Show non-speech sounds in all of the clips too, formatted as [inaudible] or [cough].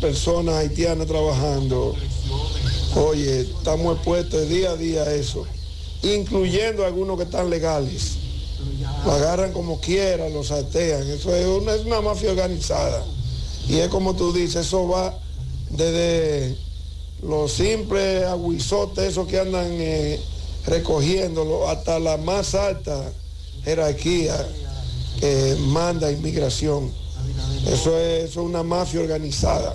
personas haitianas trabajando. Oye, estamos expuestos día a día a eso, incluyendo algunos que están legales. Lo agarran como quieran, lo saltean. Eso es una, es una mafia organizada. Y es como tú dices, eso va desde los simples aguizotes, esos que andan eh, recogiéndolo, hasta la más alta jerarquía que manda inmigración. Eso es, eso es una mafia organizada.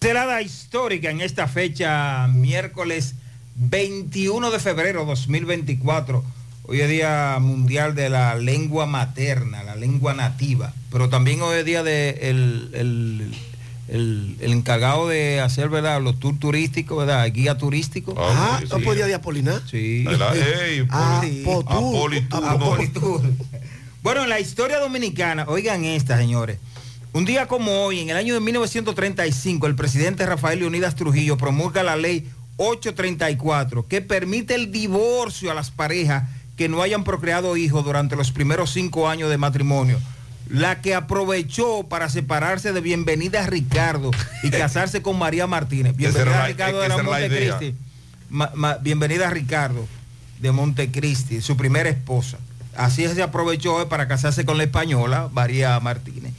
Cerrada histórica en esta fecha, miércoles 21 de febrero 2024. Hoy es Día Mundial de la Lengua Materna, la lengua nativa. Pero también hoy es día de el, el- el- encargado de hacer, ¿verdad? Los tours turísticos, ¿verdad? El guía turístico. Ah, ¿no podía de Apolinar? Sí. Ah, sí. Apolitur. Bueno, en la historia dominicana, oigan esta, señores. Un día como hoy, en el año de 1935, el presidente Rafael Leonidas Trujillo promulga la ley 834, que permite el divorcio a las parejas que no hayan procreado hijos durante los primeros cinco años de matrimonio. La que aprovechó para separarse de Bienvenida Ricardo y [laughs] casarse con María Martínez. Bienvenida Ricardo era idea. Montecristi. Ma- ma- bienvenida Ricardo de Montecristi, su primera esposa. Así se aprovechó eh, para casarse con la española María Martínez.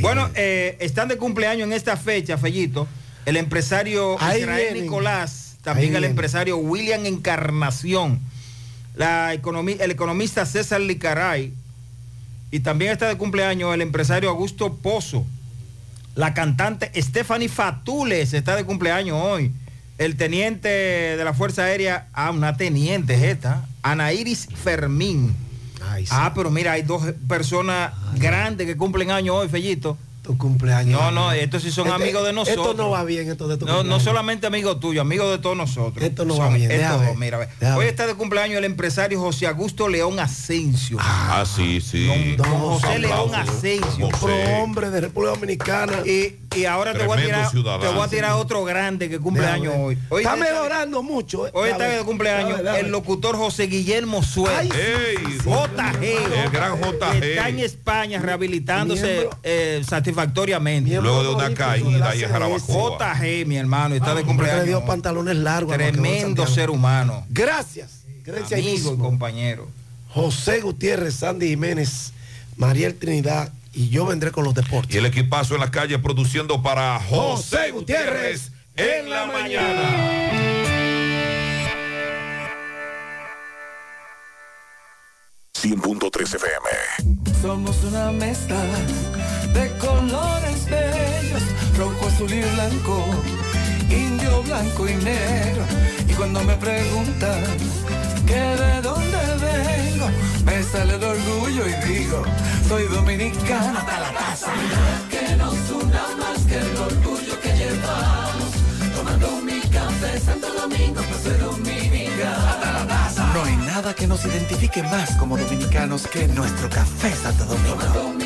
Bueno, eh, están de cumpleaños en esta fecha, Fellito, el empresario Ahí Israel vienen. Nicolás, también Ahí el vienen. empresario William Encarnación, la economi- el economista César Licaray, y también está de cumpleaños el empresario Augusto Pozo, la cantante Stephanie Fatules está de cumpleaños hoy. El teniente de la Fuerza Aérea, ah, una teniente es esta, Ana Iris Fermín. Ah, pero mira, hay dos personas grandes que cumplen años hoy, Fellito. Tu cumpleaños. No, no, estos sí son Este- amigos de nosotros. Esto no va bien, esto de tu No, no cumpleaños. solamente amigos tuyos, amigos de todos nosotros. Esto no va Son bien, estos dos, ver, mira, ve. Hoy ver. está de cumpleaños el empresario José Augusto León Asensio. Ah, sí, sí. Don José León. Asensio. Pro hombre de República Dominicana. Y, y ahora te voy, a tirar, te voy a tirar otro grande que cumple Déjame años ver. hoy. Hoy está está- mejorando mucho. eh. Hoy está de cumpleaños el locutor José Guillermo Suárez. JG. El gran JG. Está en España rehabilitándose eh, satisfactoriamente. Miembro Luego de una caída de CS. Jarabacoa. JG, mi hermano, está de que le cumpleaños. dio hoy. pantalones largos. Tremendo ser humano. Gracias. Gracias Amigo y compañero. José Gutiérrez, Sandy Jiménez, Mariel Trinidad y yo vendré con los deportes. Y el equipazo en la calle produciendo para José Gutiérrez en la mañana. 100.3 FM. Somos una mezcla de colores bellos, rojo, azul y blanco, indio, blanco y negro. Y cuando me preguntan que de dónde vengo, me sale el orgullo y digo, soy dominicano hasta la casa. Que nos una más que el orgullo que llevamos, tomando mi café Santo Domingo, pues soy dominicano hasta la taza. No hay nada que nos identifique más como dominicanos que nuestro café Santo Domingo.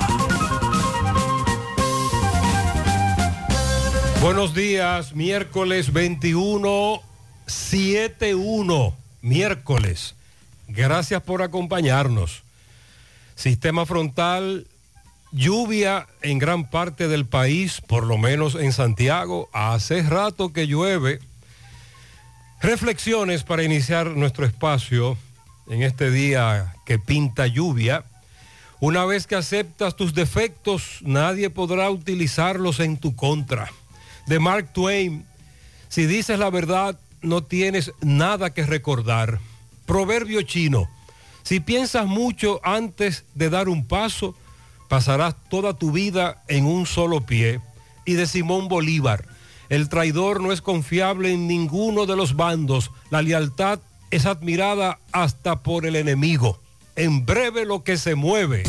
Buenos días, miércoles 21, 71, miércoles. Gracias por acompañarnos. Sistema frontal, lluvia en gran parte del país, por lo menos en Santiago. Hace rato que llueve. Reflexiones para iniciar nuestro espacio en este día que pinta lluvia. Una vez que aceptas tus defectos, nadie podrá utilizarlos en tu contra. De Mark Twain, Si dices la verdad, no tienes nada que recordar. Proverbio chino. Si piensas mucho antes de dar un paso, pasarás toda tu vida en un solo pie. Y de Simón Bolívar. El traidor no es confiable en ninguno de los bandos. La lealtad es admirada hasta por el enemigo. En breve lo que se mueve.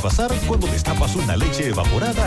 Pasar cuando destapas una leche evaporada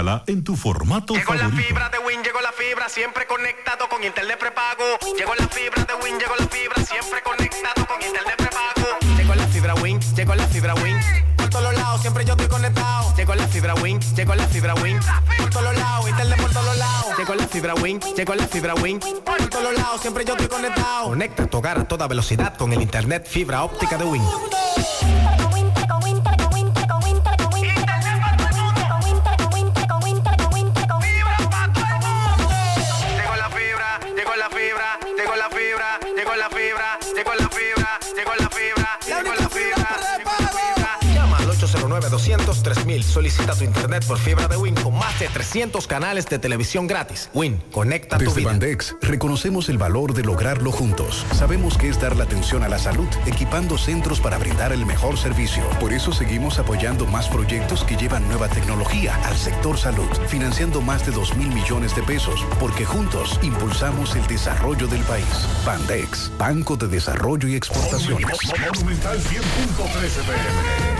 Búscala en tu formato Llegó la fibra de Win, llegó la fibra, siempre conectado con internet prepago. Llegó la fibra de Win, llegó la fibra, siempre conectado con internet prepago. Llegó la fibra Win, llegó la fibra Win. Por todos lados, siempre yo estoy conectado. Llegó la fibra Win, llegó la fibra Win. Por todos lados, internet por todos lados. Llegó la fibra Win, llegó la fibra Win. Por todos lados, siempre yo estoy conectado. Conecta tu hogar a toda velocidad con el internet fibra óptica de Win. 809-200-3000. Solicita tu internet por fibra de Win con más de 300 canales de televisión gratis. Win, conecta tu Desde vida. Bandex reconocemos el valor de lograrlo juntos. Sabemos que es dar la atención a la salud, equipando centros para brindar el mejor servicio. Por eso seguimos apoyando más proyectos que llevan nueva tecnología al sector salud, financiando más de 2 mil millones de pesos, porque juntos impulsamos el desarrollo del país. Bandex, Banco de Desarrollo y Exportaciones. Monumental 100.13 pm.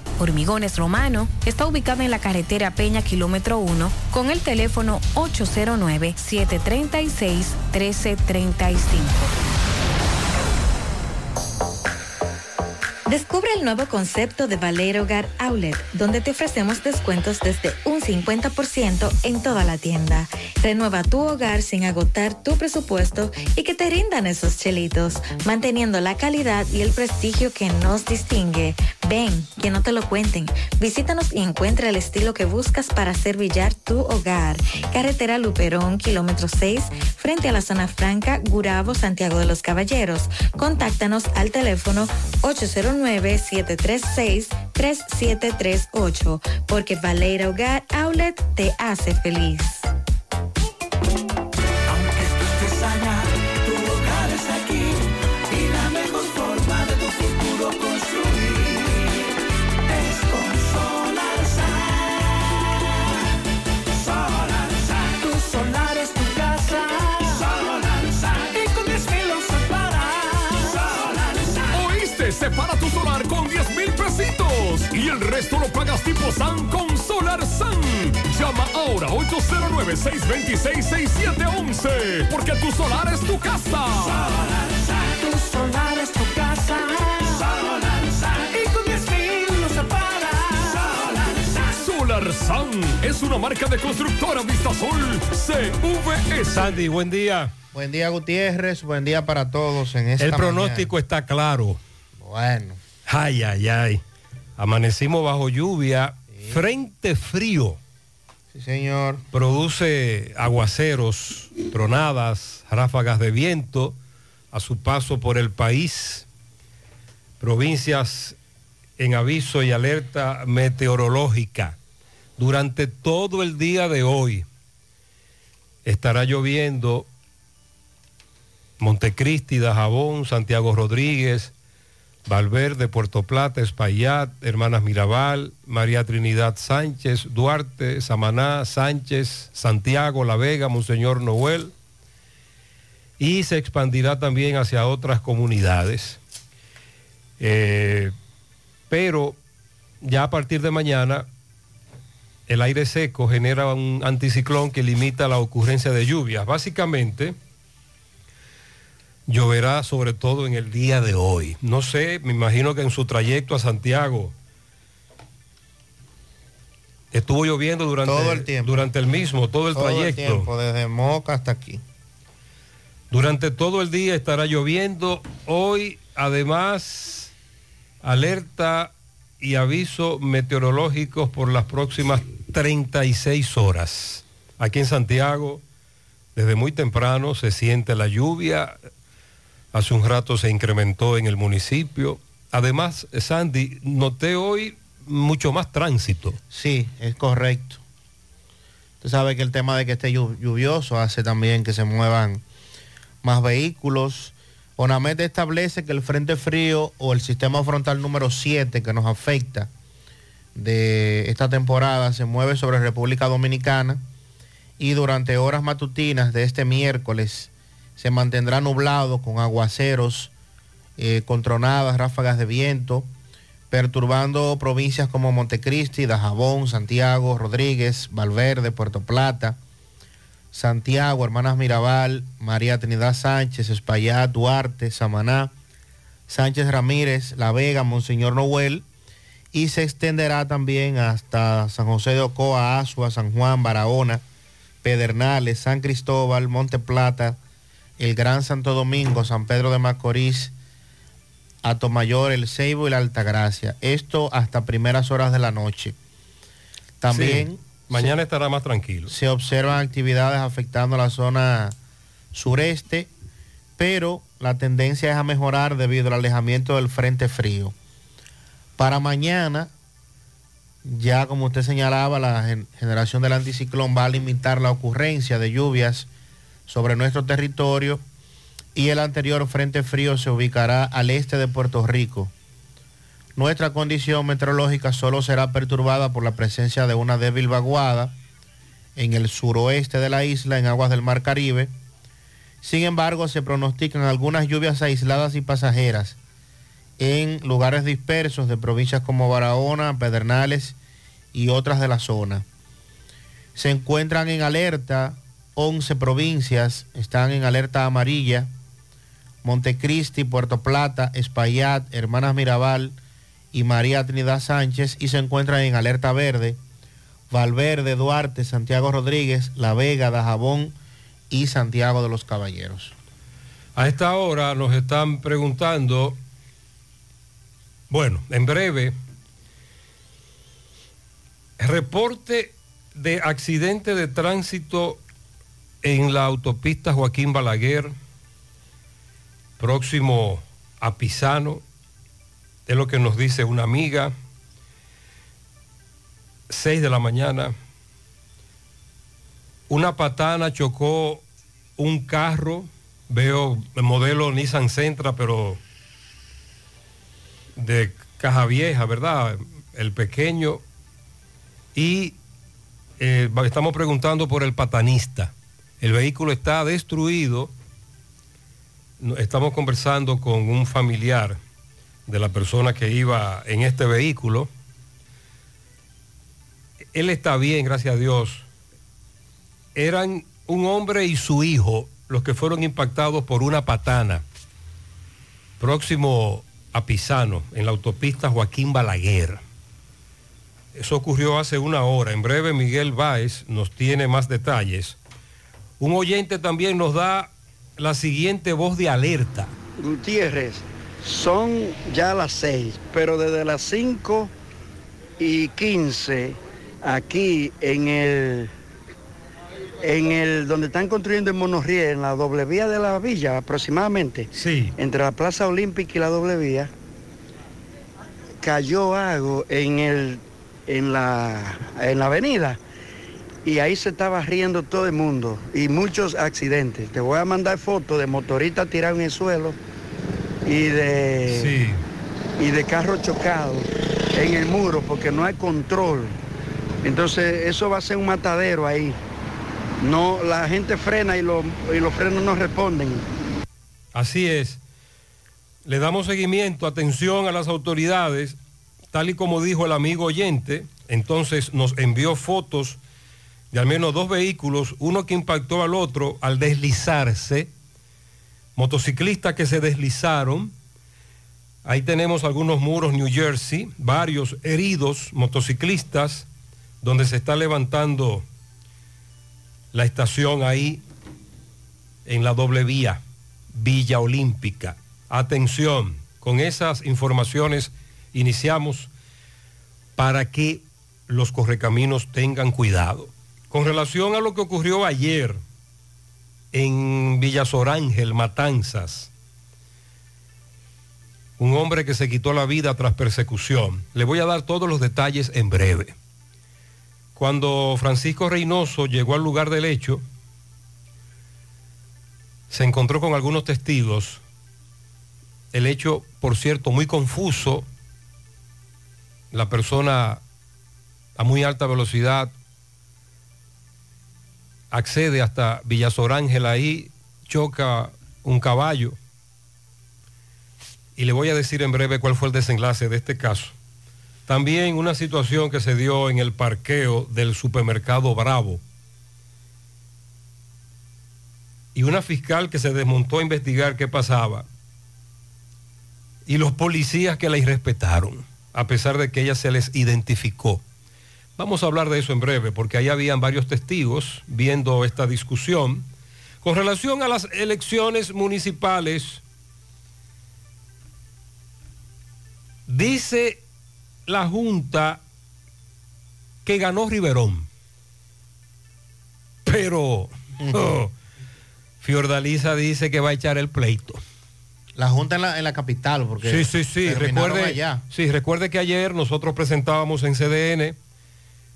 Hormigones Romano está ubicado en la carretera Peña Kilómetro 1 con el teléfono 809-736-1335. Descubre el nuevo concepto de Valero Hogar Outlet, donde te ofrecemos descuentos desde un 50% en toda la tienda. Renueva tu hogar sin agotar tu presupuesto y que te rindan esos chelitos, manteniendo la calidad y el prestigio que nos distingue. Ven, que no te lo cuenten. Visítanos y encuentra el estilo que buscas para hacer brillar tu hogar. Carretera Luperón, kilómetro 6, frente a la zona franca, Gurabo, Santiago de los Caballeros. Contáctanos al teléfono 809-736-3738, porque Valera Hogar Outlet te hace feliz. Pesitos y el resto lo pagas tipo SAN con Solar SAN. Llama ahora 809-626-6711 porque tu solar es tu casa. Tu solar es tu casa. Solar Sun. Y con 10 mil los separas. Solar Sun. Solar SAN es una marca de constructora Vistasol CVS. Sandy, buen día. Buen día, Gutiérrez. Buen día para todos en esta El pronóstico está claro. Bueno. Ay, ay, ay. Amanecimos bajo lluvia. Frente frío. Sí, señor. Produce aguaceros, tronadas, ráfagas de viento a su paso por el país. Provincias en aviso y alerta meteorológica. Durante todo el día de hoy estará lloviendo Montecristi, Dajabón, Santiago Rodríguez, Valverde, Puerto Plata, Espaillat, Hermanas Mirabal, María Trinidad Sánchez, Duarte, Samaná, Sánchez, Santiago, La Vega, Monseñor Noel. Y se expandirá también hacia otras comunidades. Eh, pero ya a partir de mañana el aire seco genera un anticiclón que limita la ocurrencia de lluvias. Básicamente, lloverá sobre todo en el día de hoy. No sé, me imagino que en su trayecto a Santiago estuvo lloviendo durante Todo el tiempo. durante el mismo, todo el Todo el trayecto. tiempo, desde Moca hasta aquí. Durante todo el día estará lloviendo. Hoy, además, alerta y aviso meteorológicos por las próximas 36 horas. Aquí en Santiago, desde muy temprano se siente la lluvia. Hace un rato se incrementó en el municipio. Además, Sandy, noté hoy mucho más tránsito. Sí, es correcto. Usted sabe que el tema de que esté llu- lluvioso hace también que se muevan más vehículos. ONAMED establece que el frente frío o el sistema frontal número 7 que nos afecta de esta temporada se mueve sobre República Dominicana y durante horas matutinas de este miércoles se mantendrá nublado con aguaceros, eh, con tronadas, ráfagas de viento, perturbando provincias como Montecristi, Dajabón, Santiago, Rodríguez, Valverde, Puerto Plata, Santiago, Hermanas Mirabal, María Trinidad Sánchez, Espaillat, Duarte, Samaná, Sánchez Ramírez, La Vega, Monseñor Noel, y se extenderá también hasta San José de Ocoa, Asua, San Juan, Barahona, Pedernales, San Cristóbal, Monte Plata, el Gran Santo Domingo, San Pedro de Macorís, Atomayor, El Ceibo y la Altagracia. Esto hasta primeras horas de la noche. También Sí, mañana estará más tranquilo. se observan actividades afectando la zona sureste, pero la tendencia es a mejorar debido al alejamiento del frente frío. Para mañana, ya como usted señalaba, la gen- generación del anticiclón va a limitar la ocurrencia de lluvias sobre nuestro territorio y el anterior frente frío se ubicará al este de Puerto Rico. Nuestra condición meteorológica solo será perturbada por la presencia de una débil vaguada en el suroeste de la isla, en aguas del Mar Caribe. Sin embargo, se pronostican algunas lluvias aisladas y pasajeras en lugares dispersos de provincias como Barahona, Pedernales y otras de la zona. Se encuentran en alerta 11 provincias, están en alerta amarilla. Montecristi, Puerto Plata, Espaillat, Hermanas Mirabal, y María Trinidad Sánchez y se encuentran en alerta verde Valverde, Duarte, Santiago Rodríguez, La Vega, Dajabón y Santiago de los Caballeros. A esta hora nos están preguntando, bueno, en breve, reporte de accidente de tránsito en la autopista Joaquín Balaguer, próximo a Pisano, es lo que nos dice una amiga. 6 de la mañana, una patana chocó un carro, veo el modelo Nissan Sentra, pero de caja vieja, ¿verdad? El pequeño. Y eh, estamos preguntando por el patanista. El vehículo está destruido. Estamos conversando con un familiar de la persona que iba en este vehículo. Él está bien, gracias a Dios. Eran un hombre y su hijo los que fueron impactados por una patana próximo a Pisano, en la autopista Joaquín Balaguer. Eso ocurrió hace una hora. En breve Miguel Báez nos tiene más detalles. Un oyente también nos da la siguiente voz de alerta. Gutiérrez, son ya las seis, pero desde las 5 y 15, aquí en el, en el, donde están construyendo el monorriel, en la doble vía de la villa aproximadamente, sí. entre la Plaza Olímpica y la doble vía, cayó algo en, el, en, la, en la avenida y ahí se estaba riendo todo el mundo y muchos accidentes. Te voy a mandar fotos de motoristas tirados en el suelo y de, y de carros chocados en el muro porque no hay control. Entonces eso va a ser un matadero ahí. No, la gente frena y, lo- y los frenos no responden. Así es. Le damos seguimiento, atención a las autoridades, tal y como dijo el amigo oyente. Entonces nos envió fotos de al menos dos vehículos, uno que impactó al otro al deslizarse, motociclistas que se deslizaron. Ahí tenemos algunos muros New Jersey, varios heridos motociclistas, donde se está levantando la estación ahí en la doble vía, Villa Olímpica. Atención, con esas informaciones iniciamos para que los correcaminos tengan cuidado. Con relación a lo que ocurrió ayer en Villa Sorángel, Matanzas, un hombre que se quitó la vida tras persecución. Le voy a dar todos los detalles en breve. Cuando Francisco Reynoso llegó al lugar del hecho, se encontró con algunos testigos. El hecho, por cierto, muy confuso. La persona a muy alta velocidad accede hasta Villasorángel, ahí choca un caballo. Y le voy a decir en breve cuál fue el desenlace de este caso. También una situación que se dio en el parqueo del supermercado Bravo. Y una fiscal que se desmontó a investigar qué pasaba. Y los policías que la irrespetaron, a pesar de que ella se les identificó. Vamos a hablar de eso en breve, porque ahí habían varios testigos viendo esta discusión. Con relación a las elecciones municipales, dice la Junta que ganó Riverón. Pero oh, Fiordaliza dice que va a echar el pleito. La Junta en la, en la capital, porque Sí, sí, sí. Recuerde, allá. sí, recuerde que ayer nosotros presentábamos en CDN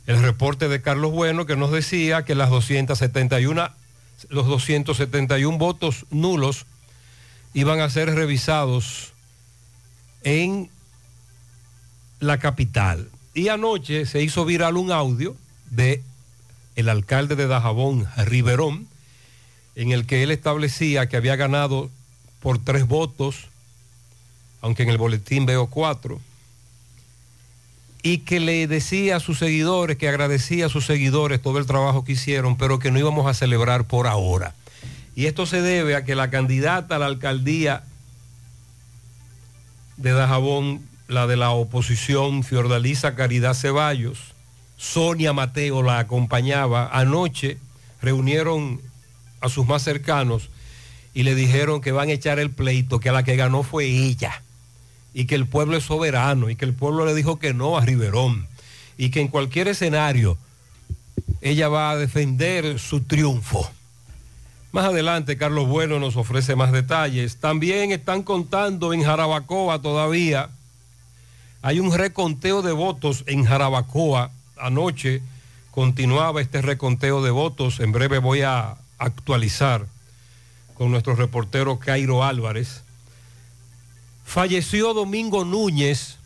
el reporte de Carlos Bueno que nos decía que las 271, los 271 votos nulos iban a ser revisados en la capital. Y anoche se hizo viral un audio de el alcalde de Dajabón, Riverón, en el que él establecía que había ganado por tres votos, aunque en el boletín veo cuatro, y que le decía a sus seguidores, que agradecía a sus seguidores todo el trabajo que hicieron, pero que no íbamos a celebrar por ahora. Y esto se debe a que la candidata a la alcaldía de Dajabón la de la oposición Fiordalisa Caridad Ceballos, Sonia Mateo la acompañaba. Anoche reunieron a sus más cercanos y le dijeron que van a echar el pleito, que a la que ganó fue ella, y que el pueblo es soberano, y que el pueblo le dijo que no a Riverón, y que en cualquier escenario ella va a defender su triunfo. Más adelante, Carlos Bueno nos ofrece más detalles. También están contando en Jarabacoa todavía. Hay un reconteo de votos en Jarabacoa. Anoche continuaba este reconteo de votos. En breve voy a actualizar con nuestro reportero Cairo Álvarez. Falleció Domingo Núñez,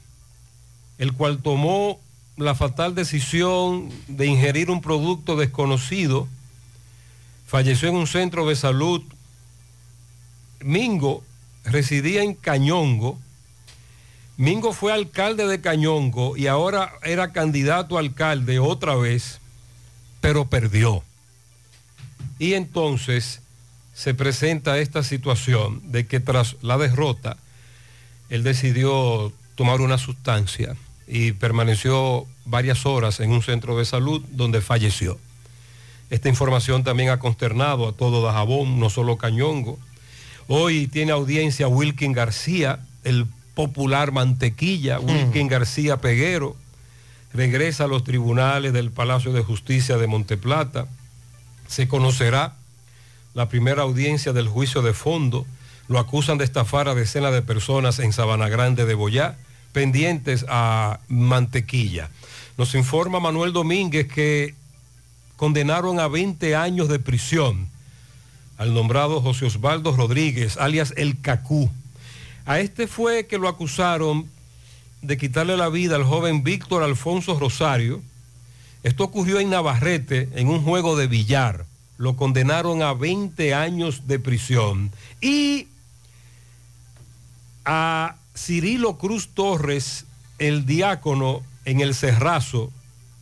el cual tomó la fatal decisión de ingerir un producto desconocido. Falleció en un centro de salud. Mingo residía en Cañongo. Mingo fue alcalde de Cañongo y ahora era candidato a alcalde otra vez, pero perdió. Y entonces se presenta esta situación de que tras la derrota, él decidió tomar una sustancia y permaneció varias horas en un centro de salud donde falleció. Esta información también ha consternado a todo Dajabón, no solo Cañongo. Hoy tiene audiencia Wilkin García, el popular mantequilla, Wilkin García Peguero, regresa a los tribunales del Palacio de Justicia de Monteplata. Se conocerá la primera audiencia del juicio de fondo. Lo acusan de estafar a decenas de personas en Sabana Grande de Boyá, pendientes a Mantequilla. Nos informa Manuel Domínguez que condenaron a 20 años de prisión al nombrado José Osvaldo Rodríguez, alias El Cacú. A este fue que lo acusaron de quitarle la vida al joven Víctor Alfonso Rosario. Esto ocurrió en Navarrete, en un juego de billar. Lo condenaron a 20 años de prisión. Y a Cirilo Cruz Torres, el diácono en el Cerrazo,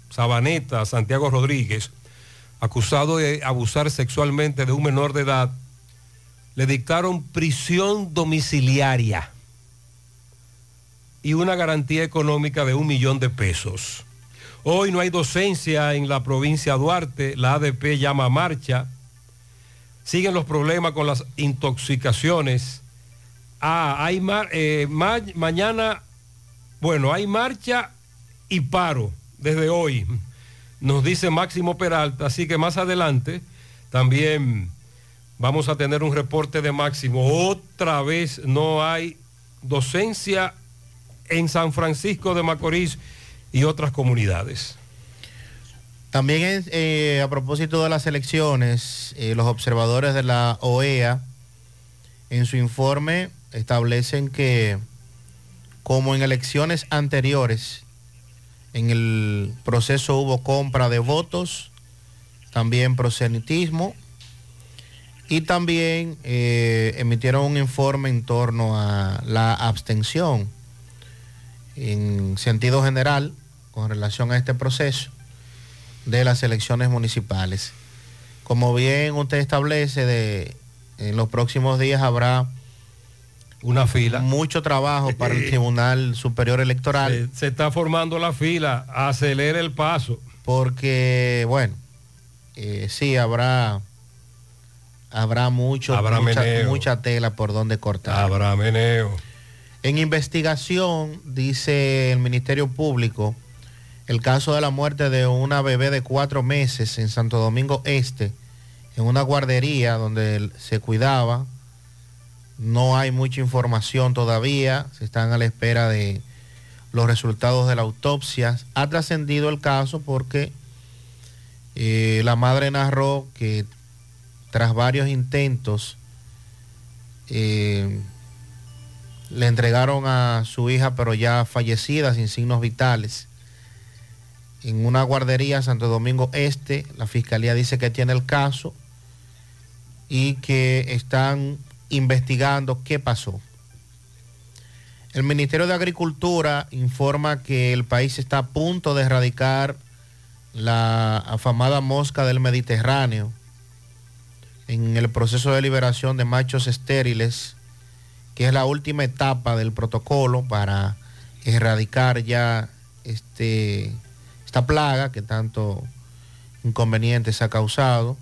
Sabaneta, Santiago Rodríguez, acusado de abusar sexualmente de un menor de edad, le dictaron prisión domiciliaria y una garantía económica de un millón de pesos. Hoy no hay docencia en la provincia de Duarte, la ADP llama a marcha, siguen los problemas con las intoxicaciones. Ah, hay eh, ma- mañana, bueno, hay marcha y paro desde hoy, nos dice Máximo Peralta, así que más adelante también vamos a tener un reporte de Máximo. Otra vez no hay docencia en San Francisco de Macorís y otras comunidades. También es, eh, a propósito de las elecciones, eh, los observadores de la OEA en su informe establecen que como en elecciones anteriores, en el proceso hubo compra de votos, también proselitismo y también eh, emitieron un informe en torno a la abstención en sentido general con relación a este proceso de las elecciones municipales. Como bien usted establece, de, en los próximos días habrá una fila. Mucho trabajo para el Tribunal Superior Electoral. Se, se está formando la fila, acelera el paso. Porque, bueno, eh, sí, habrá, habrá, mucho, Habrá mucha, mucha tela por donde cortar. Habrá meneo. En investigación, dice el Ministerio Público, el caso de la muerte de una bebé de cuatro meses en Santo Domingo Este, en una guardería donde se cuidaba. No hay mucha información todavía, se están a la espera de los resultados de la autopsia. Ha trascendido el caso porque eh, la madre narró que tras varios intentos, eh, le entregaron a su hija, pero ya fallecida, sin signos vitales, en una guardería Santo Domingo Este. La fiscalía dice que tiene el caso y que están investigando qué pasó. El Ministerio de Agricultura informa que el país está a punto de erradicar la afamada mosca del Mediterráneo en el proceso de liberación de machos estériles que es la última etapa del protocolo para erradicar ya este, esta plaga que tanto inconvenientes ha causado.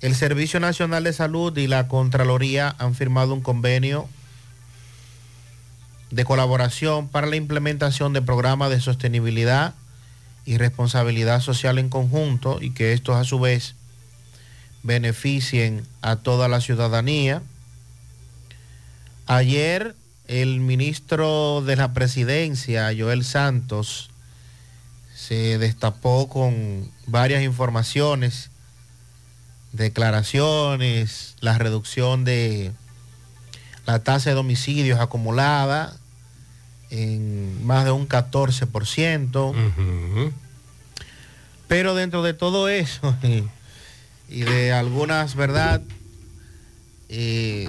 El Servicio Nacional de Salud y la Contraloría han firmado un convenio de colaboración para la implementación de programas de sostenibilidad y responsabilidad social en conjunto y que estos a su vez beneficien a toda la ciudadanía. Ayer el ministro de la presidencia, Joel Santos, se destapó con varias informaciones, declaraciones, la reducción de la tasa de homicidios acumulada en más de un 14%. Pero dentro de todo eso [laughs] y, de algunas, ¿verdad? Eh,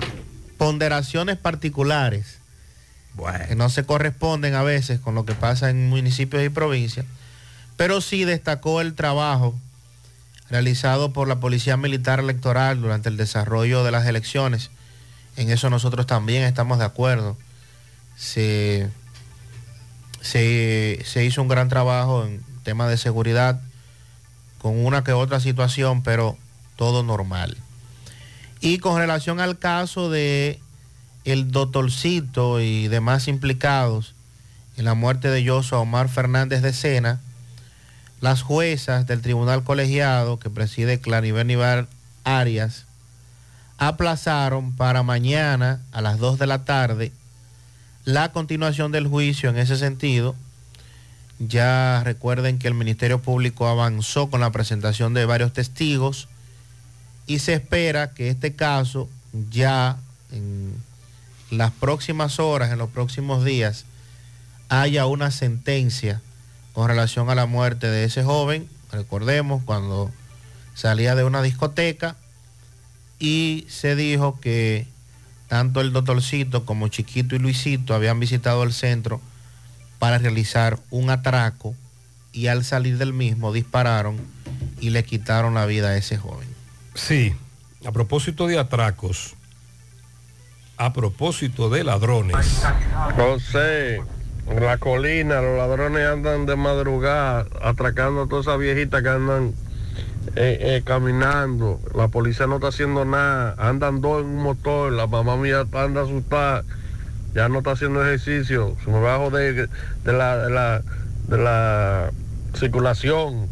ponderaciones particulares que no se corresponden a veces con lo que pasa en municipios y provincias, pero sí destacó el trabajo realizado por la Policía Militar Electoral durante el desarrollo de las elecciones. En eso nosotros también estamos de acuerdo. Se, se, hizo un gran trabajo en temas de seguridad, con una que otra situación, pero todo normal. Y con relación al caso de el doctorcito y demás implicados en la muerte de Joshua Omar Fernández de Sena, las juezas del tribunal colegiado que preside Clariver Nivar Arias aplazaron para mañana a las 2 de la tarde la continuación del juicio en ese sentido. Ya recuerden que el Ministerio Público avanzó con la presentación de varios testigos y se espera que este caso ya en las próximas horas, en los próximos días, haya una sentencia con relación a la muerte de ese joven. Recordemos cuando salía de una discoteca y se dijo que tanto el doctorcito como Chiquito y Luisito habían visitado el centro para realizar un atraco y al salir del mismo dispararon y le quitaron la vida a ese joven. Sí, a propósito de atracos, a propósito de ladrones. José, la colina los ladrones andan de madrugada atracando a todas esas viejitas que andan eh, eh, caminando. La policía no está haciendo nada. Andan dos en un motor. La mamá mía anda asustada. Ya no está haciendo ejercicio. Se me va a joder de la, de la, de la circulación.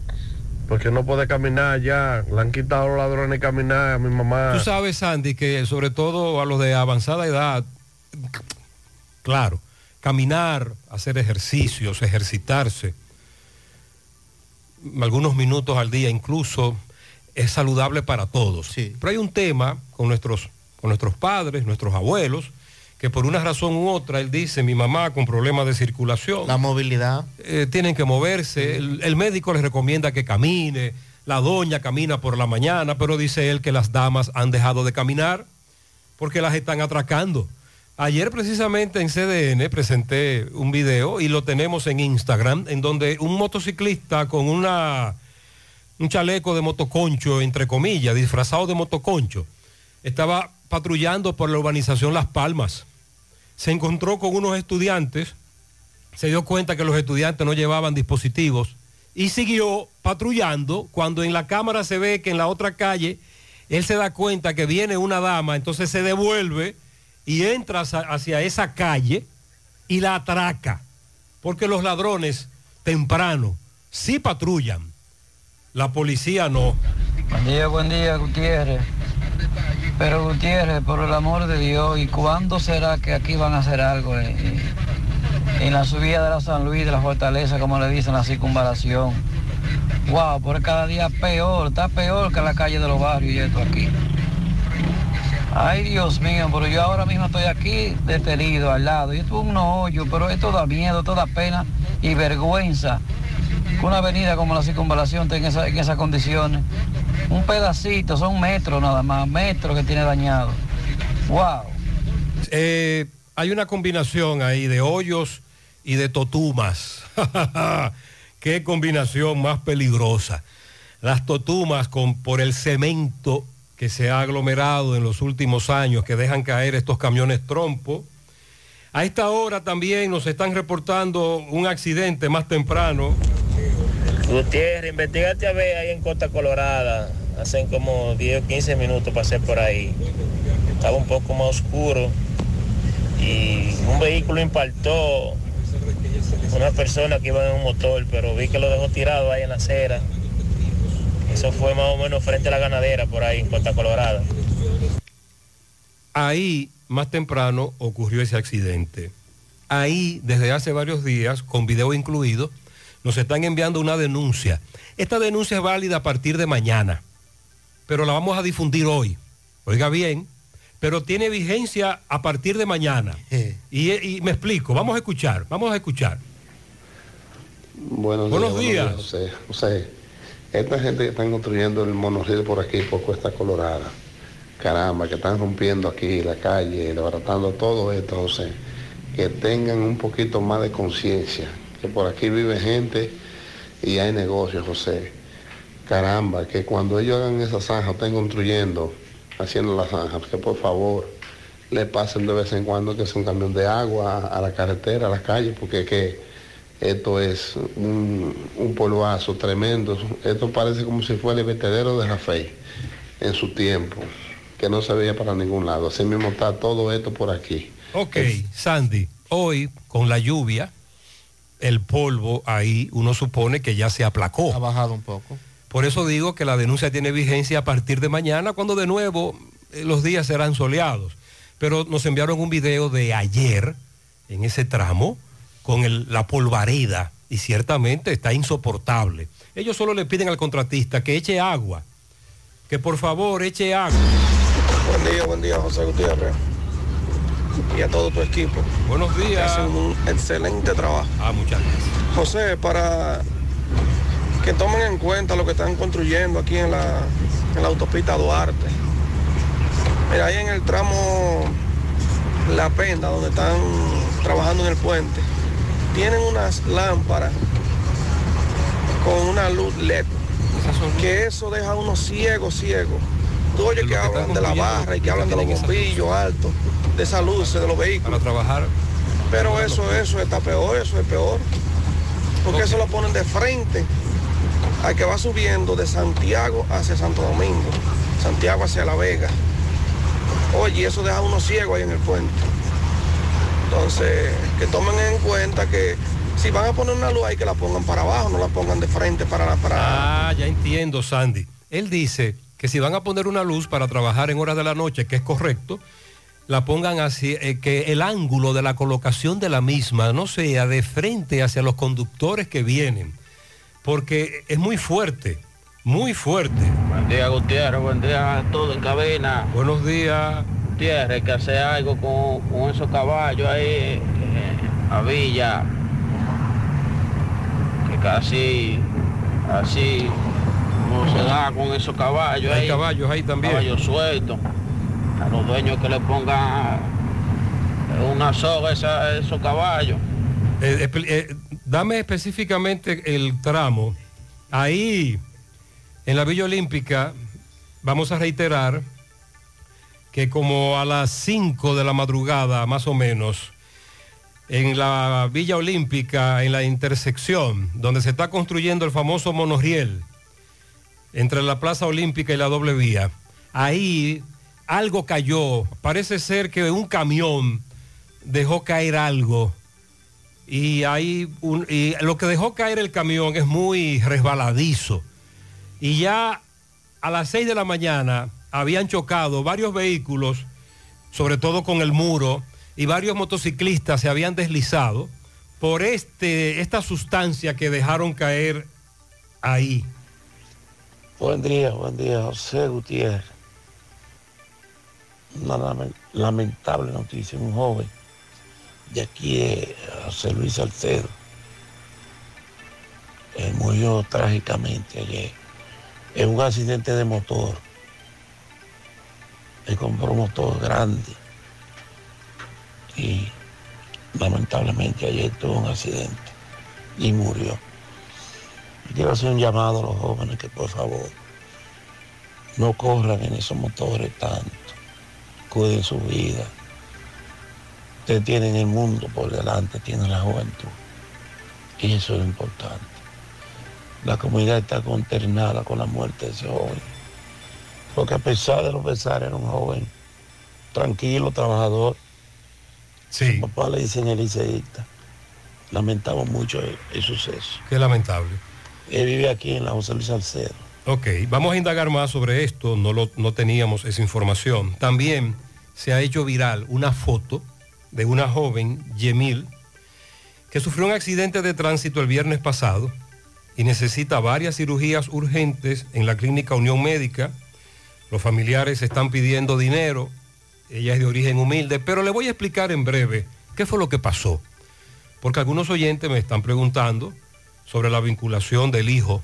Porque no puede caminar ya. Le han quitado los ladrones caminar a mi mamá. Tú sabes, Sandy, que sobre todo a los de avanzada edad, claro, caminar, hacer ejercicios, ejercitarse, algunos minutos al día incluso, es saludable para todos. Pero hay un tema con nuestros, con nuestros padres, nuestros abuelos, que por una razón u otra, él dice, mi mamá con problemas de circulación. La movilidad. eh, tienen que moverse, el, el médico les recomienda que camine, la doña camina por la mañana, pero dice él que las damas han dejado de caminar porque las están atracando. Ayer precisamente en CDN presenté un video y lo tenemos en Instagram, en donde un motociclista con una, un chaleco de motoconcho, entre comillas, disfrazado de motoconcho, estaba patrullando por la urbanización Las Palmas. Se encontró con unos estudiantes, se dio cuenta que los estudiantes no llevaban dispositivos y siguió patrullando cuando en la cámara se ve que en la otra calle él se da cuenta que viene una dama, entonces se devuelve y entra hacia- esa calle y la atraca, porque los ladrones temprano sí patrullan, la policía no. Buen día, buen día, Gutiérrez. Pero Gutiérrez, por el amor de Dios, ¿y cuándo será que aquí van a hacer algo en la subida de la San Luis, de la fortaleza, como le dicen, la circunvalación? Wow, por cada día peor, está peor que la calle de los barrios y esto aquí. Ay, Dios mío, pero yo ahora mismo estoy aquí detenido al lado. Y esto es un hoyo, pero esto da miedo, esto da pena y vergüenza. Que una avenida como la circunvalación tenga en esas condiciones. Un pedacito, son metros nada más, metros que tiene dañado. Wow. Eh, hay una combinación ahí de hoyos y de totumas. [laughs] Qué combinación más peligrosa. Las totumas con, por el cemento que se ha aglomerado en los últimos años, que dejan caer estos camiones trompo. A esta hora también nos están reportando un accidente más temprano. Gutiérrez, investigate a ver ahí en Costa Colorada. Hacen como 10 o 15 minutos pasé por ahí. Estaba un poco más oscuro y un vehículo impactó una persona que iba en un motor, pero vi que lo dejó tirado ahí en la acera. Eso fue más o menos frente a la ganadera por ahí en Costa Colorada. Ahí, más temprano, ocurrió ese accidente. Ahí, desde hace varios días, con video incluido, nos están enviando una denuncia. Esta denuncia es válida a partir de mañana, pero la vamos a difundir hoy. Oiga bien, pero tiene vigencia a partir de mañana. Y, y me explico, vamos a escuchar, vamos a escuchar. Buenos, Buenos días. José. José, esta gente que están construyendo el monorriel por aquí, por Cuesta Colorada, caramba, que están rompiendo aquí la calle, desbaratando todo esto, José, que tengan un poquito más de conciencia, que por aquí vive gente y hay negocios, José. Caramba, que cuando ellos hagan esa zanja, estén construyendo, haciendo las zanjas, que por favor le pasen de vez en cuando que es un camión de agua a la carretera, a la calle, porque que esto es un, un polvazo tremendo. Esto parece como si fuera el vertedero de Rafael en su tiempo, que no se veía para ningún lado. Así mismo está todo esto por aquí. Ok, Sandy, hoy con la lluvia, el polvo ahí uno supone que ya se aplacó. Ha bajado un poco. Por eso digo que la denuncia tiene vigencia a partir de mañana, cuando de nuevo eh, los días serán soleados. Pero nos enviaron un video de ayer en ese tramo con el- la polvareda y ciertamente está insoportable. Ellos solo le piden al contratista que eche agua, que por favor eche agua. Buen día, buen día, José Gutiérrez. Y a todo tu equipo. Buenos días. Hacen un excelente trabajo. Ah, muchas gracias. José, para que tomen en cuenta lo que están construyendo aquí en la, en la autopista Duarte. Mira, ahí en el tramo La Penda, donde están trabajando en el puente, tienen unas lámparas con una luz LED. Que eso deja a uno ciego, ciego. Tú oyes que hablan de la barra y que hablan de los bombillos altos, de esa luz de los vehículos. Para trabajar. Pero eso, eso está peor, eso es peor. Porque eso lo ponen de frente al que va subiendo de Santiago hacia Santo Domingo, Santiago hacia La Vega. Oye, eso deja a uno ciego ahí en el puente. Entonces, que tomen en cuenta que si van a poner una luz ahí que la pongan para abajo, no la pongan de frente para la para Ah, ya entiendo, Sandy. Él dice que si van a poner una luz para trabajar en horas de la noche, que es correcto, la pongan así, eh, que el ángulo de la colocación de la misma no sea de frente hacia los conductores que vienen, porque es muy fuerte, muy fuerte. Buen día, Gutiérrez. Buen día a todos en cabina. Buenos días. Gutiérrez, que hacer algo con, con esos caballos ahí, eh, a Villa. Que casi, así, no se da con esos caballos Hay ahí. caballos ahí también. Caballos sueltos. A los dueños que le pongan una soga a esos caballos. Eh, eh, dame específicamente el tramo. Ahí, en la Villa Olímpica, vamos a reiterar que como a las 5 de la madrugada, más o menos, en la Villa Olímpica, en la intersección, donde se está construyendo el famoso monorriel, entre la Plaza Olímpica y la doble vía, ahí algo cayó. Parece ser que un camión dejó caer algo y un, y lo que dejó caer el camión es muy resbaladizo. Y ya a las 6 de la mañana habían chocado varios vehículos, sobre todo con el muro, y varios motociclistas se habían deslizado por este, esta sustancia que dejaron caer ahí. Buen día, buen día, José Gutiérrez. Una lame- lamentable noticia, un joven de aquí, eh, José Luis Salcedo, eh, murió trágicamente ayer en un accidente de motor. Él compró un motor grande y lamentablemente ayer tuvo un accidente y murió. Quiero hacer un llamado a los jóvenes que por favor no corran en esos motores tanto, cuiden su vida. Usted tiene el mundo por delante, tiene la juventud. Y eso es importante. La comunidad está consternada con la muerte de ese joven. Porque a pesar de los pesares era un joven tranquilo, trabajador. Sí. Su papá le dicen el liceísta. Lamentamos mucho el, el suceso. Qué lamentable. Él vive aquí en la José Luis Salcedo. Ok, vamos a indagar más sobre esto, no, lo- no teníamos esa información. También se ha hecho viral una foto de una joven, Yemil, que sufrió un accidente de tránsito el viernes pasado y necesita varias cirugías urgentes en la clínica Unión Médica. Los familiares están pidiendo dinero, ella es de origen humilde, pero le voy a explicar en breve qué fue lo que pasó. Porque algunos oyentes me están preguntando sobre la vinculación del hijo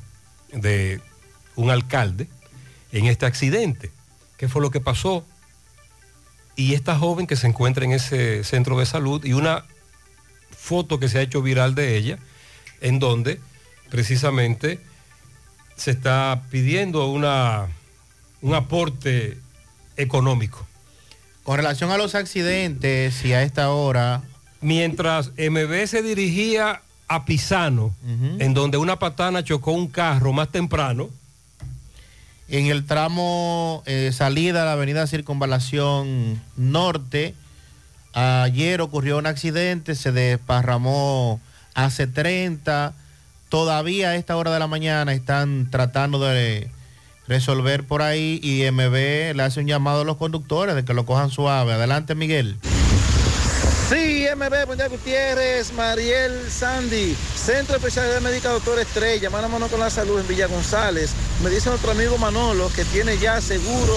de un alcalde en este accidente. ¿Qué fue lo que pasó? Y esta joven que se encuentra en ese centro de salud y una foto que se ha hecho viral de ella, en donde precisamente se está pidiendo una, un aporte económico. Con relación a los accidentes y a esta hora... Mientras MB se dirigía a Pisano, en donde una patana chocó un carro más temprano, En el tramo eh, salida a la avenida Circunvalación Norte, ayer ocurrió un accidente, se desparramó hace 30. Todavía a esta hora de la mañana están tratando de resolver por ahí y MB le hace un llamado a los conductores de que lo cojan suave. Adelante, Miguel. Sí, MB, buen día Gutiérrez, Mariel Sandy, Centro Especial de Médica Doctor Estrella, mano a mano con la salud en Villa González. Me dice nuestro amigo Manolo que tiene ya seguro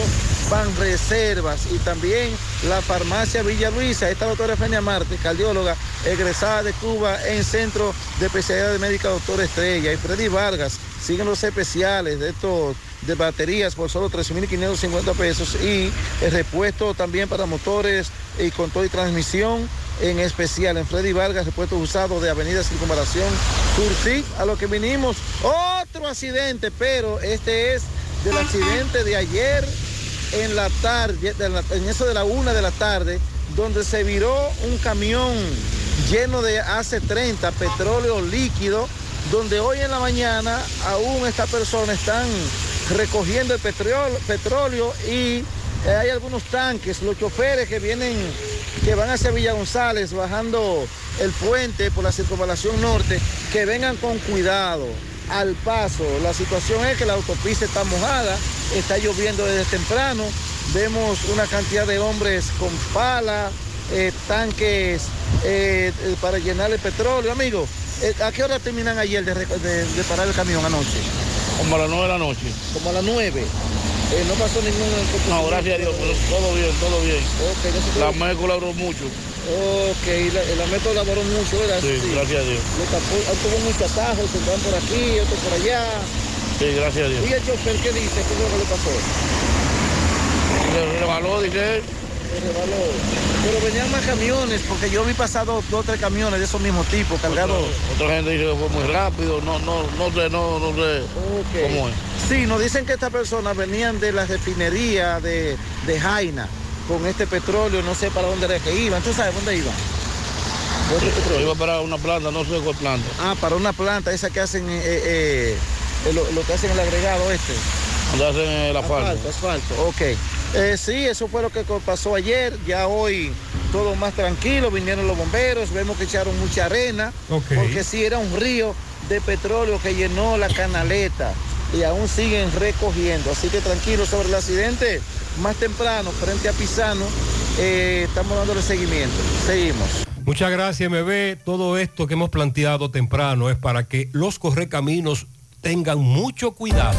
Ban Reservas y también la farmacia Villa Luisa. Esta doctora Efenia Marte, cardióloga, egresada de Cuba en Centro de Especialidad de Médica Doctor Estrella. Y Freddy Vargas, siguen los especiales de estos de baterías por solo 13.550 pesos y el repuesto también para motores y control y transmisión en especial en Freddy Vargas, repuesto usado de Avenida Circunvalación Cursi. A lo que vinimos, otro accidente, pero este es del accidente de ayer en la tarde, la- en eso de la una de la tarde, donde se viró un camión lleno de AC-30, petróleo líquido, donde hoy en la mañana aún estas personas están recogiendo el petróleo, y eh, hay algunos tanques, los choferes que vienen, que van hacia Villa González, bajando el puente por la circunvalación norte, que vengan con cuidado al paso. La situación es que la autopista está mojada, está lloviendo desde temprano, vemos una cantidad de hombres con pala, eh, tanques eh, para llenar el petróleo. Amigo, eh, ¿a qué hora terminan ayer de, reco- de- de parar el camión anoche? Como a las 9 de la noche. Como a las 9. Eh, no pasó ningún... No, gracias a Dios, pero todo bien, todo bien. Ok, no se La puede- MEC colaboró mucho. Ok, la, la laboró mucho, ¿verdad? Sí, gracias a Dios. Le tuvo muchos atajos, se van por aquí, otros por allá. Sí, gracias a Dios. ¿Y el chofer qué dice? ¿Qué es lo que le pasó? Se rebaló, dice. Pero venían más camiones, porque yo vi pasado dos o tres camiones de esos mismos tipos, cargados. Otra gente dice que fue muy rápido, no, no, no sé, no, no sé cómo es. Sí, nos dicen que estas personas venían de la refinería de, de Jaina con este petróleo, no sé para dónde era que iban. ¿Tú sabes dónde iban? Yo iba para una planta, no sé cuál planta. Ah, para una planta, esa que hacen, eh, eh, eh, lo, lo que hacen el agregado este. Donde hacen el asfalto. Asfalto, asfalto, ok. Eh, sí, eso fue lo que pasó ayer. Ya hoy todo más tranquilo, vinieron los bomberos, vemos que echaron mucha arena, porque sí era un río de petróleo que llenó la canaleta y aún siguen recogiendo. Así que tranquilo sobre el accidente, más temprano, frente a Pisano, eh, estamos dándole seguimiento. Seguimos. Muchas gracias, MB. Todo esto que hemos planteado temprano es para que los correcaminos tengan mucho cuidado.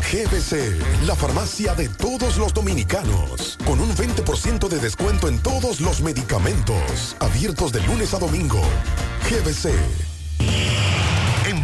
GBC, la farmacia de todos los dominicanos, con un 20% de descuento en todos los medicamentos, abiertos de lunes a domingo. GBC. En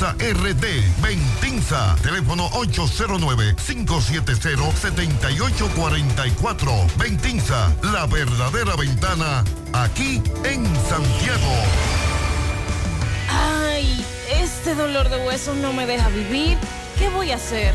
RD. Ventinza, teléfono 809-570-7844. Ventinza, la verdadera ventana, aquí en Santiago. Ay, este dolor de huesos no me deja vivir. ¿Qué voy a hacer?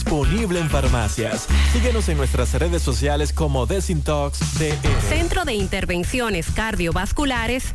disponible en farmacias. Síguenos en nuestras redes sociales como Desintox DR. Centro de Intervenciones Cardiovasculares,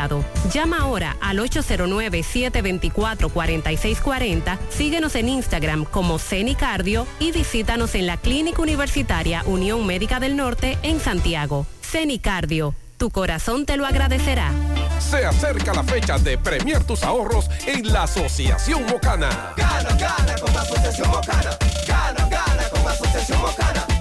Llama ahora al 809-724-4640, síguenos en Instagram como CENICardio y visítanos en la Clínica Universitaria Unión Médica del Norte en Santiago. CENICardio, tu corazón te lo agradecerá. Se acerca la fecha de premiar tus ahorros en la Asociación Mocana. Gana, gana con la Asociación Mocana. Gana, gana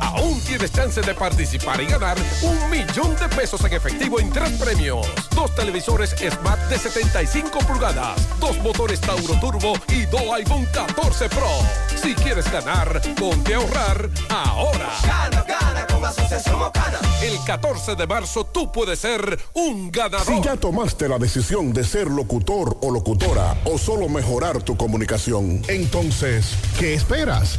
Aún tienes chance de participar y ganar un millón de pesos en efectivo en tres premios. Dos televisores Smart de 75 pulgadas, dos motores Tauro Turbo y dos iPhone 14 Pro. Si quieres ganar, ponte a ahorrar ahora. Gana, gana con Asociación Mocana. El 14 de marzo tú puedes ser un ganador. Si ya tomaste la decisión de ser locutor o locutora o solo mejorar tu comunicación, entonces, ¿qué esperas?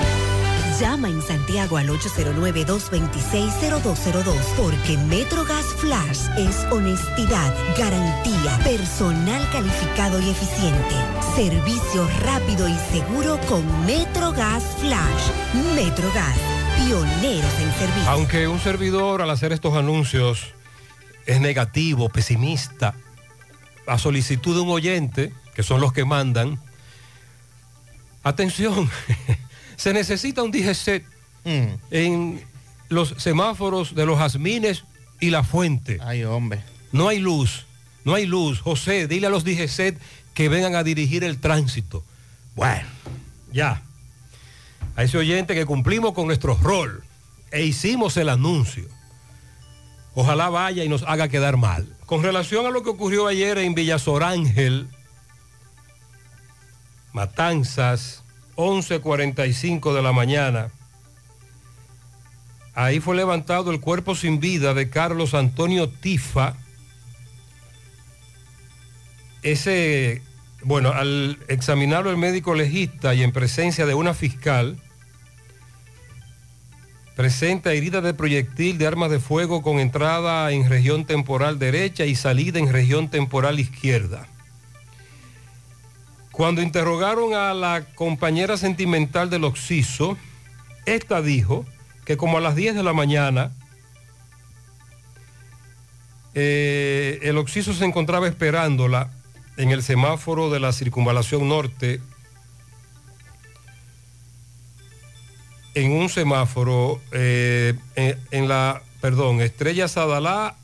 Llama en Santiago al 809-226-0202 porque MetroGas Flash es honestidad, garantía, personal calificado y eficiente, servicio rápido y seguro con MetroGas Flash. MetroGas, pioneros en servicio. Aunque un servidor al hacer estos anuncios es negativo, pesimista, a solicitud de un oyente, que son los que mandan, atención, [laughs] se necesita un DGC en los semáforos de los jazmines y la fuente. Ay, hombre. No hay luz, no hay luz. José, dile a los DGC que vengan a dirigir el tránsito. Bueno, Ya. A ese oyente que cumplimos con nuestro rol e hicimos el anuncio. Ojalá vaya y nos haga quedar mal. Con relación a lo que ocurrió ayer en Villasorángel, Matanzas, 11.45 de la mañana. Ahí fue levantado el cuerpo sin vida de Carlos Antonio Tifa. Ese, bueno, al examinarlo el médico legista y en presencia de una fiscal, presenta herida de proyectil de armas de fuego con entrada en región temporal derecha y salida en región temporal izquierda. Cuando interrogaron a la compañera sentimental del Oxiso, esta dijo que como a las 10 de la mañana eh, el Oxiso se encontraba esperándola en el semáforo de la circunvalación norte, en un semáforo eh, en, en la, perdón, Estrella Sadalá,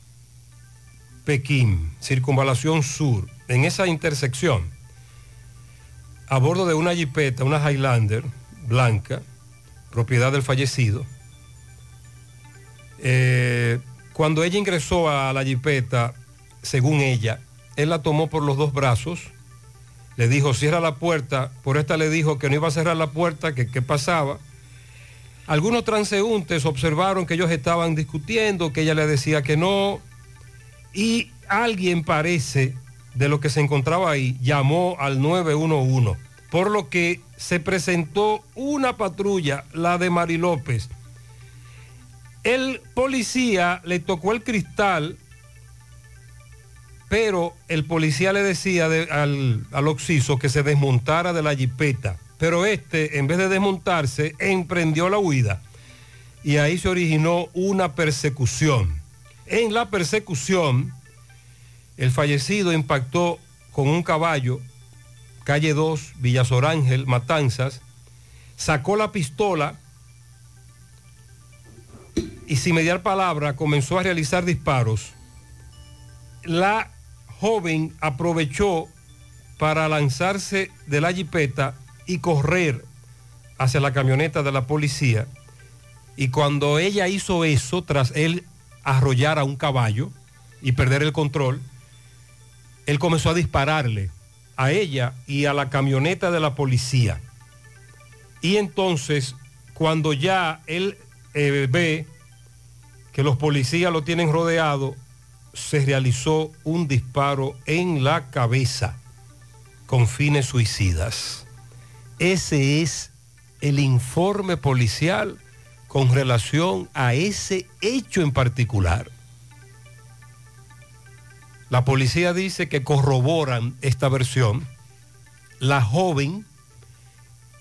Pekín, circunvalación sur, en esa intersección, a bordo de una jipeta, una Highlander blanca, propiedad del fallecido. Eh, cuando ella ingresó a la jipeta, según ella, él la tomó por los dos brazos, le dijo, cierra la puerta, por esta le dijo que no iba a cerrar la puerta, que qué pasaba. Algunos transeúntes observaron que ellos estaban discutiendo, que ella le decía que no, y alguien parece de lo que se encontraba ahí llamó al 911, por lo que se presentó una patrulla, la de Mari López. El policía le tocó el cristal, pero el policía le decía de- al, al Oxiso que se desmontara de la jipeta, pero este, en vez de desmontarse, emprendió la huida y ahí se originó una persecución. En la persecución, el fallecido impactó con un caballo, calle 2, Villasorángel, Matanzas, sacó la pistola y sin mediar palabra comenzó a realizar disparos. La joven aprovechó para lanzarse de la jipeta y correr hacia la camioneta de la policía. Y cuando ella hizo eso, tras él arrollar a un caballo y perder el control, él comenzó a dispararle a ella y a la camioneta de la policía. Y entonces, cuando ya él eh, ve que los policías lo tienen rodeado, se realizó un disparo en la cabeza con fines suicidas. Ese es el informe policial con relación a ese hecho en particular. La policía dice que corroboran esta versión la joven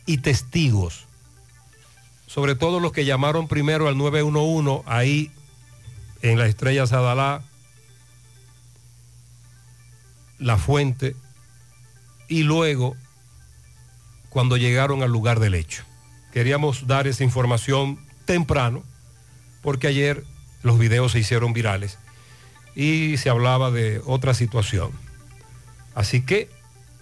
y testigos, sobre todo los que llamaron primero al 911 ahí en la estrella Sadalá, la fuente, y luego cuando llegaron al lugar del hecho. Queríamos dar esa información temprano, porque ayer los videos se hicieron virales y se hablaba de otra situación. Así que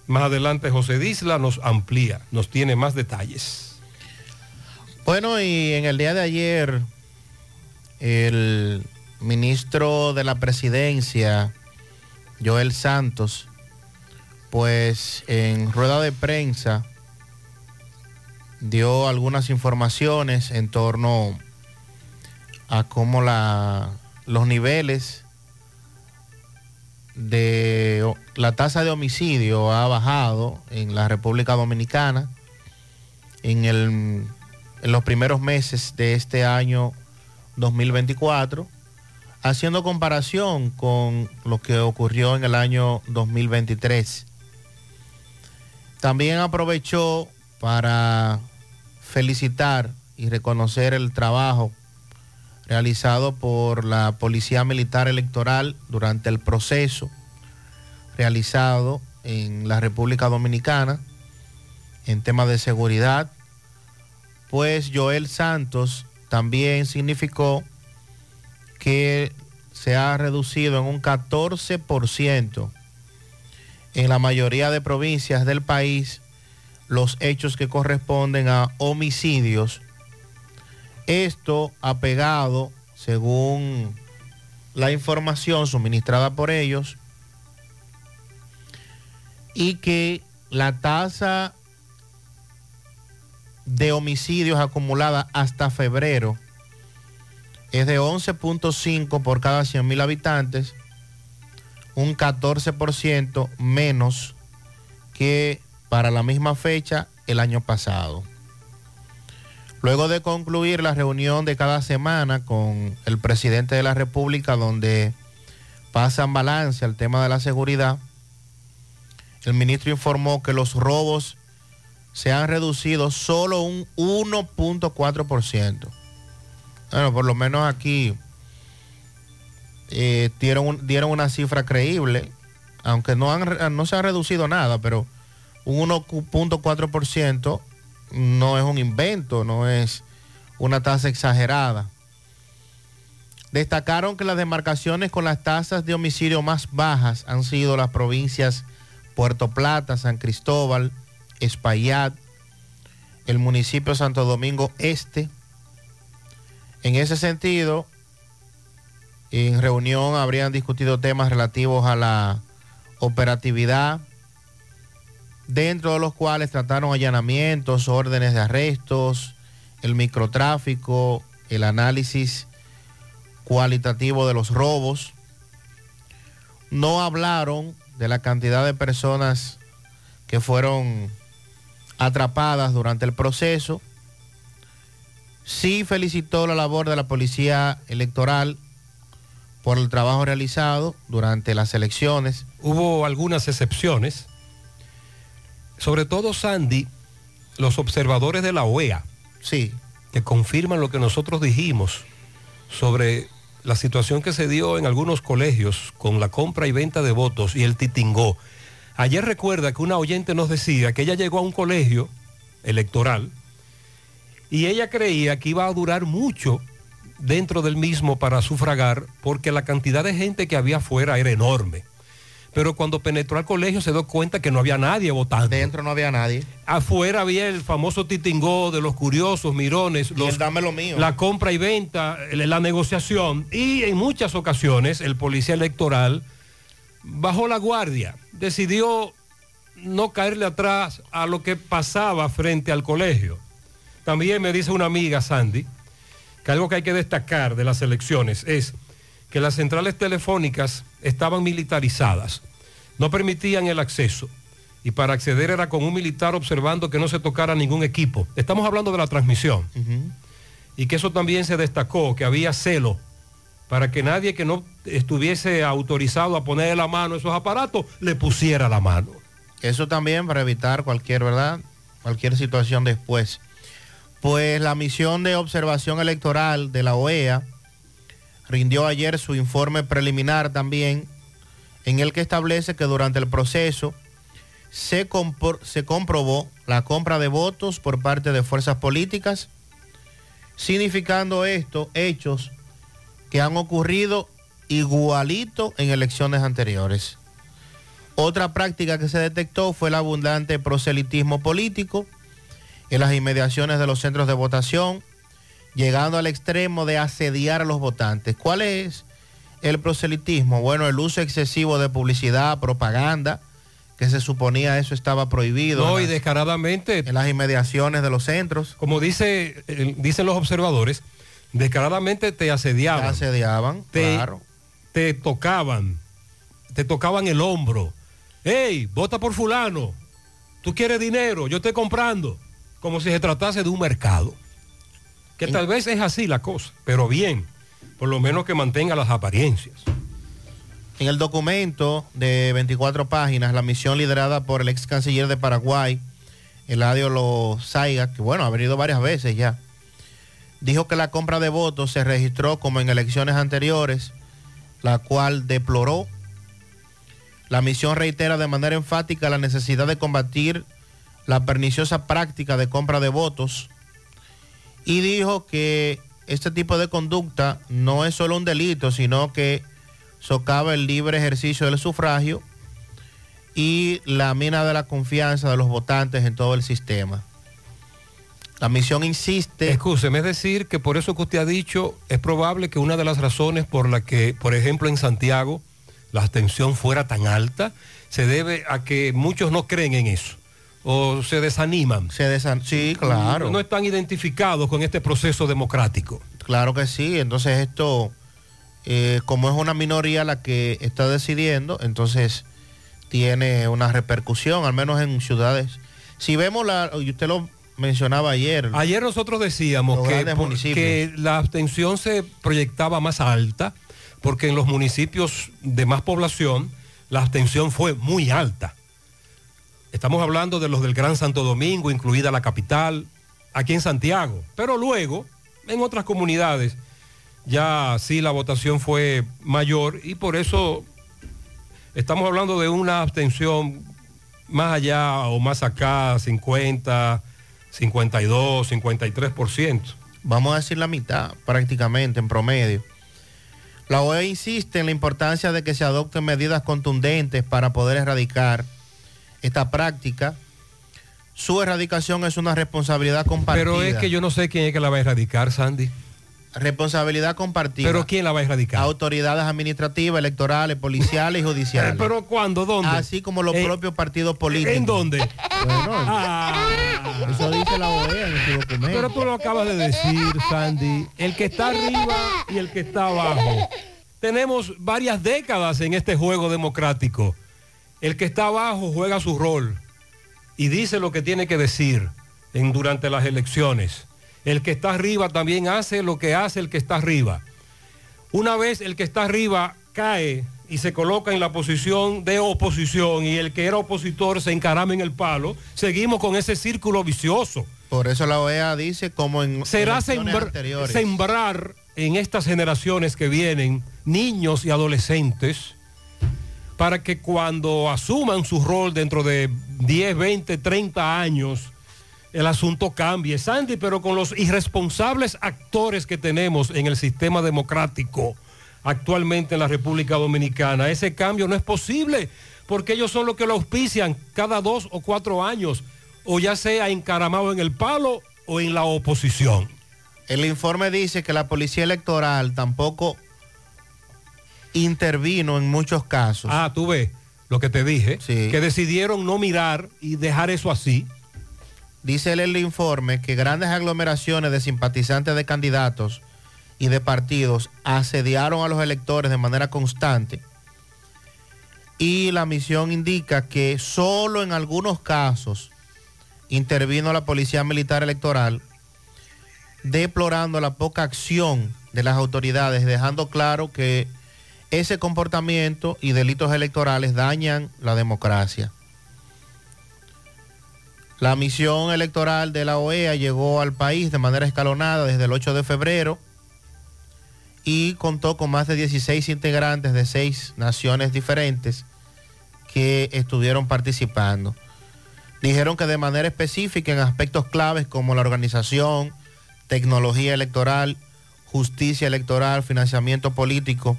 más adelante José Disla nos amplía, nos tiene más detalles. Bueno, y en el día de ayer, el ministro de la presidencia, Joel Santos, pues en rueda de prensa dio algunas informaciones en torno a cómo la, los niveles de la tasa de homicidio ha bajado en la República Dominicana en, el, en los primeros meses de este año 2024, haciendo comparación con lo que ocurrió en el año 2023. También aprovechó para felicitar y reconocer el trabajo realizado por la Policía Militar Electoral durante el proceso realizado en la República Dominicana en temas de seguridad, pues Joel Santos también significó que se ha reducido en un 14% en la mayoría de provincias del país los hechos que corresponden a homicidios. Esto apegado, según la información suministrada por ellos, y que la tasa de homicidios acumulada hasta febrero es de 11.5 por cada 100.000 habitantes, un 14% menos que para la misma fecha el año pasado. Luego de concluir la reunión de cada semana con el presidente de la República, donde pasan balance al tema de la seguridad, el ministro informó que los robos se han reducido solo un 1.4%. Bueno, por lo menos aquí eh, dieron, dieron una cifra creíble, aunque no, han, no se ha reducido nada, pero un 1.4% no es un invento, no es una tasa exagerada. Destacaron que las demarcaciones con las tasas de homicidio más bajas han sido las provincias Puerto Plata, San Cristóbal, Espaillat, el municipio Santo Domingo Este. En ese sentido, en reunión habrían discutido temas relativos a la operatividad, dentro de los cuales trataron allanamientos, órdenes de arrestos, el microtráfico, el análisis cualitativo de los robos. No hablaron de la cantidad de personas que fueron atrapadas durante el proceso. Sí felicitó la labor de la Policía Electoral por el trabajo realizado durante las elecciones. Hubo algunas excepciones, sobre todo Sandy, los observadores de la OEA, sí. que confirman lo que nosotros dijimos sobre la situación que se dio en algunos colegios con la compra y venta de votos y el titingó. Ayer recuerda que una oyente nos decía que ella llegó a un colegio electoral y ella creía que iba a durar mucho dentro del mismo para sufragar porque la cantidad de gente que había afuera era enorme. Pero cuando penetró al colegio se dio cuenta que no había nadie votando. Dentro no había nadie. Afuera había el famoso titingó de los curiosos, mirones, Y el los, dame lo mío. la compra y venta, la negociación. Y en muchas ocasiones el policía electoral bajó la guardia, decidió no caerle atrás a lo que pasaba frente al colegio. También me dice una amiga, Sandy, que algo que hay que destacar de las elecciones es que las centrales telefónicas estaban militarizadas, no permitían el acceso y para acceder era con un militar observando que no se tocara ningún equipo. Estamos hablando de la transmisión y que eso también se destacó, que había celo para que nadie que no estuviese autorizado a poner la mano a esos aparatos le pusiera la mano. Eso también para evitar cualquier, ¿verdad? Cualquier situación después. Pues la misión de observación electoral de la OEA rindió ayer su informe preliminar también, en el que establece que durante el proceso se, se comprobó la compra de votos por parte de fuerzas políticas, significando esto hechos que han ocurrido igualito en elecciones anteriores. Otra práctica que se detectó fue el abundante proselitismo político en las inmediaciones de los centros de votación, llegando al extremo de asediar a los votantes. ¿Cuál es el proselitismo? Bueno, el uso excesivo de publicidad, propaganda, que se suponía eso estaba prohibido. No, en y las- descaradamente, en las inmediaciones de los centros. como dice, eh, dicen los observadores, descaradamente te asediaban. Te asediaban, te, claro. te tocaban, te tocaban el hombro. Hey, vota por fulano. Tú quieres dinero, yo estoy comprando. Como si se tratase de un mercado. Que tal vez es así la cosa, pero bien, por lo menos que mantenga las apariencias. En el documento de 24 páginas, la misión liderada por el ex canciller de Paraguay, Eladio Lozaiga, que bueno, ha venido varias veces ya, dijo que la compra de votos se registró como en elecciones anteriores, la cual deploró. La misión reitera de manera enfática la necesidad de combatir la perniciosa práctica de compra de votos y dijo que este tipo de conducta no es solo un delito, sino que socava el libre ejercicio del sufragio y la mina de la confianza de los votantes en todo el sistema. La misión insiste. Escúcheme, es decir, que por eso que usted ha dicho, es probable que una de las razones por la que, por ejemplo, en Santiago la abstención fuera tan alta, se debe a que muchos no creen en eso o se desaniman. Se desan sí, claro. No están identificados con este proceso democrático. Claro que sí, entonces esto, eh, como es una minoría la que está decidiendo, entonces tiene una repercusión, al menos en ciudades. Si vemos la, y usted lo mencionaba ayer. Ayer nosotros decíamos por- que la abstención se proyectaba más alta porque en los municipios de más población la abstención fue muy alta. Estamos hablando de los del Gran Santo Domingo, incluida la capital, aquí en Santiago. Pero luego, en otras comunidades, ya sí la votación fue mayor y por eso estamos hablando de una abstención más allá o más acá, 50, 52, 53%. Vamos a decir la mitad, prácticamente, en promedio. La OEA insiste en la importancia de que se adopten medidas contundentes para poder erradicar esta práctica. Su erradicación es una responsabilidad compartida. Pero es que yo no sé quién es que la va a erradicar, Sandy. Responsabilidad compartida. Pero ¿quién la va a erradicar? Autoridades administrativas, electorales, policiales y [laughs] judiciales. ¿Pero cuándo? ¿Dónde? Así como los Eh, propios partidos políticos. ¿En dónde? Bueno, eso dice la OEA en su documento. Pero tú lo acabas de decir, Sandy. El que está arriba y el que está abajo. Tenemos varias décadas en este juego democrático. El que está abajo juega su rol y dice lo que tiene que decir en, durante las elecciones. El que está arriba también hace lo que hace el que está arriba. Una vez el que está arriba cae y se coloca en la posición de oposición y el que era opositor se encarama en el palo, seguimos con ese círculo vicioso. Por eso la OEA dice como en Será sembr- anteriores. sembrar en estas generaciones que vienen niños y adolescentes para que cuando asuman su rol dentro de 10, 20, 30 años, el asunto cambie. Sandy, pero con los irresponsables actores que tenemos en el sistema democrático actualmente en la República Dominicana, ese cambio no es posible porque ellos son los que lo auspician cada dos o cuatro años, o ya sea encaramado en el palo o en la oposición. El informe dice que la policía electoral tampoco intervino en muchos casos. Ah, tú ves lo que te dije, que decidieron no mirar y dejar eso así. Dice él en el informe que grandes aglomeraciones de simpatizantes de candidatos y de partidos asediaron a los electores de manera constante. Y la misión indica que solo en algunos casos intervino la Policía Militar Electoral, deplorando la poca acción de las autoridades, dejando claro que ese comportamiento y delitos electorales dañan la democracia. La misión electoral de la OEA llegó al país de manera escalonada desde el 8 de febrero y contó con más de 16 integrantes de seis naciones diferentes que estuvieron participando. Dijeron que de manera específica en aspectos claves como la organización, tecnología electoral, justicia electoral, financiamiento político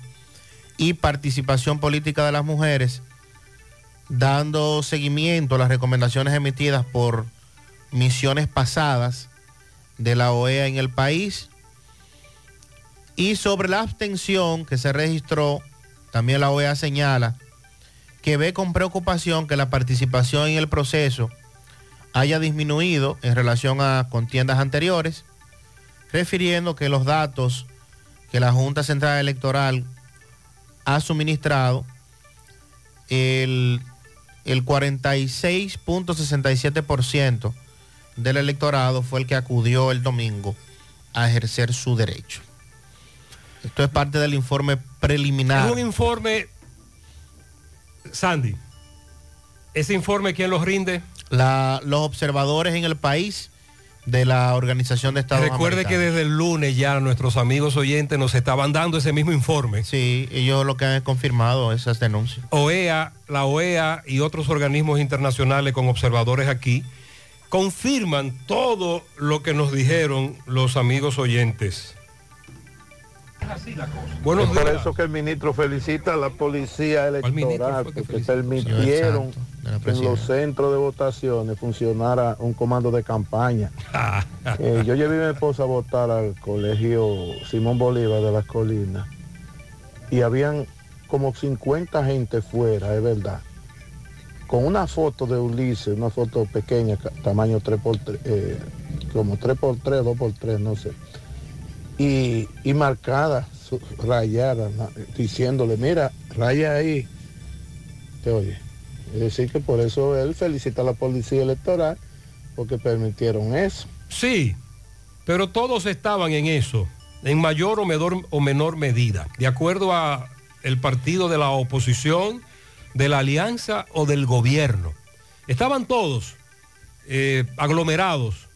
y participación política de las mujeres, dando seguimiento a las recomendaciones emitidas por misiones pasadas de la OEA en el país. Y sobre la abstención que se registró, también la OEA señala que ve con preocupación que la participación en el proceso haya disminuido en relación a contiendas anteriores, refiriendo que los datos que la Junta Central Electoral ha suministrado, el, el 46.67% del electorado fue el que acudió el domingo a ejercer su derecho. Esto es parte del informe preliminar. Es un informe, Sandy, ese informe, ¿quién lo rinde? La- los observadores en el país de la Organización de Estados Recuerde que desde el lunes ya nuestros amigos oyentes nos estaban dando ese mismo informe. Sí, ellos lo que han confirmado esas denuncias. OEA, la OEA y otros organismos internacionales con observadores aquí confirman todo lo que nos dijeron los amigos oyentes. Bueno, es por eso que el ministro felicita a la policía electoral porque permitieron que en los centros de votaciones funcionara un comando de campaña. [laughs] Eh, yo llevé a mi esposa a votar al colegio Simón Bolívar de las Colinas y habían como 50 gente fuera, es verdad, con una foto de Ulises, una foto pequeña, tamaño 3x3, eh, como 3x3, 2x3, no sé, y, y marcada, rayada, diciéndole, mira, raya ahí, te oye. Es decir, que por eso él felicita a la policía electoral, porque permitieron eso. Sí, pero todos estaban en eso, en mayor o menor, o menor medida, de acuerdo a el partido de la oposición, de la alianza o del gobierno. Estaban todos eh, aglomerados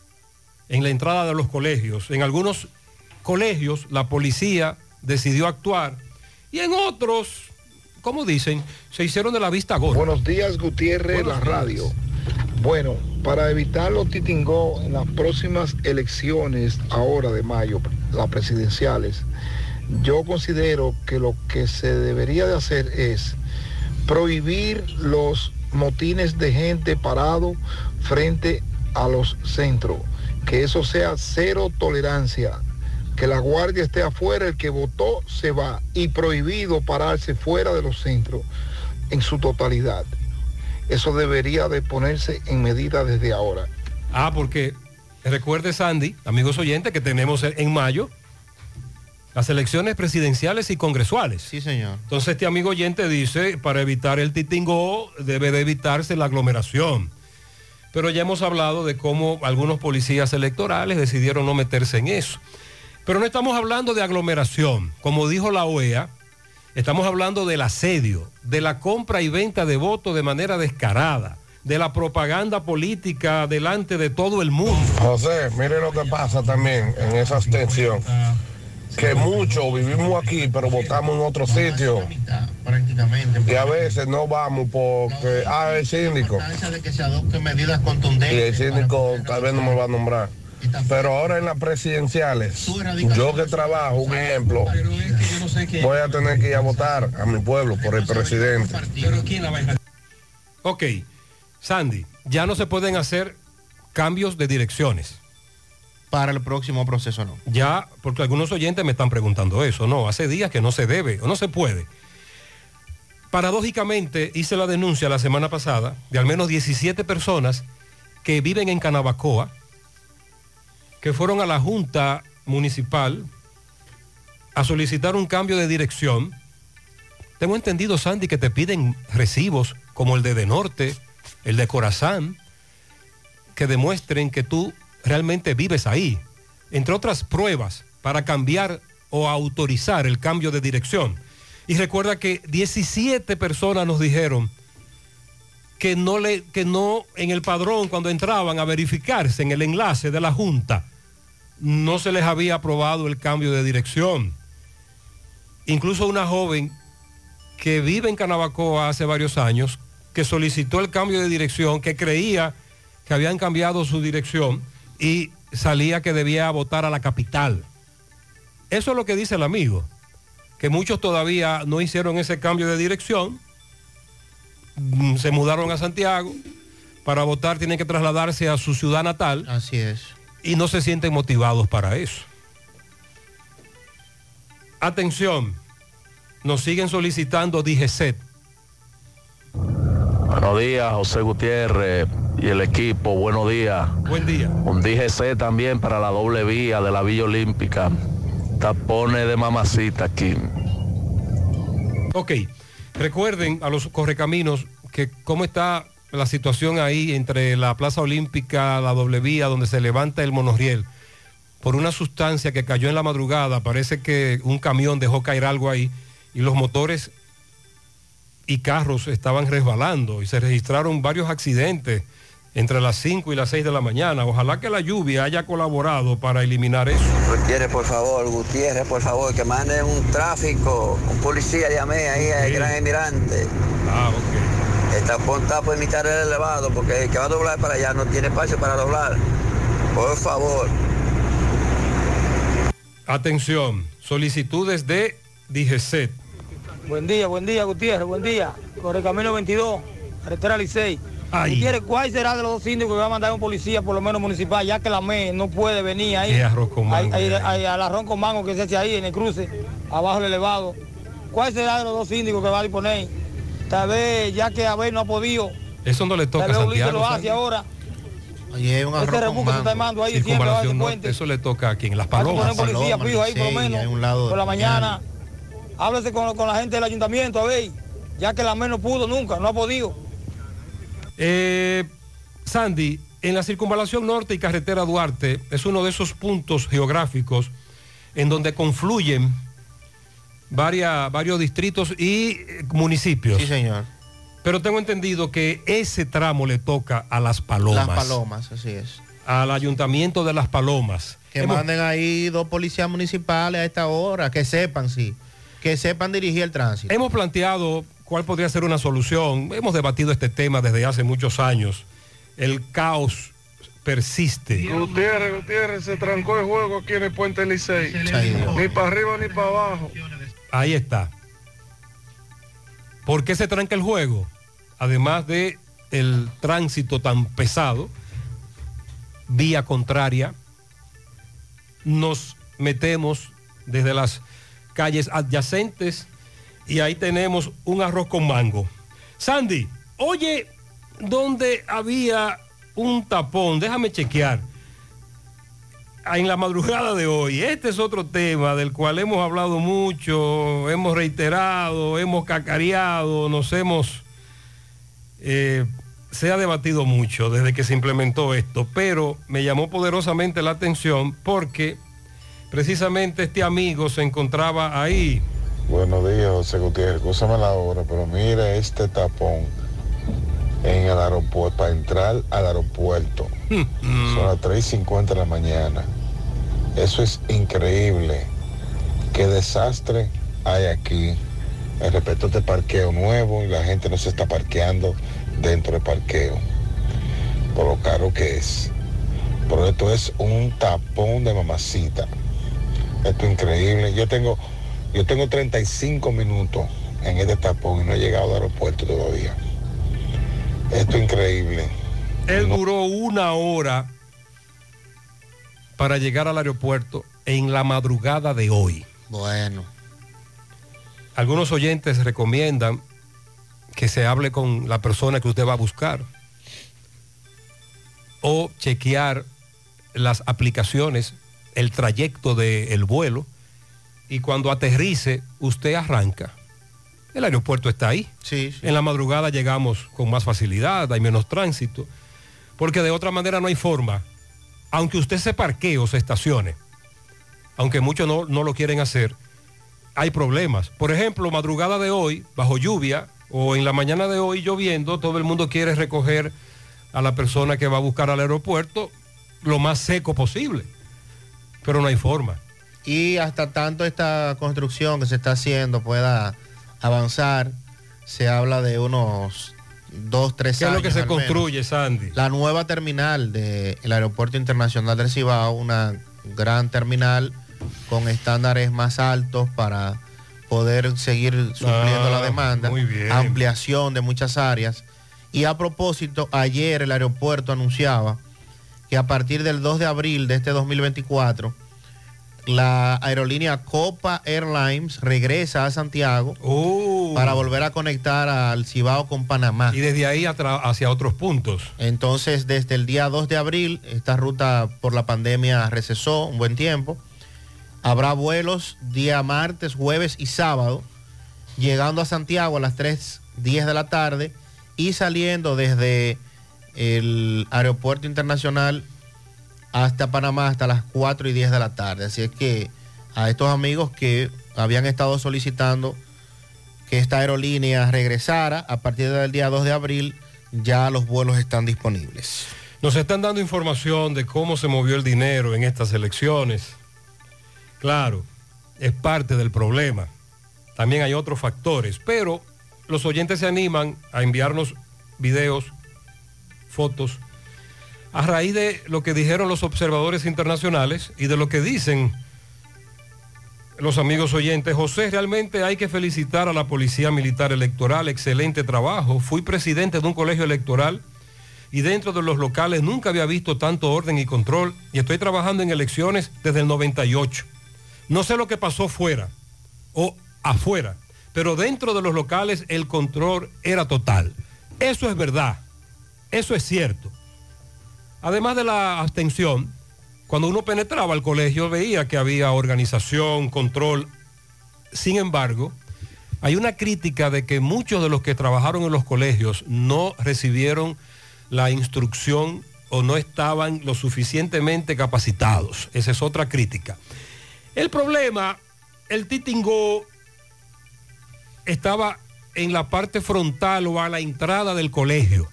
en la entrada de los colegios. En algunos colegios la policía decidió actuar y en otros, como dicen, se hicieron de la vista gorda. Buenos días, Gutiérrez, la radio. Bueno, para evitar los titingó en las próximas elecciones, ahora de mayo, las presidenciales, yo considero que lo que se debería de hacer es prohibir los motines de gente parado frente a los centros, que eso sea cero tolerancia, que la guardia esté afuera, el que votó se va y prohibido pararse fuera de los centros en su totalidad. Eso debería de ponerse en medida desde ahora. Ah, porque recuerde Sandy, amigos oyentes, que tenemos en mayo las elecciones presidenciales y congresuales. Sí, señor. Entonces este amigo oyente dice, para evitar el titingó debe de evitarse la aglomeración. Pero ya hemos hablado de cómo algunos policías electorales decidieron no meterse en eso. Pero no estamos hablando de aglomeración. Como dijo la OEA, estamos hablando del asedio, de la compra y venta de votos de manera descarada, de la propaganda política delante de todo el mundo. José, mire lo que pasa también en esa abstención. Que muchos vivimos aquí, pero votamos en otro sitio. Y a veces no vamos porque, ah, el síndico. de que se adopten medidas Y contundentes. el síndico tal vez no me va a nombrar. Pero ahora en las presidenciales, yo que trabajo, un ejemplo, voy a tener que ir a votar a mi pueblo por el presidente. Ok, Sandy, ya no se pueden hacer cambios de direcciones. Para el próximo proceso no. Ya, porque algunos oyentes me están preguntando eso, no, hace días que no se debe o no se puede. Paradójicamente hice la denuncia la semana pasada de al menos 17 personas que viven en Canabacoa, que fueron a la Junta Municipal a solicitar un cambio de dirección. Tengo entendido, Sandy, que te piden recibos como el de De Norte, el de Corazán, que demuestren que tú realmente vives ahí. Entre otras pruebas para cambiar o autorizar el cambio de dirección. Y recuerda que 17 personas nos dijeron que no, le, que no en el padrón cuando entraban a verificarse en el enlace de la Junta, no se les había aprobado el cambio de dirección. Incluso una joven que vive en Canabacoa hace varios años, que solicitó el cambio de dirección, que creía que habían cambiado su dirección y salía que debía votar a la capital. Eso es lo que dice el amigo, que muchos todavía no hicieron ese cambio de dirección, mm, se mudaron a Santiago, para votar tienen que trasladarse a su ciudad natal. Así es. Y no se sienten motivados para eso. Atención, nos siguen solicitando DGCET. Buenos días, José Gutiérrez y el equipo. Buenos días. Buen día. Un DGC también para la doble vía de la Villa Olímpica. Tapones de mamacita aquí. Ok, recuerden a los correcaminos que cómo está la situación ahí entre la Plaza Olímpica, la doble vía, donde se levanta el monorriel. Por una sustancia que cayó en la madrugada, parece que un camión dejó caer algo ahí y los motores y carros estaban resbalando y se registraron varios accidentes entre las 5 y las 6 de la mañana. Ojalá que la lluvia haya colaborado para eliminar eso. Gutiérrez, por favor, Gutiérrez, por favor, que manden un tráfico, un policía llamé ahí al Gran Emirante. Ah, ok. Está apuntado por imitar el elevado, porque el que va a doblar para allá no tiene espacio para doblar. Por favor. Atención, Solicitudes de DGCET. Buen día, buen día, Gutiérrez, buen día. Por el camino 22, carretera Licey. Gutiérrez, ¿cuál será de los dos síndicos que va a mandar un policía, por lo menos municipal, ya que la ME no puede venir ahí? Qué arroz con mango. Ahí- ahí- ahí, al arroz con mango que se hace ahí en el cruce, abajo el elevado. ¿Cuál será de los dos síndicos que va a disponer? Tal vez, ya que Abel no ha podido, Eso no le toca tal a vez Ulises Santiago. lo hace ahora. Oye, hay un arroz con se está mango. armando ahí siempre, va a puente. eso le toca aquí en Las Hay Palomas. poner policía ahí por lo menos. hay un lado por la mañana. Háblese con, con la gente del ayuntamiento, a ver. Ya que la ME no pudo nunca, no ha podido. Eh, Sandy, en la circunvalación norte y carretera Duarte es uno de esos puntos geográficos en donde confluyen varias, varios distritos y eh, municipios. Sí, señor. Pero tengo entendido que ese tramo le toca a Las Palomas. Las palomas, así es. Al ayuntamiento de Las Palomas. Que Hemos- manden ahí dos policías municipales a esta hora, que sepan, sí. Que sepan dirigir el tránsito. Hemos planteado cuál podría ser una solución. Hemos debatido este tema desde hace muchos años. El caos persiste. Gutiérrez, Gutiérrez, se trancó el juego aquí en el puente Licey. Ni para arriba ni para abajo. Ahí está. ¿Por qué se tranca el juego? Además de el tránsito tan pesado, vía contraria, nos metemos desde las calles adyacentes y ahí tenemos un arroz con mango. Sandy, oye, ¿dónde había un tapón? Déjame chequear. En la madrugada de hoy, este es otro tema del cual hemos hablado mucho, hemos reiterado, hemos cacareado, nos hemos... eh, se ha debatido mucho desde que se implementó esto, pero me llamó poderosamente la atención porque precisamente este amigo se encontraba ahí. Buenos días, José Gutiérrez. Escúchame la hora, pero mira este tapón en el aeropuerto, para entrar al aeropuerto. Son las 3.50 de la mañana. Eso es increíble. Qué desastre hay aquí. El respecto este parqueo nuevo y la gente no se está parqueando dentro del parqueo. Por lo caro que es. Pero esto es un tapón de mamacita. Esto es increíble. Yo tengo, yo tengo 35 minutos en este tapón y no he llegado al aeropuerto todavía. Esto es increíble. Él duró una hora para llegar al aeropuerto en la madrugada de hoy. Bueno. Algunos oyentes recomiendan que se hable con la persona que usted va a buscar o chequear las aplicaciones, el trayecto del vuelo y cuando aterrice usted arranca. El aeropuerto está ahí. Sí, En la madrugada llegamos con más facilidad, hay menos tránsito, porque de otra manera no hay forma. Aunque usted se parquee o se estacione, aunque muchos no, no lo quieren hacer, hay problemas. Por ejemplo, madrugada de hoy, bajo lluvia, o en la mañana de hoy lloviendo, todo el mundo quiere recoger a la persona que va a buscar al aeropuerto lo más seco posible. Pero no hay forma. Y hasta tanto esta construcción que se está haciendo pueda avanzar, se habla de unos dos, tres ¿Qué es años. lo que se menos. construye, Sandy? La nueva terminal del Aeropuerto Internacional del Cibao, una gran terminal con estándares más altos para poder seguir supliendo Ah, la demanda, muy bien. ampliación de muchas áreas. Y a propósito, ayer el aeropuerto anunciaba que a partir del 2 de abril de este 2024, la aerolínea Copa Airlines regresa a Santiago para volver a conectar al Cibao con Panamá. Y desde ahí hacia otros puntos. Entonces, desde el día 2 de abril, esta ruta por la pandemia recesó un buen tiempo. Habrá vuelos día martes, jueves y sábado, llegando a Santiago a las 3.10 de la tarde y saliendo desde el aeropuerto internacional hasta Panamá hasta las 4 y 10 de la tarde. Así es que a estos amigos que habían estado solicitando que esta aerolínea regresara a partir del día 2 de abril, ya los vuelos están disponibles. Nos están dando información de cómo se movió el dinero en estas elecciones. Claro, es parte del problema. También hay otros factores, pero los oyentes se animan a enviarnos videos, fotos, a raíz de lo que dijeron los observadores internacionales y de lo que dicen los amigos oyentes, José, realmente hay que felicitar a la Policía Militar Electoral, excelente trabajo. Fui presidente de un colegio electoral y dentro de los locales nunca había visto tanto orden y control y estoy trabajando en elecciones desde el 98. No sé lo que pasó fuera o afuera, pero dentro de los locales el control era total. Eso es verdad, eso es cierto. Además de la abstención, cuando uno penetraba al colegio veía que había organización, control. Sin embargo, hay una crítica de que muchos de los que trabajaron en los colegios no recibieron la instrucción o no estaban lo suficientemente capacitados. Esa es otra crítica. El problema, el titingo estaba en la parte frontal o a la entrada del colegio.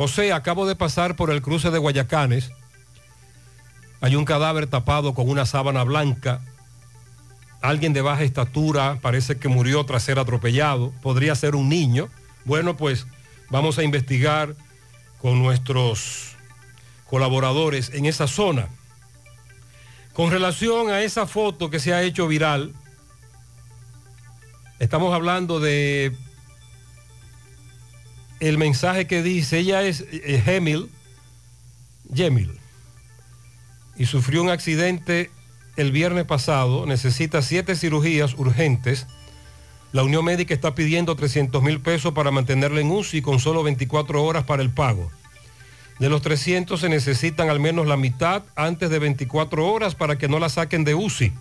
José, acabo de pasar por el cruce de Guayacanes hay un cadáver tapado con una sábana blanca. Alguien de baja estatura parece que murió tras ser atropellado. Podría ser un niño. Bueno, pues vamos a investigar con nuestros colaboradores en esa zona. Con relación a esa foto que se ha hecho viral, estamos hablando de el mensaje que dice, ella es eh, Gemil, y sufrió un accidente el viernes pasado, necesita siete cirugías urgentes. La Unión Médica está pidiendo 300 mil pesos para mantenerla en UCI con solo 24 horas para el pago. De los 300 se necesitan al menos la mitad antes de 24 horas para que no la saquen de UCI.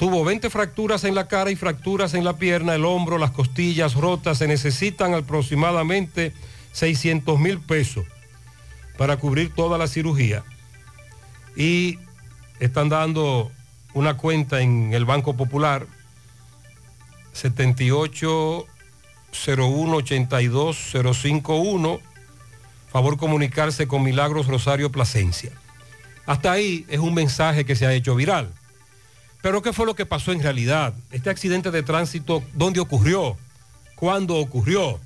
Tuvo 20 fracturas en la cara y fracturas en la pierna, el hombro, las costillas rotas. Se necesitan aproximadamente 600 mil pesos para cubrir toda la cirugía y están dando una cuenta en el Banco Popular 7801820051 Favor comunicarse con Milagros Rosario Plasencia. Hasta ahí es un mensaje que se ha hecho viral. Pero ¿qué fue lo que pasó en realidad? Este accidente de tránsito, ¿dónde ocurrió? ¿Cuándo ocurrió?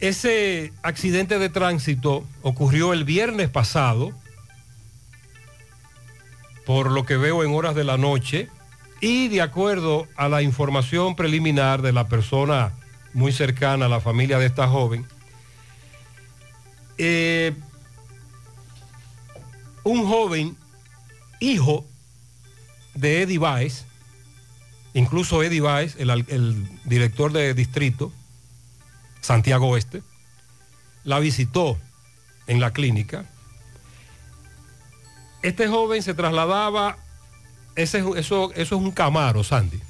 Ese accidente de tránsito ocurrió el viernes pasado por lo que veo en horas de la noche y de acuerdo a la información preliminar de la persona muy cercana a la familia de esta joven, eh, un joven hijo de Eddie Baez, incluso Eddie Baez, el, el director de distrito, Santiago Oeste, la visitó en la clínica este joven se trasladaba, ese, eso, eso es un Camaro, Sandy.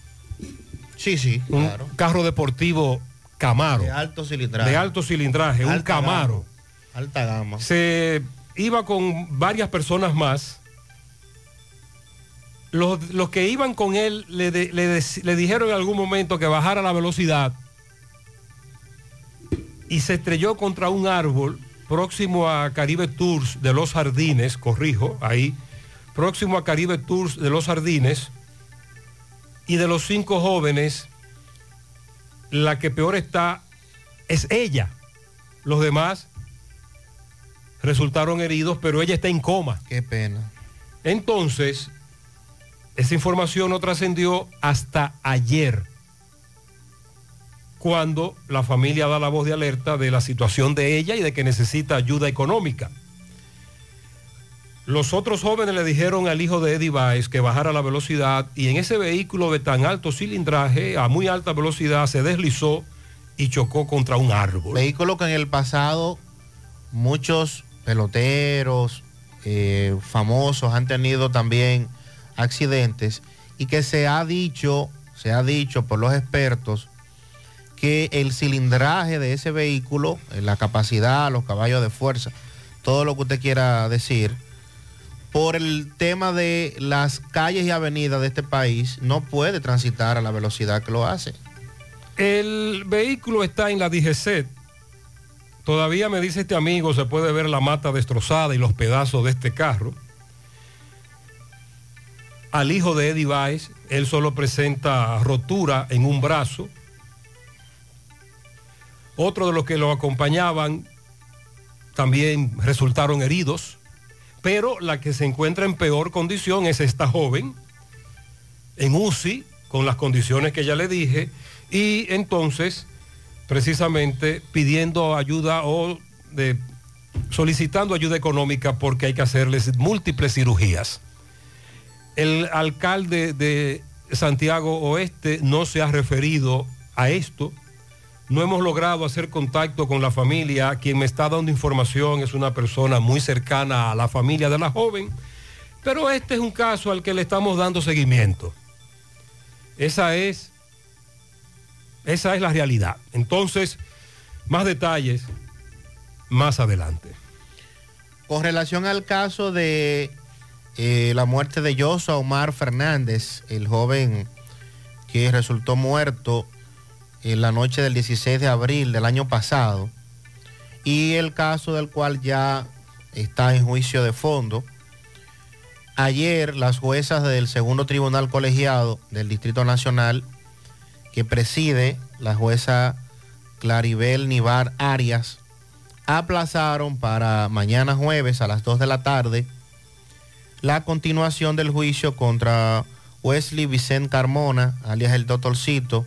Sí, sí, un carro deportivo Camaro. De alto cilindraje. De alto cilindraje, un Camaro. Alta gama. Se iba con varias personas más. Los, que iban con él le, le dijeron en algún momento que bajara la velocidad y se estrelló contra un árbol próximo a Caribe Tours de los Jardines, corrijo, ahí, próximo a Caribe Tours de los Jardines, y de los cinco jóvenes, la que peor está es ella. Los demás resultaron heridos, pero ella está en coma. Qué pena. Entonces, esa información no trascendió hasta ayer cuando la familia da la voz de alerta de la situación de ella y de que necesita ayuda económica. Los otros jóvenes le dijeron al hijo de Eddie Baez que bajara la velocidad y en ese vehículo de tan alto cilindraje, a muy alta velocidad, se deslizó y chocó contra un árbol. Vehículo que en el pasado muchos peloteros eh, famosos han tenido también accidentes y que se ha dicho, se ha dicho por los expertos, que el cilindraje de ese vehículo, eh, la capacidad, los caballos de fuerza, todo lo que usted quiera decir, por el tema de las calles y avenidas de este país, no puede transitar a la velocidad que lo hace. El vehículo está en la DGC. Todavía me dice este amigo, se puede ver la mata destrozada y los pedazos de este carro. Al hijo de Eddie Weiss, él solo presenta rotura en un brazo otro de los que lo acompañaban también resultaron heridos, pero la que se encuentra en peor condición es esta joven, en UCI, con las condiciones que ya le dije, y entonces, precisamente, pidiendo ayuda o de, solicitando ayuda económica porque hay que hacerles múltiples cirugías. El alcalde de Santiago Oeste no se ha referido a esto. No hemos logrado hacer contacto con la familia. Quien me está dando información es una persona muy cercana a la familia de la joven. Pero este es un caso al que le estamos dando seguimiento. Esa es, esa es la realidad. Entonces, más detalles más adelante. Con relación al caso de eh, la muerte de Joshua Omar Fernández, el joven que resultó muerto en la noche del 16 de abril del año pasado, y el caso del cual ya está en juicio de fondo. Ayer las juezas del segundo tribunal colegiado del Distrito Nacional, que preside la jueza Claribel Nivar Arias, aplazaron para mañana jueves a las 2 de la tarde la continuación del juicio contra Wesley Vicente Carmona, alias el Doctorcito,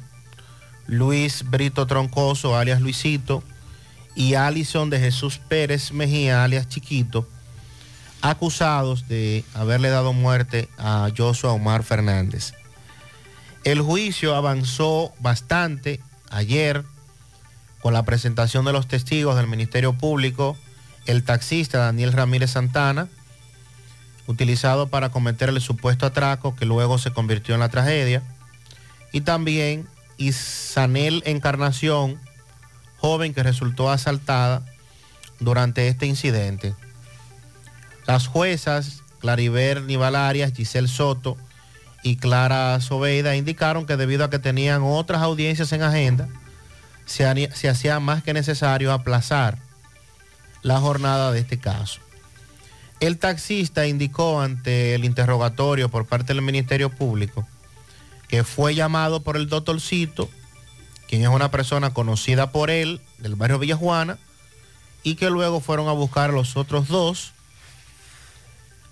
Luis Brito Troncoso, alias Luisito, y Alison de Jesús Pérez Mejía, alias Chiquito, acusados de haberle dado muerte a Joshua Omar Fernández. El juicio avanzó bastante ayer con la presentación de los testigos del Ministerio Público, el taxista Daniel Ramírez Santana, utilizado para cometer el supuesto atraco que luego se convirtió en la tragedia, y también Isanel Encarnación, joven que resultó asaltada durante este incidente. Las juezas Clariver Nival Arias, Giselle Soto y Clara Sobeida indicaron que debido a que tenían otras audiencias en agenda, se hacía más que necesario aplazar la jornada de este caso. El taxista indicó ante el interrogatorio por parte del Ministerio Público que fue llamado por el doctorcito, quien es una persona conocida por él del barrio Villajuana, y que luego fueron a buscar a los otros dos.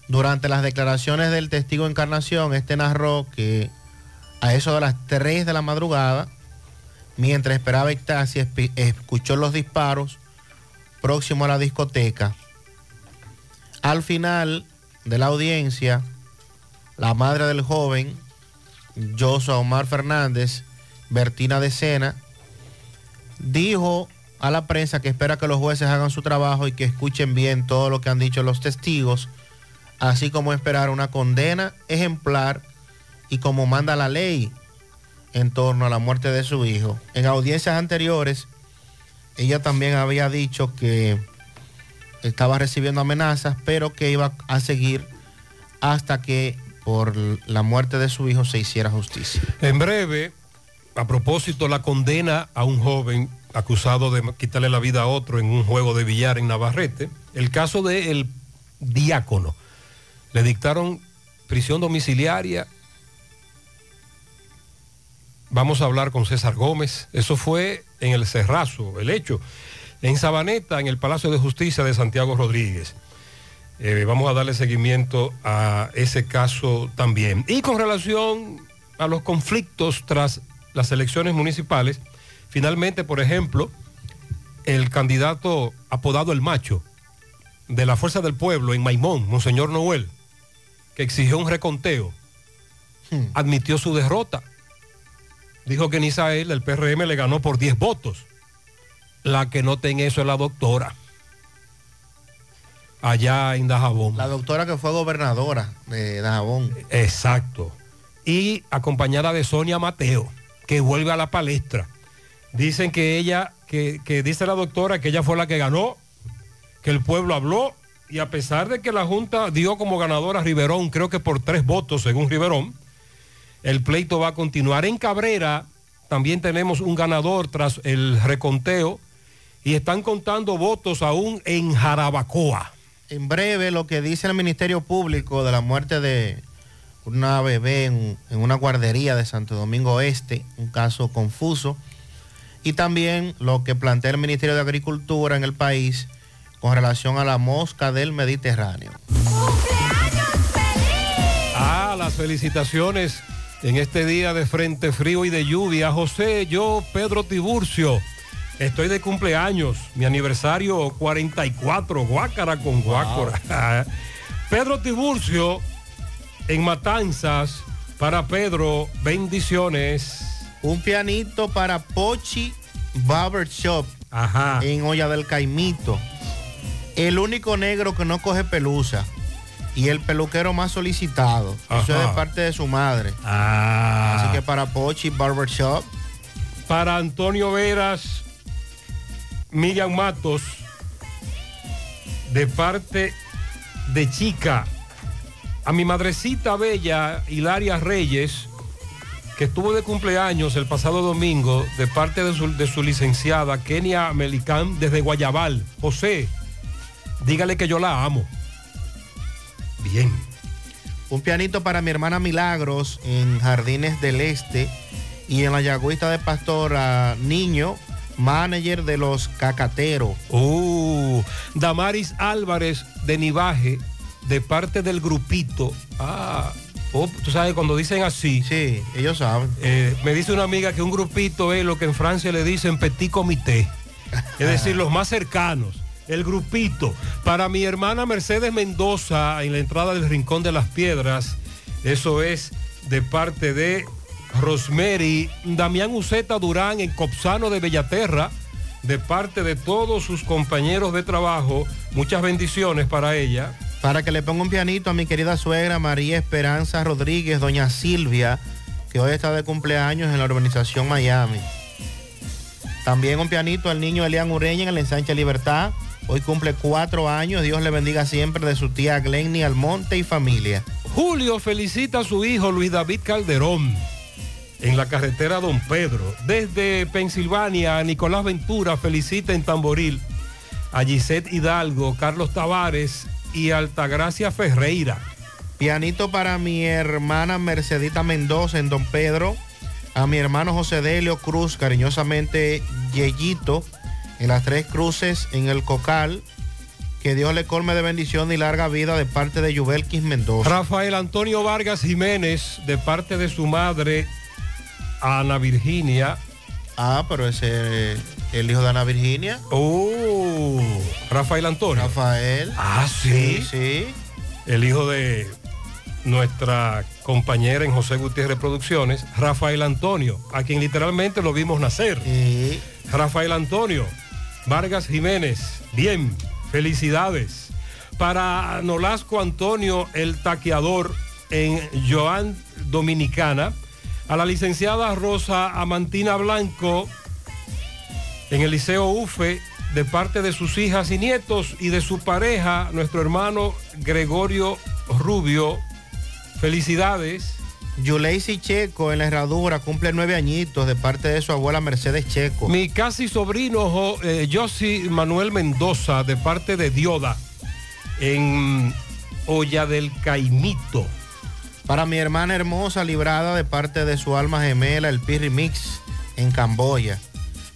Durante las declaraciones del testigo Encarnación, este narró que a eso de las 3 de la madrugada, mientras esperaba el taxi, escuchó los disparos próximo a la discoteca. Al final de la audiencia, la madre del joven, Joshua Omar Fernández, Bertina de Sena, dijo a la prensa que espera que los jueces hagan su trabajo y que escuchen bien todo lo que han dicho los testigos, así como esperar una condena ejemplar y como manda la ley en torno a la muerte de su hijo. En audiencias anteriores, ella también había dicho que estaba recibiendo amenazas, pero que iba a seguir hasta que por la muerte de su hijo se hiciera justicia. En breve, a propósito, la condena a un joven acusado de quitarle la vida a otro en un juego de billar en Navarrete, el caso del diácono. Le dictaron prisión domiciliaria. Vamos a hablar con César Gómez. Eso fue en el Cerrazo, el hecho. En Sabaneta, en el Palacio de Justicia de Santiago Rodríguez. Eh, vamos a darle seguimiento a ese caso también. Y con relación a los conflictos tras las elecciones municipales, finalmente, por ejemplo, el candidato apodado El Macho de la Fuerza del Pueblo en Maimón, Monseñor Noel, que exigió un reconteo, admitió su derrota. Dijo que en Isael el PRM le ganó por 10 votos. La que nota en eso es la doctora allá en Dajabón. La doctora que fue gobernadora de Dajabón. Exacto. Y acompañada de Sonia Mateo, que vuelve a la palestra. Dicen que ella, que, que dice la doctora que ella fue la que ganó, que el pueblo habló, y a pesar de que la Junta dio como ganadora a Riverón, creo que por tres votos según Riverón, el pleito va a continuar. En Cabrera también tenemos un ganador tras el reconteo y están contando votos aún en Jarabacoa. En breve, lo que dice el Ministerio Público de la muerte de una bebé en, en una guardería de Santo Domingo Este, un caso confuso. Y también lo que plantea el Ministerio de Agricultura en el país con relación a la mosca del Mediterráneo. Ah, las felicitaciones en este día de frente frío y de lluvia. José, yo, Pedro Tiburcio, estoy de cumpleaños, mi aniversario 44, guácara con guácara. [laughs] Pedro Tiburcio, en Matanzas, para Pedro, bendiciones. Un pianito para Pochi Barber Shop Ajá. en Olla del Caimito. El único negro que no coge pelusa y el peluquero más solicitado. Eso es Ajá. de parte de su madre. Ah. Así que para Pochi Barber Shop. Para Antonio Veras, Miriam Matos, de parte de Chica. A mi madrecita bella, Hilaria Reyes, que estuvo de cumpleaños el pasado domingo, de parte de su, de su licenciada Kenia Melicán, desde Guayabal. José, dígale que yo la amo. Bien. Un pianito para mi hermana Milagros en Jardines del Este y en la Yagüita de Pastora Niño, manager de los Cacateros. Uh, Damaris Álvarez de Nivaje, de parte del grupito. Ah, oh, tú sabes, cuando dicen así. Sí, ellos saben. Eh, me dice una amiga que un grupito es lo que en Francia le dicen petit comité. Es decir, [laughs] los más cercanos. El grupito. Para mi hermana Mercedes Mendoza, en la entrada del Rincón de las Piedras, eso es de parte de Rosemary, Damián Uceta Durán en Copsano de Bellaterra, de parte de todos sus compañeros de trabajo. Muchas bendiciones para ella. Para que le ponga un pianito a mi querida suegra María Esperanza Rodríguez, doña Silvia, que hoy está de cumpleaños en la urbanización Miami. También un pianito al niño Elian Ureña en el ensanche Libertad. Hoy cumple cuatro años. Dios le bendiga siempre de su tía Glenny Almonte y familia. Julio felicita a su hijo Luis David Calderón en la carretera Don Pedro. Desde Pensilvania, Nicolás Ventura felicita en Tamboril a Gisette Hidalgo, Carlos Tavares y Altagracia Ferreira. Pianito para mi hermana Mercedita Mendoza en Don Pedro. A mi hermano José Delio Cruz, cariñosamente Yeyito, en las tres cruces en el Cocal. Que Dios le colme de bendición y larga vida de parte de Yubelquis Mendoza. Rafael Antonio Vargas Jiménez, de parte de su madre, Ana Virginia. Ah, pero ese el hijo de Ana Virginia. Oh, Rafael Antonio. Rafael. Ah, sí. Sí. El hijo de nuestra compañera en José Gutiérrez Producciones, Rafael Antonio, a quien literalmente lo vimos nacer. Rafael Antonio, Vargas Jiménez, bien, felicidades. Para Nolasco Antonio, el taqueador en Joan Dominicana, a la licenciada Rosa Amantina Blanco, en el Liceo UFE, de parte de sus hijas y nietos y de su pareja, nuestro hermano Gregorio Rubio. Felicidades. Yuleisi Checo en la herradura cumple nueve añitos de parte de su abuela Mercedes Checo. Mi casi sobrino eh, Josi Manuel Mendoza, de parte de Dioda, en Olla del Caimito. Para mi hermana hermosa librada de parte de su alma gemela, el Pirri Mix en Camboya.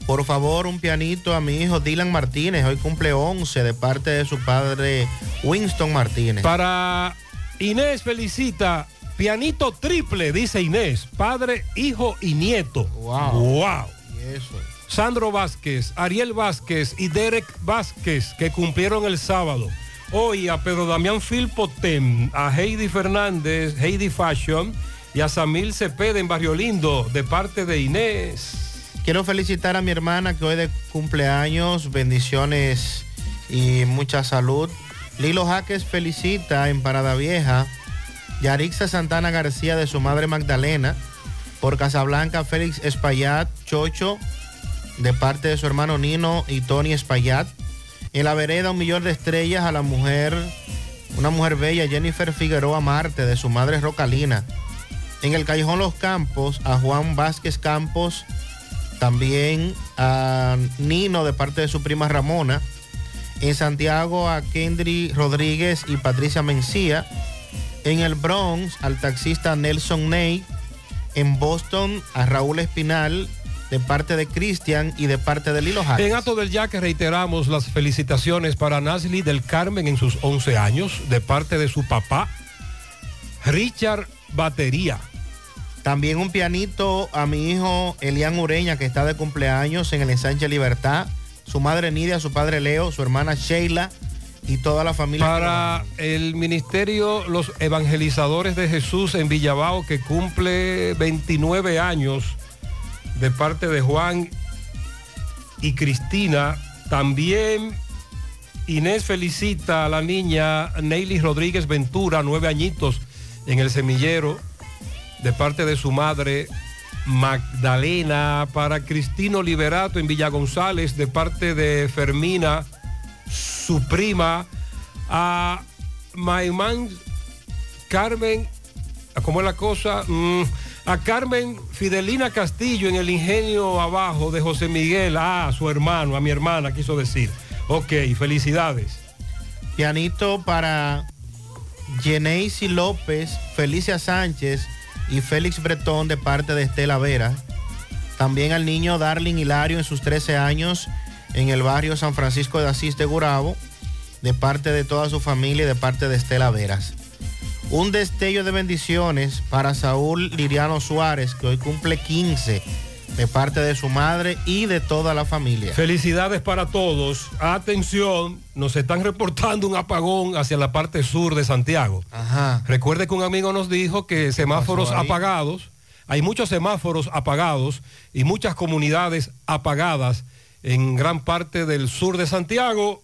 Por favor, un pianito a mi hijo Dylan Martínez. Hoy cumple 11 de parte de su padre Winston Martínez. Para Inés felicita, pianito triple, dice Inés, padre, hijo y nieto. Wow. Wow. Y eso. Sandro Vázquez, Ariel Vázquez y Derek Vázquez, que cumplieron el sábado. Hoy a Pedro Damián Filpotem, a Heidi Fernández, Heidi Fashion y a Samil Cepeda en Barrio Lindo, de parte de Inés. Quiero felicitar a mi hermana que hoy de cumpleaños, bendiciones y mucha salud. Lilo Jaques felicita en Parada Vieja. Yarixa Santana García de su madre Magdalena. Por Casablanca, Félix Espaillat, Chocho, de parte de su hermano Nino y Tony Espaillat. En la vereda, un millón de estrellas a la mujer, una mujer bella, Jennifer Figueroa Marte, de su madre Rocalina. En el Callejón Los Campos, a Juan Vázquez Campos, también a Nino de parte de su prima Ramona. En Santiago a Kendry Rodríguez y Patricia Mencía. En el Bronx al taxista Nelson Ney. En Boston a Raúl Espinal de parte de Cristian y de parte de Lilo. En Ato del Yaque reiteramos las felicitaciones para Nasli del Carmen en sus 11 años, de parte de su papá, Richard Batería. También un pianito a mi hijo Elian Ureña, que está de cumpleaños en el ensanche Libertad. Su madre Nidia, su padre Leo, su hermana Sheila y toda la familia. Para el ministerio Los Evangelizadores de Jesús en Villabao, que cumple 29 años de parte de Juan y Cristina. También Inés felicita a la niña Neily Rodríguez Ventura, nueve añitos, en el semillero, de parte de su madre Magdalena. Para Cristino Liberato en Villa González, de parte de Fermina, su prima. A Maimán Carmen, ¿cómo es la cosa? Mm, a Carmen Fidelina Castillo en el ingenio abajo de José Miguel, a su hermano, a mi hermana, quiso decir. Ok, felicidades. Pianito para Geneisi López, Felicia Sánchez y Félix Bretón de parte de Estela Vera. También al niño Darling Hilario en sus 13 años en el barrio San Francisco de Asís de Gurabo, de parte de toda su familia y de parte de Estela Veras. Un destello de bendiciones para Saúl Liriano Suárez, que hoy cumple 15, de parte de su madre y de toda la familia. Felicidades para todos. Atención, nos están reportando un apagón hacia la parte sur de Santiago. Ajá. Recuerde que un amigo nos dijo que semáforos apagados, hay muchos semáforos apagados y muchas comunidades apagadas en gran parte del sur de Santiago.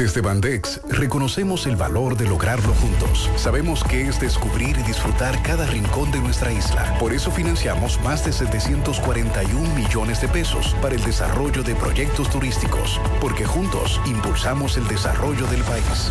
Desde Bandex reconocemos el valor de lograrlo juntos. Sabemos que es descubrir y disfrutar cada rincón de nuestra isla. Por eso financiamos más de 741 millones de pesos para el desarrollo de proyectos turísticos, porque juntos impulsamos el desarrollo del país.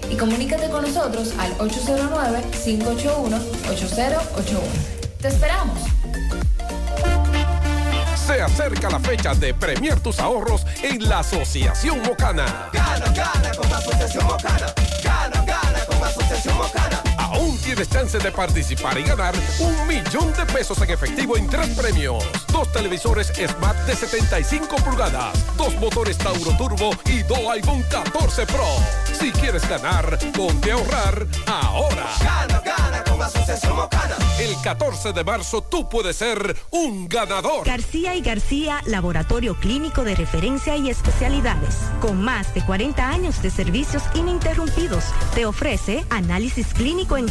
y comunícate con nosotros al 809-581-8081. ¡Te esperamos! Se acerca la fecha de premiar tus ahorros en la Asociación Mocana. Gana, gana con la Asociación Mocana. Gana, gana con la Asociación Mocana. Aún tienes chance de participar y ganar un millón de pesos en efectivo en tres premios. Dos televisores Smart de 75 pulgadas, dos motores Tauro Turbo y dos iPhone 14 Pro. Si quieres ganar, ponte a ahorrar ahora. Gana, gana con Asociación Mocana. El 14 de marzo tú puedes ser un ganador. García y García, laboratorio clínico de referencia y especialidades. Con más de 40 años de servicios ininterrumpidos, te ofrece análisis clínico en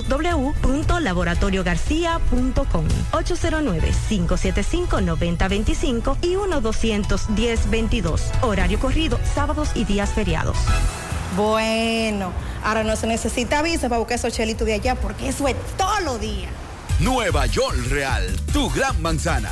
www.laboratoriogarcia.com 809-575-9025 y 1-210-22. Horario corrido, sábados y días feriados. Bueno, ahora no se necesita visa para buscar esos chelitos de allá porque eso es todos los días. Nueva York Real, tu gran manzana.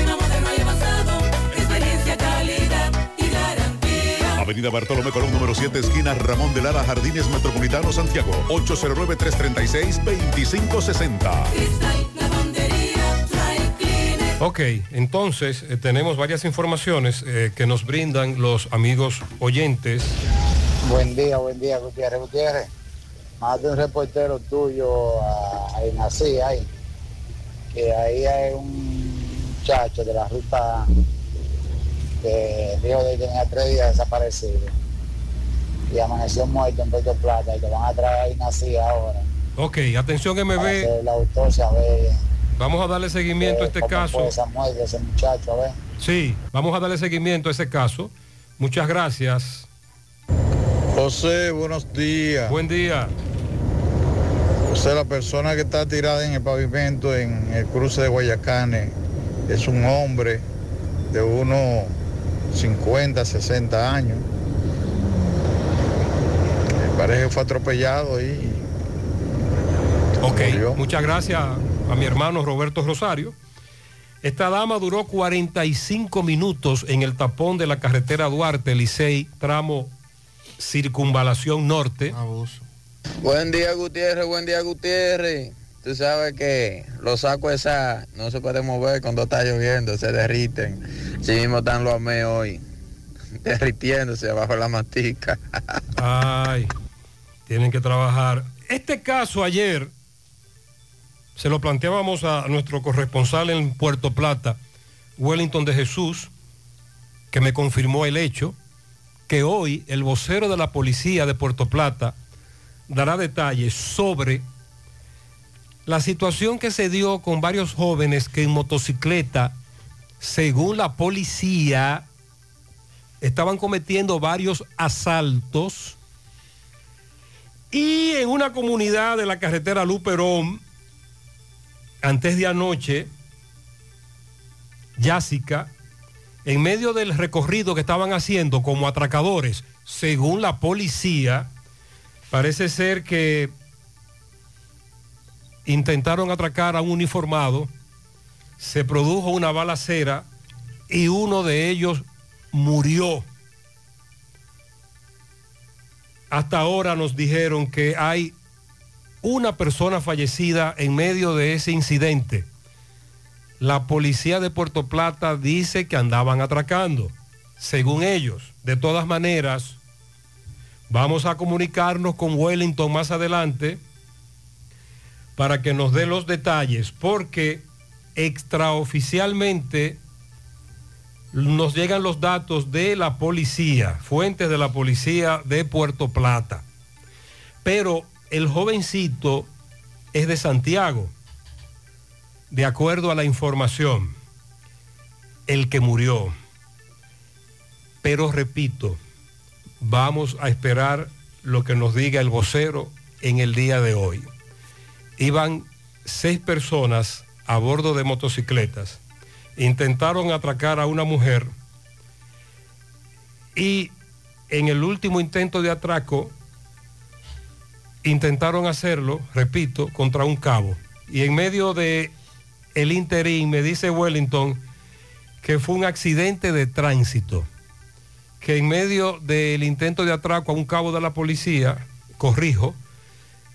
Avenida Bartolomé Colón, número 7, esquina Ramón de Lara, Jardines Metropolitano, Santiago. 809-336-2560. Cristal, lavandería, dry cleaner. Ok, entonces eh, tenemos varias informaciones eh, que nos brindan los amigos oyentes. Buen día, buen día, Gutiérrez. Gutiérrez, más de un reportero tuyo a, a Inací, ahí, que ahí hay un muchacho de la ruta que dijo de que tenía tres días desaparecido y amaneció muerto en Puerto Plata y que van a traer a Inací ahora. Ok, atención MB, la autopsia, a ver vamos a darle seguimiento a este cómo caso. fue esa muerte de ese muchacho, a ver. Sí, vamos a darle seguimiento a ese caso. Muchas gracias. José, buenos días. Buen día. José, la persona que está tirada en el pavimento en el cruce de Guayacane es un hombre de unos 50, 60 años. Me parece que fue atropellado y Ok, muchas gracias a mi hermano Roberto Rosario. Esta dama duró 45 minutos en el tapón de la carretera Duarte, Licey, tramo Circunvalación Norte. Buen día Gutiérrez, buen día Gutiérrez. Tú sabes que los sacos esa no se pueden mover cuando está lloviendo, se derriten. Sí mismo están los amé hoy, [laughs] derritiéndose bajo la mastica. [laughs] Ay, tienen que trabajar. Este caso ayer se lo planteábamos a nuestro corresponsal en Puerto Plata, Wellington de Jesús, que me confirmó el hecho, que hoy el vocero de la policía de Puerto Plata dará detalles sobre la situación que se dio con varios jóvenes que en motocicleta, según la policía, estaban cometiendo varios asaltos y en una comunidad de la carretera Luperón antes de anoche, Jásica, en medio del recorrido que estaban haciendo como atracadores, según la policía, parece ser que intentaron atracar a un uniformado, se produjo una balacera y uno de ellos murió. Hasta ahora nos dijeron que hay una persona fallecida en medio de ese incidente. La policía de Puerto Plata dice que andaban atracando, según ellos. De todas maneras, vamos a comunicarnos con Wellington más adelante para que nos dé los detalles, porque extraoficialmente nos llegan los datos de la policía, fuentes de la policía de Puerto Plata. Pero el jovencito es de Santiago, de acuerdo a la información, el que murió. Pero repito, vamos a esperar lo que nos diga el vocero en el día de hoy. Iban seis personas a bordo de motocicletas, intentaron atracar a una mujer y en el último intento de atraco intentaron hacerlo, repito, contra un cabo. Y en medio de el interín me dice Wellington que fue un accidente de tránsito, que en medio del intento de atraco a un cabo de la policía, corrijo,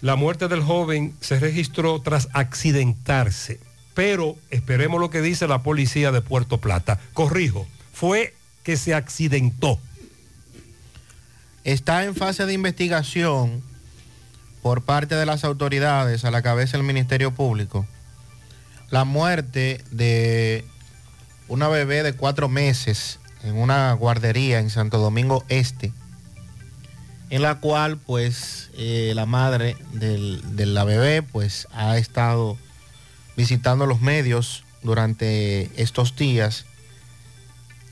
la muerte del joven se registró tras accidentarse. Pero esperemos lo que dice la policía de Puerto Plata. Corrijo, fue que se accidentó. Está en fase de investigación por parte de las autoridades a la cabeza del Ministerio Público la muerte de una bebé de cuatro meses en una guardería en Santo Domingo Este, en la cual pues eh, la madre del- de la bebé pues ha estado visitando los medios durante estos días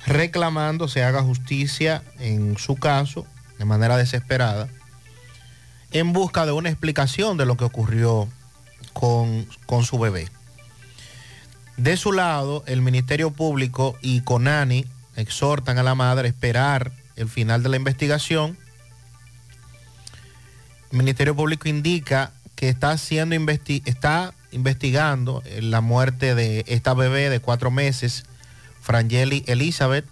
reclamando se haga justicia en su caso de manera desesperada en busca de una explicación de lo que ocurrió con, con su bebé. De su lado, el Ministerio Público y CONANI exhortan a la madre a esperar el final de la investigación. El Ministerio Público indica que está, está investigando eh, la muerte de esta bebé de cuatro meses, Frangeli Elizabeth,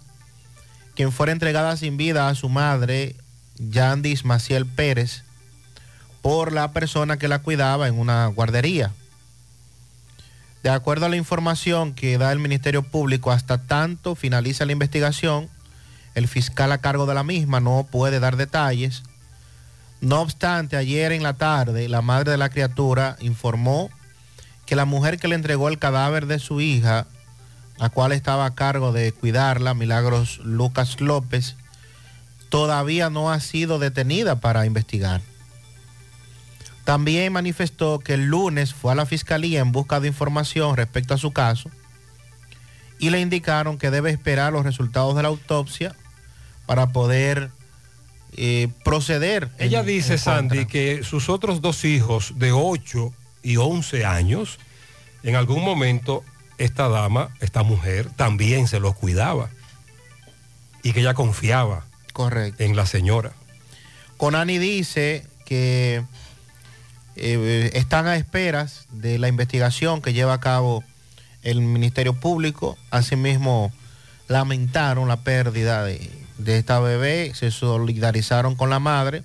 quien fuera entregada sin vida a su madre, Yandis Maciel Pérez, por la persona que la cuidaba en una guardería. De acuerdo a la información que da el Ministerio Público, hasta tanto finaliza la investigación, el fiscal a cargo de la misma no puede dar detalles. No obstante, ayer en la tarde, la madre de la criatura informó que la mujer que le entregó el cadáver de su hija, la cual estaba a cargo de cuidarla, Milagros Lucas López, todavía no ha sido detenida para investigar. También manifestó que el lunes fue a la fiscalía en busca de información respecto a su caso y le indicaron que debe esperar los resultados de la autopsia para poder eh, proceder. Ella en dice. Sandy, que sus otros dos hijos de 8 y 11 años, en algún momento esta dama, esta mujer, también se los cuidaba y que ella confiaba Correcto. en la señora. Conani dice que eh, están a esperas de la investigación que lleva a cabo el Ministerio Público. Asimismo, lamentaron la pérdida de, de esta bebé, se solidarizaron con la madre.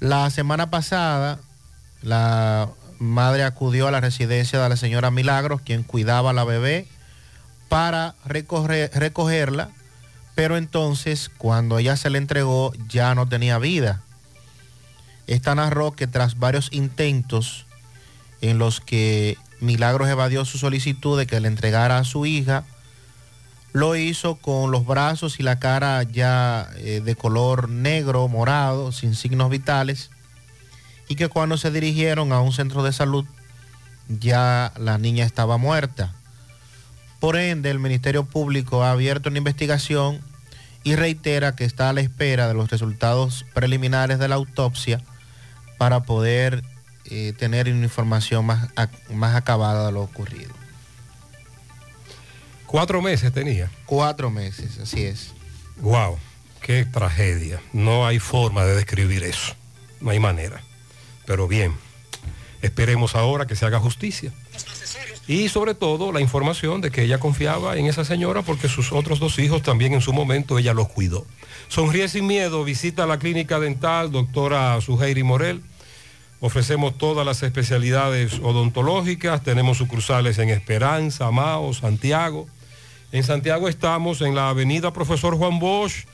La semana pasada, la madre acudió a la residencia de la señora Milagros, quien cuidaba a la bebé, para recoger- recogerla, pero entonces cuando ella se le entregó ya no tenía vida. Esta narró que tras varios intentos en los que Milagros evadió su solicitud de que le entregara a su hija, lo hizo con los brazos y la cara ya eh, de color negro, morado, sin signos vitales, y que cuando se dirigieron a un centro de salud ya la niña estaba muerta. Por ende, el Ministerio Público ha abierto una investigación y reitera que está a la espera de los resultados preliminares de la autopsia para poder eh, tener una información más, más acabada de lo ocurrido. Cuatro meses tenía. Cuatro meses, así es. Wow, qué tragedia. No hay forma de describir eso. No hay manera. Pero bien, esperemos ahora que se haga justicia. Y sobre todo la información de que ella confiaba en esa señora porque sus otros dos hijos también en su momento ella los cuidó. Sonríe sin miedo, visita la clínica dental, doctora Suheiri Morel. Ofrecemos todas las especialidades odontológicas, tenemos sucursales en Esperanza, Mao, Santiago. En Santiago estamos en la avenida Profesor Juan Bosch,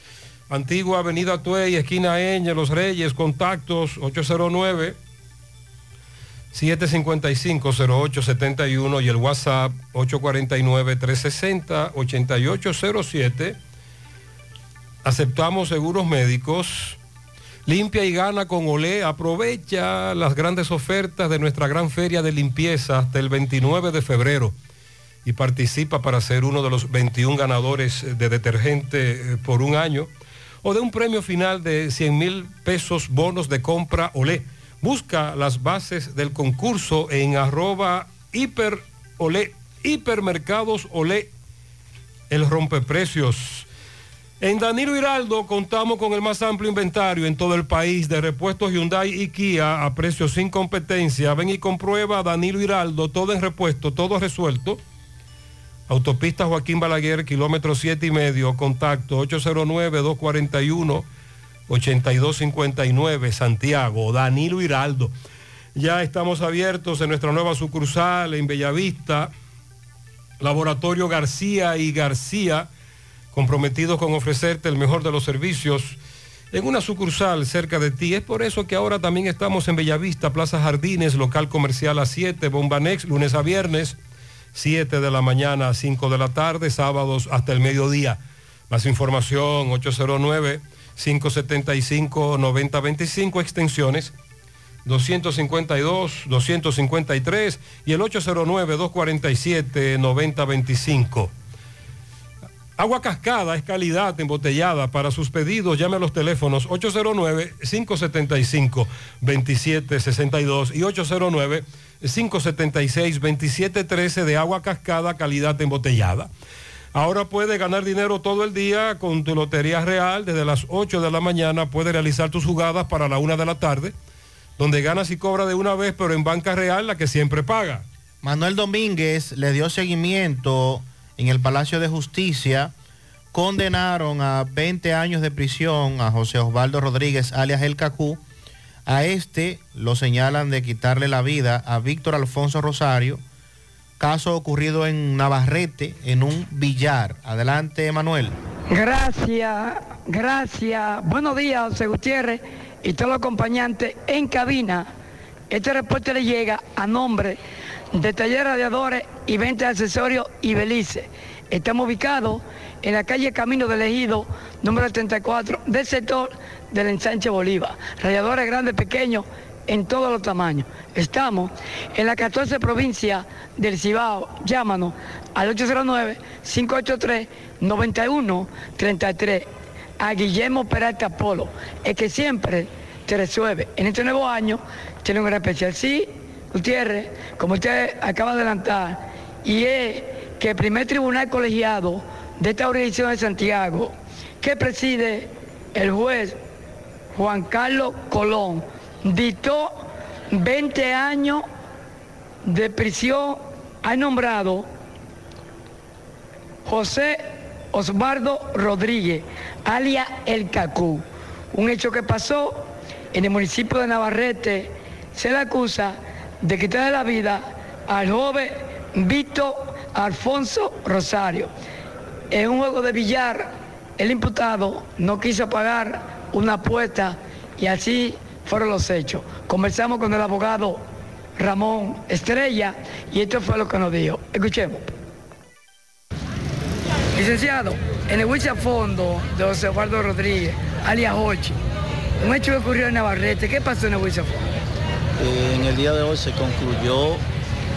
antigua avenida Tuey, esquina Eñe, Los Reyes, contactos 809 755-0871 y el WhatsApp 849-360-8807. Aceptamos seguros médicos. Limpia y gana con Olé. Aprovecha las grandes ofertas de nuestra gran feria de limpieza hasta el 29 de febrero y participa para ser uno de los 21 ganadores de detergente eh, por un año o de un premio final de 100 mil pesos bonos de compra Olé. Busca las bases del concurso en arroba hiper Olé, hipermercados Olé, el rompeprecios. En Danilo Hiraldo contamos con el más amplio inventario en todo el país de repuestos Hyundai y Kia a precios sin competencia. Ven y comprueba Danilo Hiraldo, todo en repuesto, todo resuelto. Autopista Joaquín Balaguer, kilómetro 7 y medio, contacto 809-241-8259, Santiago, Danilo Hiraldo. Ya estamos abiertos en nuestra nueva sucursal en Bellavista, Laboratorio García y García, comprometidos con ofrecerte el mejor de los servicios en una sucursal cerca de ti. Es por eso que ahora también estamos en Bellavista, Plaza Jardines, local comercial a 7, Bombanex, lunes a viernes. 7 de la mañana a 5 de la tarde, sábados hasta el mediodía. Más información 809-575-9025, extensiones 252, 253 y el 809-247-9025. Agua Cascada es calidad embotellada. Para sus pedidos llame a los teléfonos 809-575-2762 y 809 576-2713 de agua cascada, calidad embotellada. Ahora puede ganar dinero todo el día con tu Lotería Real. Desde las 8 de la mañana puedes realizar tus jugadas para la 1 de la tarde, donde ganas y cobras de una vez, pero en Banca Real, la que siempre paga. Manuel Domínguez le dio seguimiento en el Palacio de Justicia. Condenaron a 20 años de prisión a José Osvaldo Rodríguez, alias El Cacú. A este lo señalan de quitarle la vida a Víctor Alfonso Rosario, caso ocurrido en Navarrete, en un billar. Adelante, Manuel. Gracias, gracias. Buenos días, José Gutiérrez y todos los acompañantes en cabina. Este reporte le llega a nombre de Taller Radiadores y Venta de Accesorios y Belice. Estamos ubicados en la calle Camino del Ejido, número 34, del sector del ensanche Bolívar. Radiadores grandes, pequeños, en todos los tamaños. Estamos en la 14 provincia del Cibao. Llámanos al 809-583-9133. A Guillermo Peralta Polo, el que siempre te resuelve. En este nuevo año tiene un gran especial. Sí, Gutiérrez, como usted acaba de adelantar, y es que el primer tribunal colegiado de esta organización de Santiago, que preside el juez Juan Carlos Colón, dictó 20 años de prisión, ha nombrado José Osvaldo Rodríguez, alias El Cacú. Un hecho que pasó en el municipio de Navarrete, se le acusa de quitarle la vida al joven Víctor Alfonso Rosario. En un juego de billar, el imputado no quiso pagar una apuesta y así fueron los hechos. Conversamos con el abogado Ramón Estrella y esto fue lo que nos dijo. Escuchemos. Licenciado, en el juicio a fondo de José Eduardo Rodríguez, alias Hochi, un hecho que ocurrió en Navarrete, ¿qué pasó en el juicio fondo? Eh, en el día de hoy se concluyó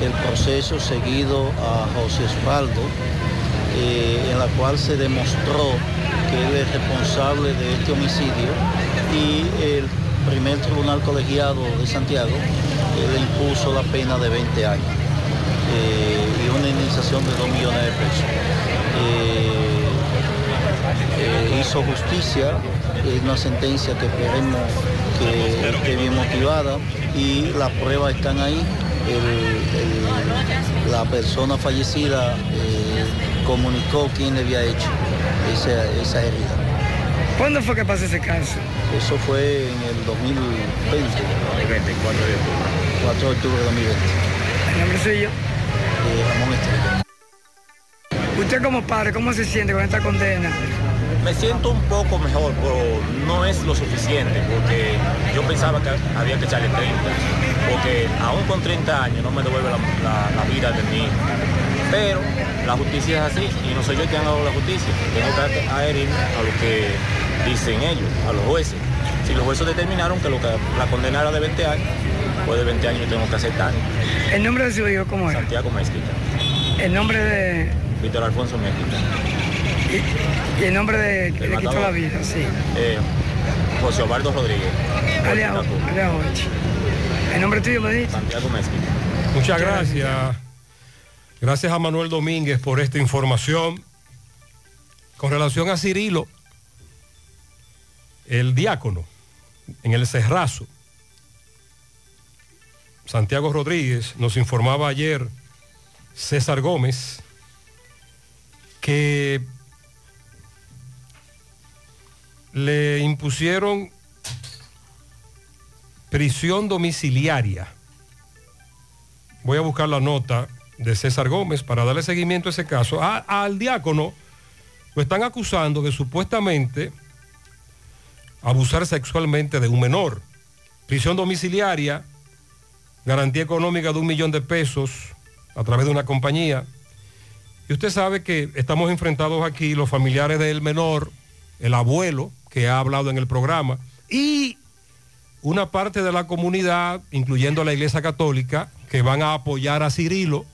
el proceso seguido a José Osvaldo, eh, en la cual se demostró que él es responsable de este homicidio y el primer tribunal colegiado de Santiago él le impuso la pena de 20 años eh, y una indemnización de 2 millones de pesos. Eh, eh, hizo justicia, una sentencia que esperemos que esté bien motivada y las pruebas están ahí. El- el- la persona fallecida eh, comunicó quién le había hecho esa, esa herida. ¿Cuándo fue que pasó ese caso? Eso fue en el 2020. 24 de octubre. 4 de octubre de 2020. ¿El nombre suyo? Eh, Ramón Estrella. Usted como padre, ¿cómo se siente con esta condena? Me siento un poco mejor, pero no es lo suficiente, porque yo pensaba que había que echarle 30, porque aún con 30 años no me devuelve la, la- la vida de hijo. Pero la justicia es así, y no soy yo quien hago la justicia, tengo que adherirme a lo que dicen ellos, a los jueces. Si los jueces determinaron que, lo que la condena era de 20 años, pues de 20 años yo tengo que aceptar. ¿El nombre de su hijo cómo es? Santiago Mezquita, El nombre de... Víctor Alfonso Mezquita. Y el nombre de que le quitó la vida, sí. Eh, José Osvaldo Rodríguez. Alias. ¿El nombre tuyo me dice? Santiago Mezquita. Muchas gracias. Gracias a Manuel Domínguez por esta información. Con relación a Cirilo, el diácono en el Cerrazo, Santiago Rodríguez nos informaba ayer, César Gómez, que le impusieron prisión domiciliaria. Voy a buscar la nota de César Gómez para darle seguimiento a ese caso. A- al diácono lo están acusando de supuestamente abusar sexualmente de un menor. Prisión domiciliaria, garantía económica de un millón de pesos a través de una compañía. Y usted sabe que estamos enfrentados aquí los familiares del menor, el abuelo que ha hablado en el programa, y una parte de la comunidad, incluyendo la Iglesia Católica, que van a apoyar a Cirilo,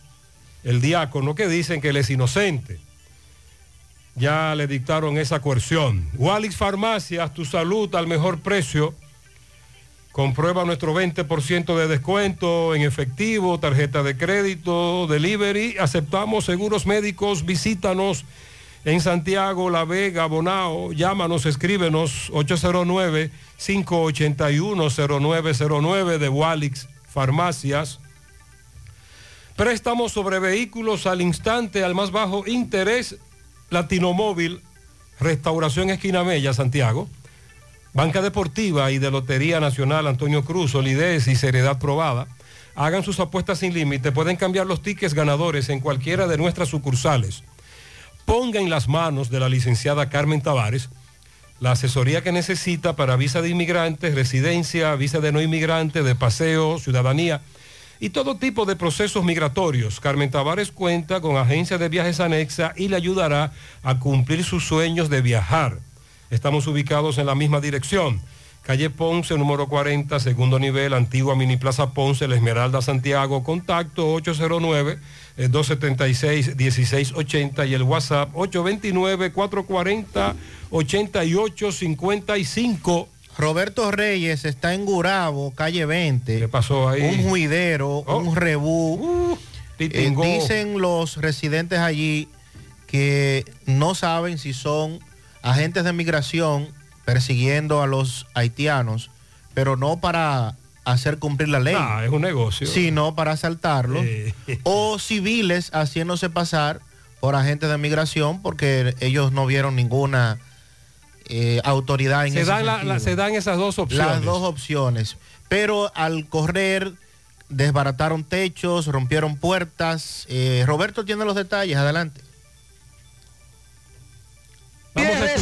el diácono, que dicen que él es inocente. Ya le dictaron esa coerción. Walix Farmacias, tu salud al mejor precio. Comprueba nuestro 20% de descuento en efectivo, tarjeta de crédito, delivery. Aceptamos seguros médicos. Visítanos en Santiago, La Vega, Bonao. Llámanos, escríbenos 809-581-0909 de Walix Farmacias. Préstamos sobre vehículos al instante, al más bajo interés. Latinomóvil, Restauración Esquina Mella, Santiago. Banca Deportiva y de Lotería Nacional Antonio Cruz, solidez y seriedad probada. Hagan sus apuestas sin límite. Pueden cambiar los tickets ganadores en cualquiera de nuestras sucursales. Ponga en las manos de la licenciada Carmen Tavares la asesoría que necesita para visa de inmigrantes, residencia, visa de no inmigrante, de paseo, ciudadanía y todo tipo de procesos migratorios. Carmen Tavares cuenta con agencia de viajes anexa y le ayudará a cumplir sus sueños de viajar. Estamos ubicados en la misma dirección. Calle Ponce, número 40, segundo nivel, antigua Mini Plaza Ponce, La Esmeralda, Santiago. Contacto 809-276-1680 y el WhatsApp 829-440-8855. Roberto Reyes está en Gurabo, calle 20. ¿Qué pasó ahí? Un juidero, un rebú. Eh, titingó. dicen los residentes allí que no saben si son agentes de migración persiguiendo a los haitianos, pero no para hacer cumplir la ley. Ah, es un negocio. Sino para asaltarlos. o civiles haciéndose pasar por agentes de migración porque ellos no vieron ninguna eh, autoridad en Se ese dan, la- sentido. la- se dan esas dos opciones. Las dos opciones. Pero al correr, desbarataron techos, rompieron puertas. Eh, Roberto tiene los detalles, adelante.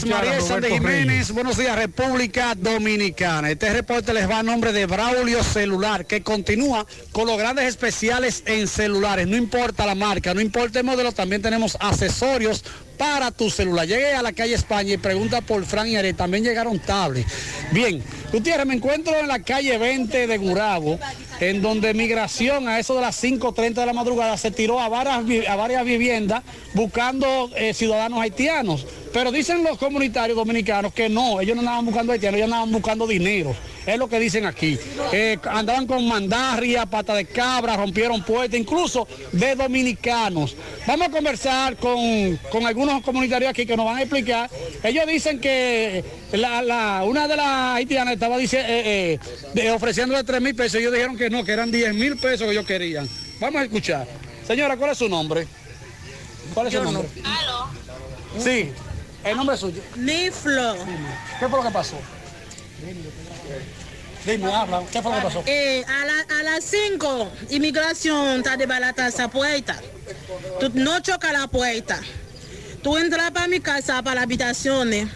María Sande Jiménez, buenos días República Dominicana. Este reporte les va a nombre de Braulio Celular, que continúa con los grandes especiales en celulares. No importa la marca, no importa el modelo, también tenemos accesorios para tu celular. Llegué a la calle España y pregunta por Fran y Are, también llegaron tablets. Bien, Gutiérrez, me encuentro en la calle 20 de Gurabo, en donde migración a eso de las 5.30 de la madrugada se tiró a varias, a varias viviendas buscando eh, ciudadanos haitianos. Pero dicen los comunitarios dominicanos que no, ellos no andaban buscando haitianos, ellos andaban buscando dinero. es lo que dicen aquí. Eh, andaban con mandarria, pata de cabra, rompieron puertas, incluso de dominicanos. Vamos a conversar con, con algunos comunitarios aquí que nos van a explicar. Ellos dicen que la- la- una de las haitianas estaba dice, eh, eh, de- ofreciéndole 3 mil pesos. Ellos dijeron que no, que eran 10 mil pesos que ellos querían. Vamos a escuchar. Señora, ¿cuál es su nombre? ¿Cuál es su no. nombre? Sí, el nombre suyo. Mi flor. ¿Qué fue lo que pasó? Dime, habla. ¿Qué fue lo que pasó? Eh, a, la- a las 5, inmigración está de barata esa puerta. Tú no choca la puerta. Tú entras para mi casa, para las habitaciones.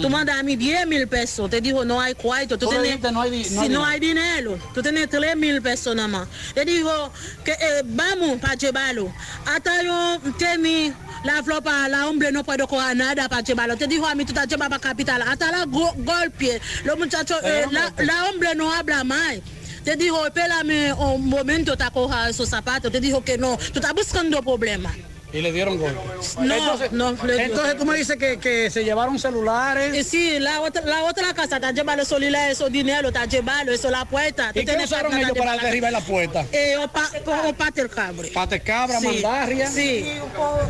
Tú mandas a mí 10 mil pesos. Te dijo, no hay cuarto. Tú tienes- no hay no si hay no hay dinero. Tú tienes 3 mil pesos nada más. Te dijo, que eh, vamos para llevarlo. Hasta yo temí la flor para la hombre no puedo coger nada para llevarlo. Te dijo a mí, tú estás llevando para capital. Hasta la go- golpe. Los muchachos, eh, la hombre no habla más. Te dijo, espérame un momento, te coja esos zapatos. Te dijo que no. Tú estás buscando problemas. Y le dieron golpe. No, entonces, no, entonces tú me dices que, que se llevaron celulares. Eh, Sí, la otra, la otra casa está llevando esos celulares, esos dinero, está llevando eso la puerta. ¿Y qué usaron ellos para derribar la puerta? Eh, o pa, o pate el cabre. Pate cabra, Sí, mandarria. Sí.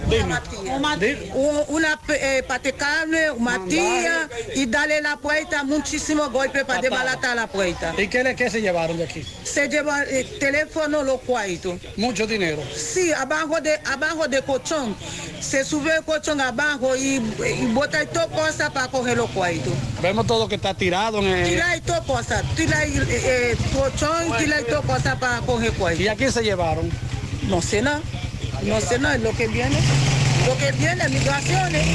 Dime. Uma- u- una eh, pate carne, una tía y darle la puerta muchísimo golpe para desbaratar la puerta. ¿Y qué, le- qué se llevaron de aquí? Se lleva el teléfono, los cuartos. Mucho dinero. Sí, abajo de abajo de colchón. Se sube el colchón abajo y, y bota todo cosa para coger los cuartos. Vemos todo que está tirado en el... Tira y todo cosa, tira y, eh, eh, colchón, tira y todo cosa para coger cuartos. ¿Y a quién se llevaron? No sé nada, no sé nada, lo que viene, lo que viene, migraciones.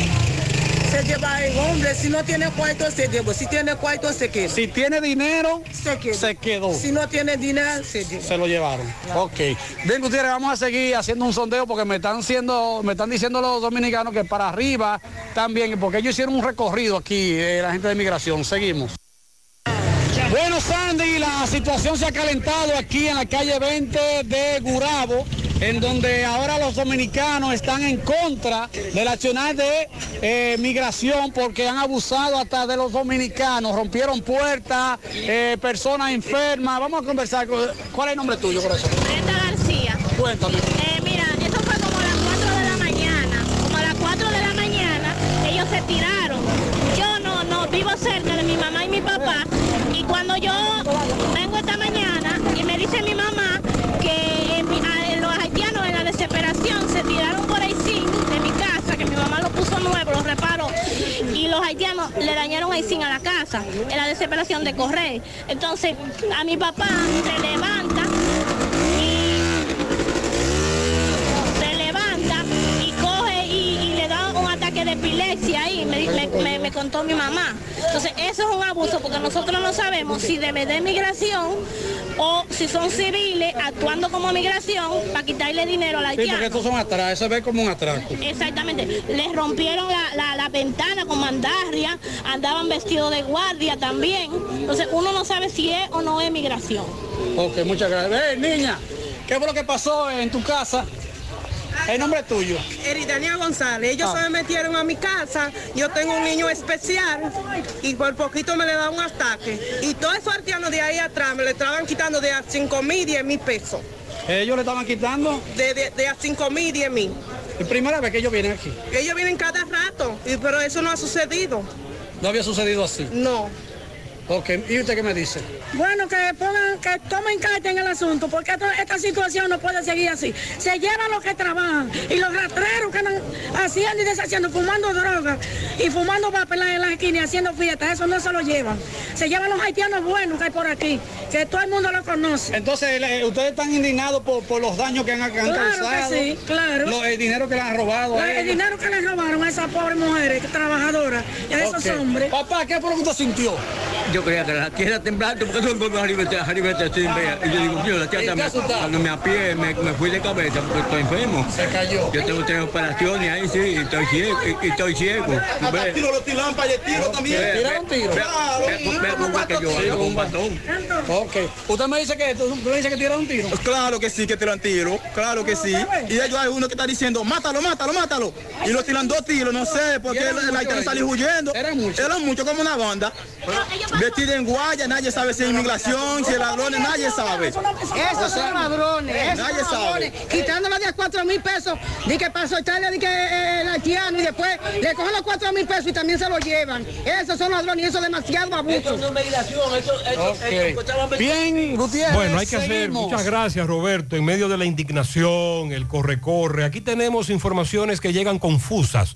Se lleva el hombre, si no tiene cuarto se lleva, si tiene cuarto se queda. Si tiene dinero, se quedó. Si no tiene dinero, se lleva. Se lo llevaron. Ok. Bien, Gutiérrez, vamos a seguir haciendo un sondeo porque me están siendo, me están diciendo los dominicanos que para arriba también, porque ellos hicieron un recorrido aquí, eh, la gente de migración. Seguimos. Bueno, Sandy, la situación se ha calentado aquí en la calle 20 de Gurabo, en donde ahora los dominicanos están en contra del accionar de eh, migración porque han abusado hasta de los dominicanos, rompieron puertas, eh, personas enfermas. Vamos a conversar. con- ¿Cuál es el nombre tuyo, corazón? Brenda García. Cuéntame. Eh, mira, eso fue como a las 4 de la mañana. Como a las 4 de la mañana, ellos se tiraron. Yo no, no, vivo cerca de mi mamá y mi papá. Y cuando yo vengo esta mañana y me dice mi mamá que en mi- a- los haitianos en la desesperación se tiraron por ahí sí, de mi casa, que mi mamá lo puso nuevo, lo reparó. Y los haitianos le dañaron sin a la casa, en la desesperación de correr. Entonces, a mi papá se levanta epilepsia ahí, me, me- me- me contó mi mamá. Entonces, eso es un abuso porque nosotros no sabemos si debe de migración o si son civiles actuando como migración para quitarle dinero al Sí, porque estos son atrás, se ve como un atraco. Exactamente, les rompieron la, la- la ventana con mandarria, andaban vestidos de guardia también. Entonces uno no sabe si es o no es migración. Ok, muchas gracias. Niña, ¿qué fue lo que pasó en tu casa? El nombre es tuyo. Eridania González, ellos Ah. se me metieron a mi casa, yo tengo un niño especial y por poquito me le da un ataque. Y todos esos haitianos de ahí atrás me le estaban quitando de a 5 mil, 10 mil pesos. Ellos le estaban quitando. De, de, de a 5 mil, 10 mil. Es primera vez que ellos vienen aquí. Ellos vienen cada rato, y- pero eso no ha sucedido. No había sucedido así. No. Ok, ¿y usted qué me dice? Bueno, que pongan, que tomen carta en el asunto, porque esto- esta situación no puede seguir así. Se llevan los que trabajan y los rastreros que andan haciendo y deshaciendo, fumando droga y fumando papel en la esquina y haciendo fiestas, eso no se lo llevan. Se llevan los haitianos buenos que hay por aquí, que todo el mundo lo conoce. Entonces, eh, ustedes están indignados por, por los daños que han, que han Claro que causado. sí, claro. Lo- el dinero que le han robado a El dinero que les robaron a esas pobres mujeres trabajadoras y a esos hombres. Papá, ¿qué fue lo que usted sintió? Yo creía que la tierra temblando porque todo el mundo arriba, arriba, sin ver. Y yo digo, yo la tierra me, cuando me apié, me, me fui de cabeza porque estoy enfermo. Se cayó. Yo tengo tres operaciones ahí, sí, y estoy ciego. Y, y estoy ciego. Tiro lo tiran para el tiro también. Ve, ¿Tiraron ve, tiro? yo con un batón. Ok. Usted me dice que, tú me dice que tiraron un tiro. Claro que sí, que tiran tiro, claro que sí. Y ellos hay uno que está diciendo, mátalo, mátalo, mátalo. Y lo tiran dos tiros, no sé, porque ¿Y haitiano ellos? salió huyendo. Eran muchos. Eran muchos como una banda. Vestido en guaya, nadie sabe si es inmigración, si es ladrones, nadie sabe. Esos son ladrones, esos Nadie son ladrones. Quitándole de a cuatro mil pesos, di que pasó Italia, di que eh, el haitiano, y después le cogen los cuatro mil pesos y también se lo llevan. Esos son ladrones y eso es demasiado abuso. Bien, Gutiérrez. Bueno, hay que hacer, muchas gracias Roberto, en medio de la indignación, el corre-corre, aquí tenemos informaciones que llegan confusas.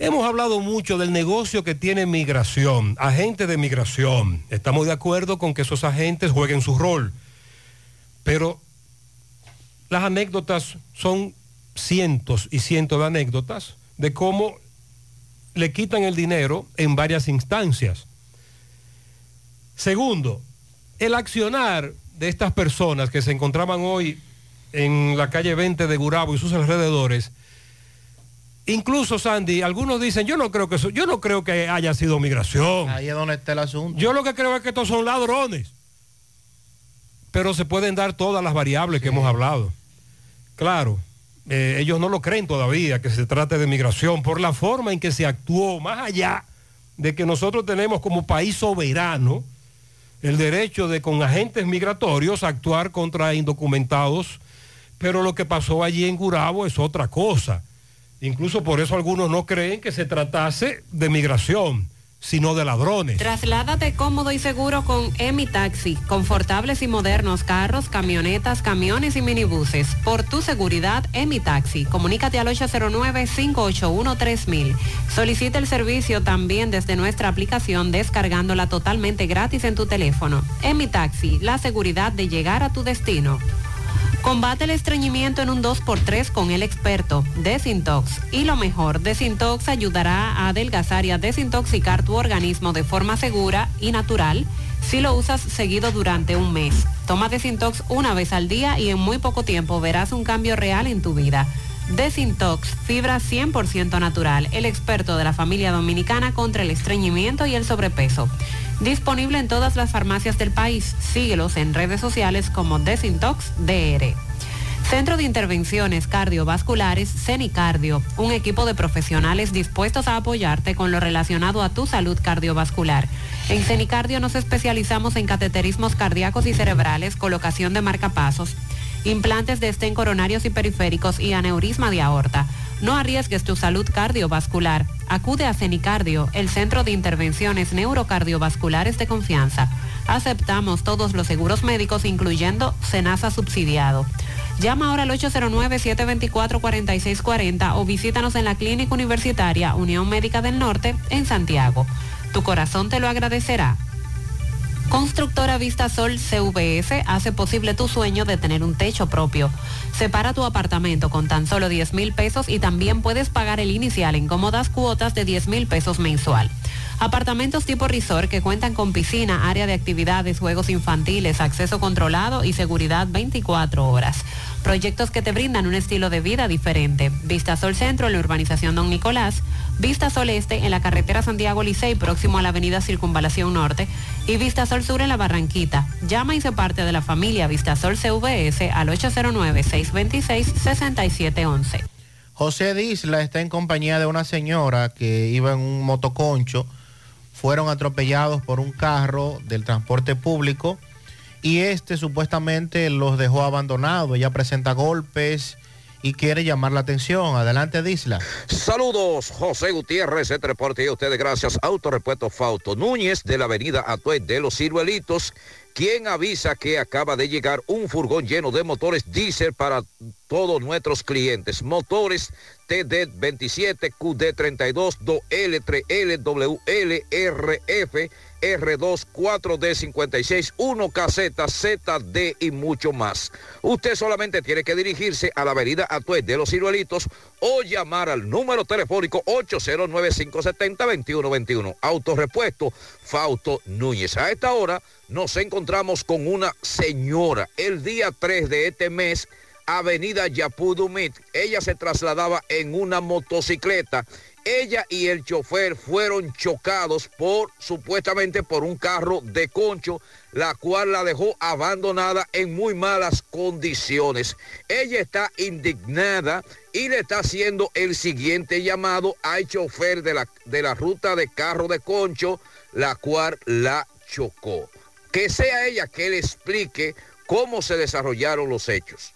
Hemos hablado mucho del negocio que tiene migración, agentes de migración. Estamos de acuerdo con que esos agentes jueguen su rol, pero las anécdotas son cientos y cientos de anécdotas de cómo le quitan el dinero en varias instancias. Segundo, el accionar de estas personas que se encontraban hoy en la calle 20 de Gurabo y sus alrededores, incluso Sandy, algunos dicen, yo no creo que eso, yo no creo que haya sido migración. Ahí es donde está el asunto. Yo lo que creo es que estos son ladrones. Pero se pueden dar todas las variables que hemos hablado. Claro, eh, ellos no lo creen todavía que se trate de migración por la forma en que se actuó, más allá de que nosotros tenemos como país soberano el derecho de con agentes migratorios actuar contra indocumentados, pero lo que pasó allí en Gurabo es otra cosa. Incluso por eso algunos no creen que se tratase de migración, sino de ladrones. Trasládate cómodo y seguro con Emi Taxi. Confortables y modernos carros, camionetas, camiones y minibuses. Por tu seguridad, Emi Taxi. Comunícate al 809-581-3000. Solicita el servicio también desde nuestra aplicación descargándola totalmente gratis en tu teléfono. Emi Taxi, la seguridad de llegar a tu destino. Combate el estreñimiento en un 2x3 con el experto Desintox. Y lo mejor, Desintox ayudará a adelgazar y a desintoxicar tu organismo de forma segura y natural si lo usas seguido durante un mes. Toma Desintox una vez al día y en muy poco tiempo verás un cambio real en tu vida. Desintox, fibra 100% natural, el experto de la familia dominicana contra el estreñimiento y el sobrepeso. Disponible en todas las farmacias del país. Síguelos en redes sociales como Desintox DR. Centro de Intervenciones Cardiovasculares CENICardio, un equipo de profesionales dispuestos a apoyarte con lo relacionado a tu salud cardiovascular. En CENICardio nos especializamos en cateterismos cardíacos y cerebrales, colocación de marcapasos, implantes de estén coronarios y periféricos y aneurisma de aorta. No arriesgues tu salud cardiovascular. Acude a CENICardio, el centro de intervenciones neurocardiovasculares de confianza. Aceptamos todos los seguros médicos, incluyendo Senasa subsidiado. Llama ahora al 809-724-4640 o visítanos en la Clínica Universitaria Unión Médica del Norte en Santiago. Tu corazón te lo agradecerá. Constructora Vista Sol CVS hace posible tu sueño de tener un techo propio. Separa tu apartamento con tan solo 10 mil pesos y también puedes pagar el inicial en cómodas cuotas de 10 mil pesos mensual. Apartamentos tipo resort que cuentan con piscina, área de actividades, juegos infantiles, acceso controlado y seguridad 24 horas. Proyectos que te brindan un estilo de vida diferente. Vista Sol Centro en la urbanización Don Nicolás, Vista Sol Este en la carretera Santiago Licey próximo a la avenida Circunvalación Norte y Vista Sol Sur en la Barranquita. Llama y se parte de la familia Vista Sol CVS al 809-626-6711. José Disla está en compañía de una señora que iba en un motoconcho. Fueron atropellados por un carro del transporte público y este supuestamente los dejó abandonados. Ella presenta golpes y quiere llamar la atención. Adelante, Disla. Saludos, José Gutiérrez, este reporte y ustedes gracias. Autorepuesto Fausto Núñez de la avenida Atué de los Ciruelitos, quien avisa que acaba de llegar un furgón lleno de motores diésel para todos nuestros clientes. Motores TD27, QD32, 2L, 3L, WL, RF, R2, 4D56, 1KZ, ZD y mucho más. Usted solamente tiene que dirigirse a la avenida Atué de los Ciruelitos o llamar al número telefónico 809-570-2121. Autorepuesto Fausto Núñez. A esta hora nos encontramos con una señora. El día 3 de este mes Avenida Yapudumit. Ella se trasladaba en una motocicleta Ella y el chofer fueron chocados por supuestamente por un carro de concho, la cual la dejó abandonada en muy malas condiciones. Ella está indignada y le está haciendo el siguiente llamado al chofer de la, de la ruta de carro de concho, la cual la chocó. Que sea ella que le explique cómo se desarrollaron los hechos.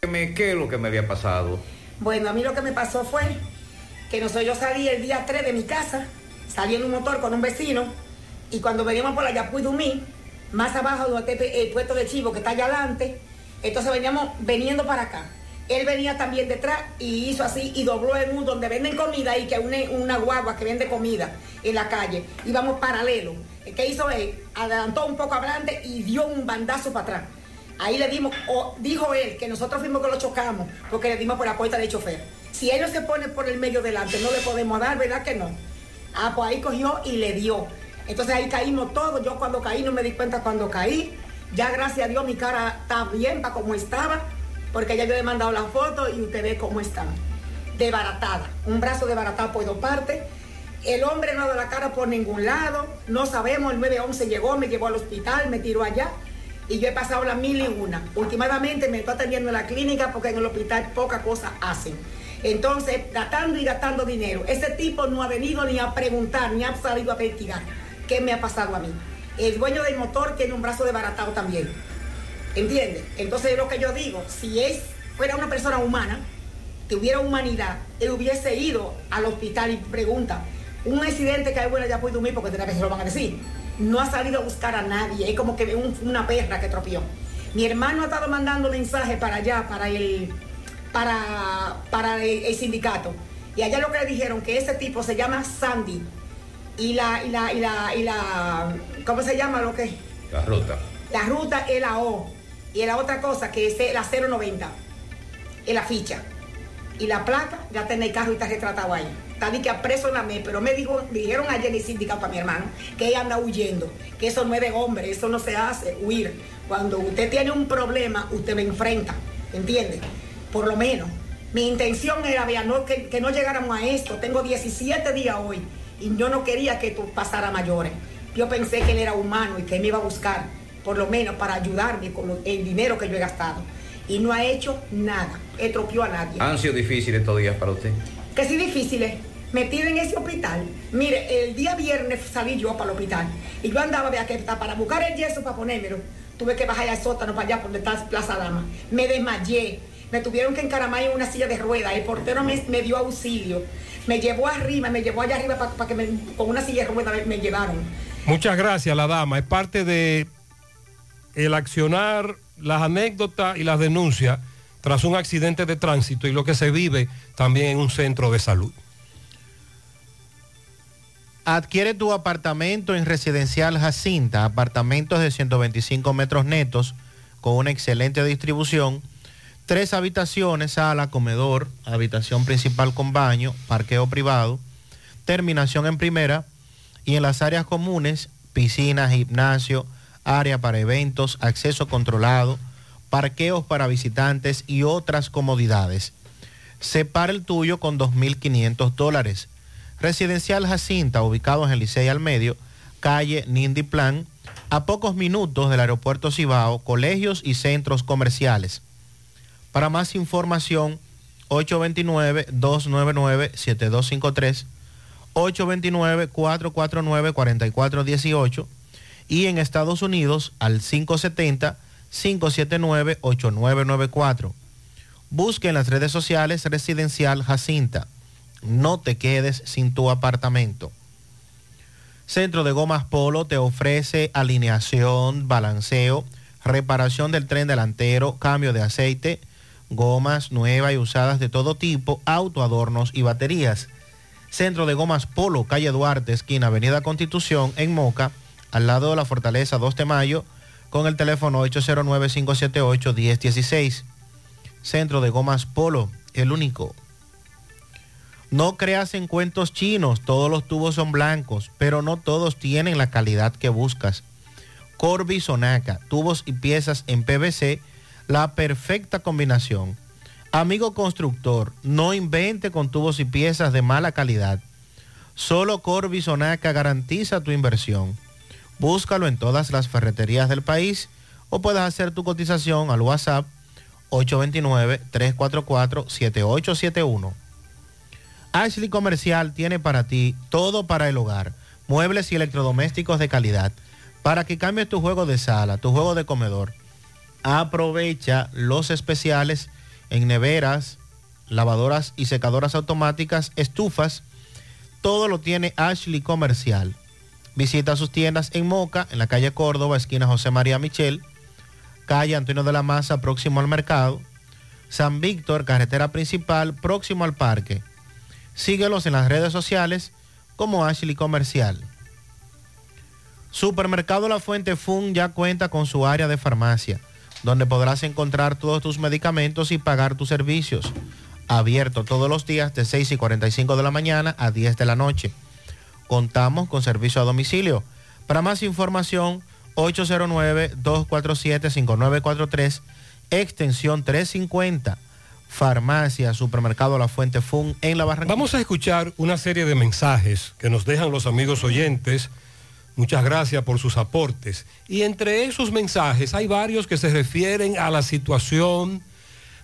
¿Qué es lo que me había pasado? Bueno, a mí lo que me pasó fue que nosotros, yo salí el día 3 de mi casa, salí en un motor con un vecino, y cuando veníamos por la Yapuy Dumí, más abajo donde el puesto de Chivo, que está allá adelante, entonces veníamos veniendo para acá. Él venía también detrás y hizo así y dobló en un donde venden comida y que une una guagua que vende comida en la calle. Íbamos paralelo. ¿Qué hizo él? Adelantó un poco adelante y dio un bandazo para atrás. Ahí le dimos, o dijo él que nosotros fuimos que lo chocamos porque le dimos por la puerta del chofer. Si él no se pone por el medio delante, no le podemos dar, ¿verdad que no? Ah, pues ahí cogió y le dio. Entonces ahí caímos todos. Yo cuando caí no me di cuenta cuando caí. Ya gracias a Dios mi cara está bien para como estaba, porque ya yo le he mandado la foto y usted ve cómo está. Desbaratada. Un brazo desbaratado por dos partes. El hombre no ha dado la cara por ningún lado. No sabemos, el 911 llegó, me llevó al hospital, me tiró allá. Y yo he pasado las mil y una. Últimamente me estoy atendiendo en la clínica porque en el hospital poca cosa hacen. Entonces, gastando y gastando dinero. Ese tipo no ha venido ni a preguntar, ni ha salido a investigar qué me ha pasado a mí. El dueño del motor tiene un brazo desbaratado también. ¿Entiendes? Entonces, lo que yo digo, si es, fuera una persona humana, que hubiera humanidad, él hubiese ido al hospital y pregunta, un accidente que hay bueno ya puede dormir porque de vez se lo van a decir. No ha salido a buscar a nadie, es como que un- una perra que tropió. Mi hermano ha estado mandando mensajes para allá, para el, para, para el, el sindicato. Y allá lo que le dijeron que ese tipo se llama Sandy. Y la, y la, y la, y la, ¿cómo se llama lo que? La ruta. La ruta es la O. Y la otra cosa que es la 090. Es la ficha. Y la placa ya en el carro y está retratado ahí. Está que preso en la me, pero me dijo, me dijeron ayer en el sindicato a mi hermano que ella anda huyendo, que eso no es de hombre, eso no se hace, huir. Cuando usted tiene un problema, usted lo enfrenta, ¿entiende? Por lo menos. Mi intención era, vea, no, que, que no llegáramos a esto. Tengo 17 días hoy y yo no quería que tú pasara mayores. Yo pensé que él era humano y que me iba a buscar, por lo menos para ayudarme con lo- el dinero que yo he gastado. Y no ha hecho nada, estropeó a nadie. Han sido difíciles estos días para usted. Que sí difíciles. Metida en ese hospital. Mire, el día viernes salí yo para el hospital. Y yo andaba de aquí para buscar el yeso para ponérmelo. Tuve que bajar al sótano para allá por donde está Plaza Dama. Me desmayé. Me tuvieron que encaramar en una silla de ruedas. El portero me, me dio auxilio. Me llevó arriba, me llevó allá arriba para que me- con una silla de ruedas me, me llevaron. Muchas gracias, la dama. Es parte de el accionar, las anécdotas y las denuncias tras un accidente de tránsito y lo que se vive también en un centro de salud. Adquiere tu apartamento en Residencial Jacinta, apartamentos de 125 metros netos con una excelente distribución, tres habitaciones, sala, comedor, habitación principal con baño, parqueo privado, terminación en primera y en las áreas comunes, piscina, gimnasio, área para eventos, acceso controlado, parqueos para visitantes y otras comodidades. Separa el tuyo con 2.500 dólares. Residencial Jacinta, ubicado en el Licey al Medio, calle Nindy Plan, a pocos minutos del aeropuerto Cibao, colegios y centros comerciales. Para más información, 829-299-7253, 829-449-4418 y en Estados Unidos al 570-579-8994. Busque en las redes sociales Residencial Jacinta. No te quedes sin tu apartamento. Centro de Gomas Polo te ofrece alineación, balanceo, reparación del tren delantero, cambio de aceite, gomas nuevas y usadas de todo tipo, autoadornos y baterías. Centro de Gomas Polo, calle Duarte, esquina Avenida Constitución, en Moca, al lado de la Fortaleza 2 de Mayo, con el teléfono 809-578-1016. Centro de Gomas Polo, el único. No creas en cuentos chinos, todos los tubos son blancos, pero no todos tienen la calidad que buscas. Corby Sonaca, tubos y piezas en PVC, la perfecta combinación. Amigo constructor, no invente con tubos y piezas de mala calidad. Solo Corby Sonaca garantiza tu inversión. Búscalo en todas las ferreterías del país o puedes hacer tu cotización al WhatsApp 829-344-7871. Ashley Comercial tiene para ti todo para el hogar, muebles y electrodomésticos de calidad, para que cambies tu juego de sala, tu juego de comedor. Aprovecha los especiales en neveras, lavadoras y secadoras automáticas, estufas, todo lo tiene Ashley Comercial. Visita sus tiendas en Moca, en la calle Córdoba, esquina José María Michel, calle Antonio de la Maza, próximo al mercado, San Víctor, carretera principal, próximo al parque. Síguelos en las redes sociales como Ashley Comercial. Supermercado La Fuente Fun ya cuenta con su área de farmacia, donde podrás encontrar todos tus medicamentos y pagar tus servicios. Abierto todos los días de 6 y 45 de la mañana a 10 de la noche. Contamos con servicio a domicilio. Para más información, 809-247-5943, extensión 350. Farmacia, Supermercado La Fuente Fun en La Barranquilla. Vamos a escuchar una serie de mensajes que nos dejan los amigos oyentes. Muchas gracias por sus aportes. Y entre esos mensajes hay varios que se refieren a la situación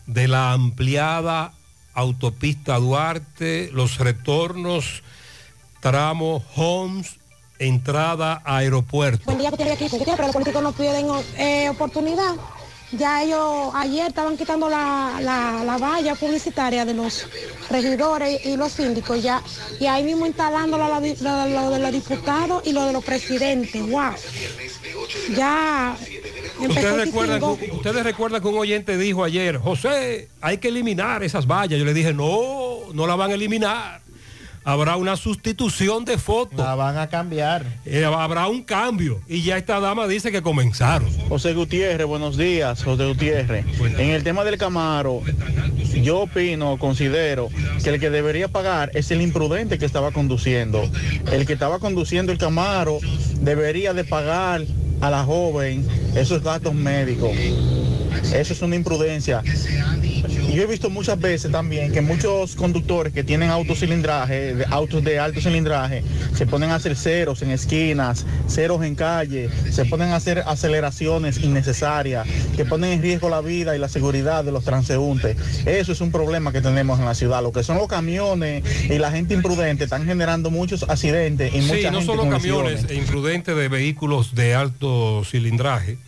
de la ampliada autopista Duarte, los retornos, tramo Homes, entrada a aeropuerto. Buen día, aquí, pero los políticos no piden eh, oportunidad. Ya ellos ayer estaban quitando la, la, la valla publicitaria de los regidores y los síndicos ya, y ahí mismo instalando lo, lo- de los diputados y lo de los presidentes. Wow. Ya Ustedes recuerdan, ustedes recuerdan que un oyente dijo ayer, José, hay que eliminar esas vallas. Yo le dije, no, no la van a eliminar. Habrá una sustitución de fotos. La van a cambiar. habrá un cambio. Y ya esta dama dice que comenzaron. José Gutiérrez, buenos días, José Gutiérrez. En el tema del Camaro, yo opino, considero que el que debería pagar es el imprudente que estaba conduciendo. El que estaba conduciendo el Camaro debería de pagar a la joven esos gastos médicos. Eso es una imprudencia. Yo he visto muchas veces también que muchos conductores que tienen autocilindraje, autos de alto cilindraje, se ponen a hacer ceros en esquinas, ceros en calle, se ponen a hacer aceleraciones innecesarias, que ponen en riesgo la vida y la seguridad de los transeúntes. Eso es un problema que tenemos en la ciudad. Lo que son los camiones y la gente imprudente están generando muchos accidentes y mucha Sí, no gente solo con camiones lesiones. e imprudentes de vehículos de alto cilindraje,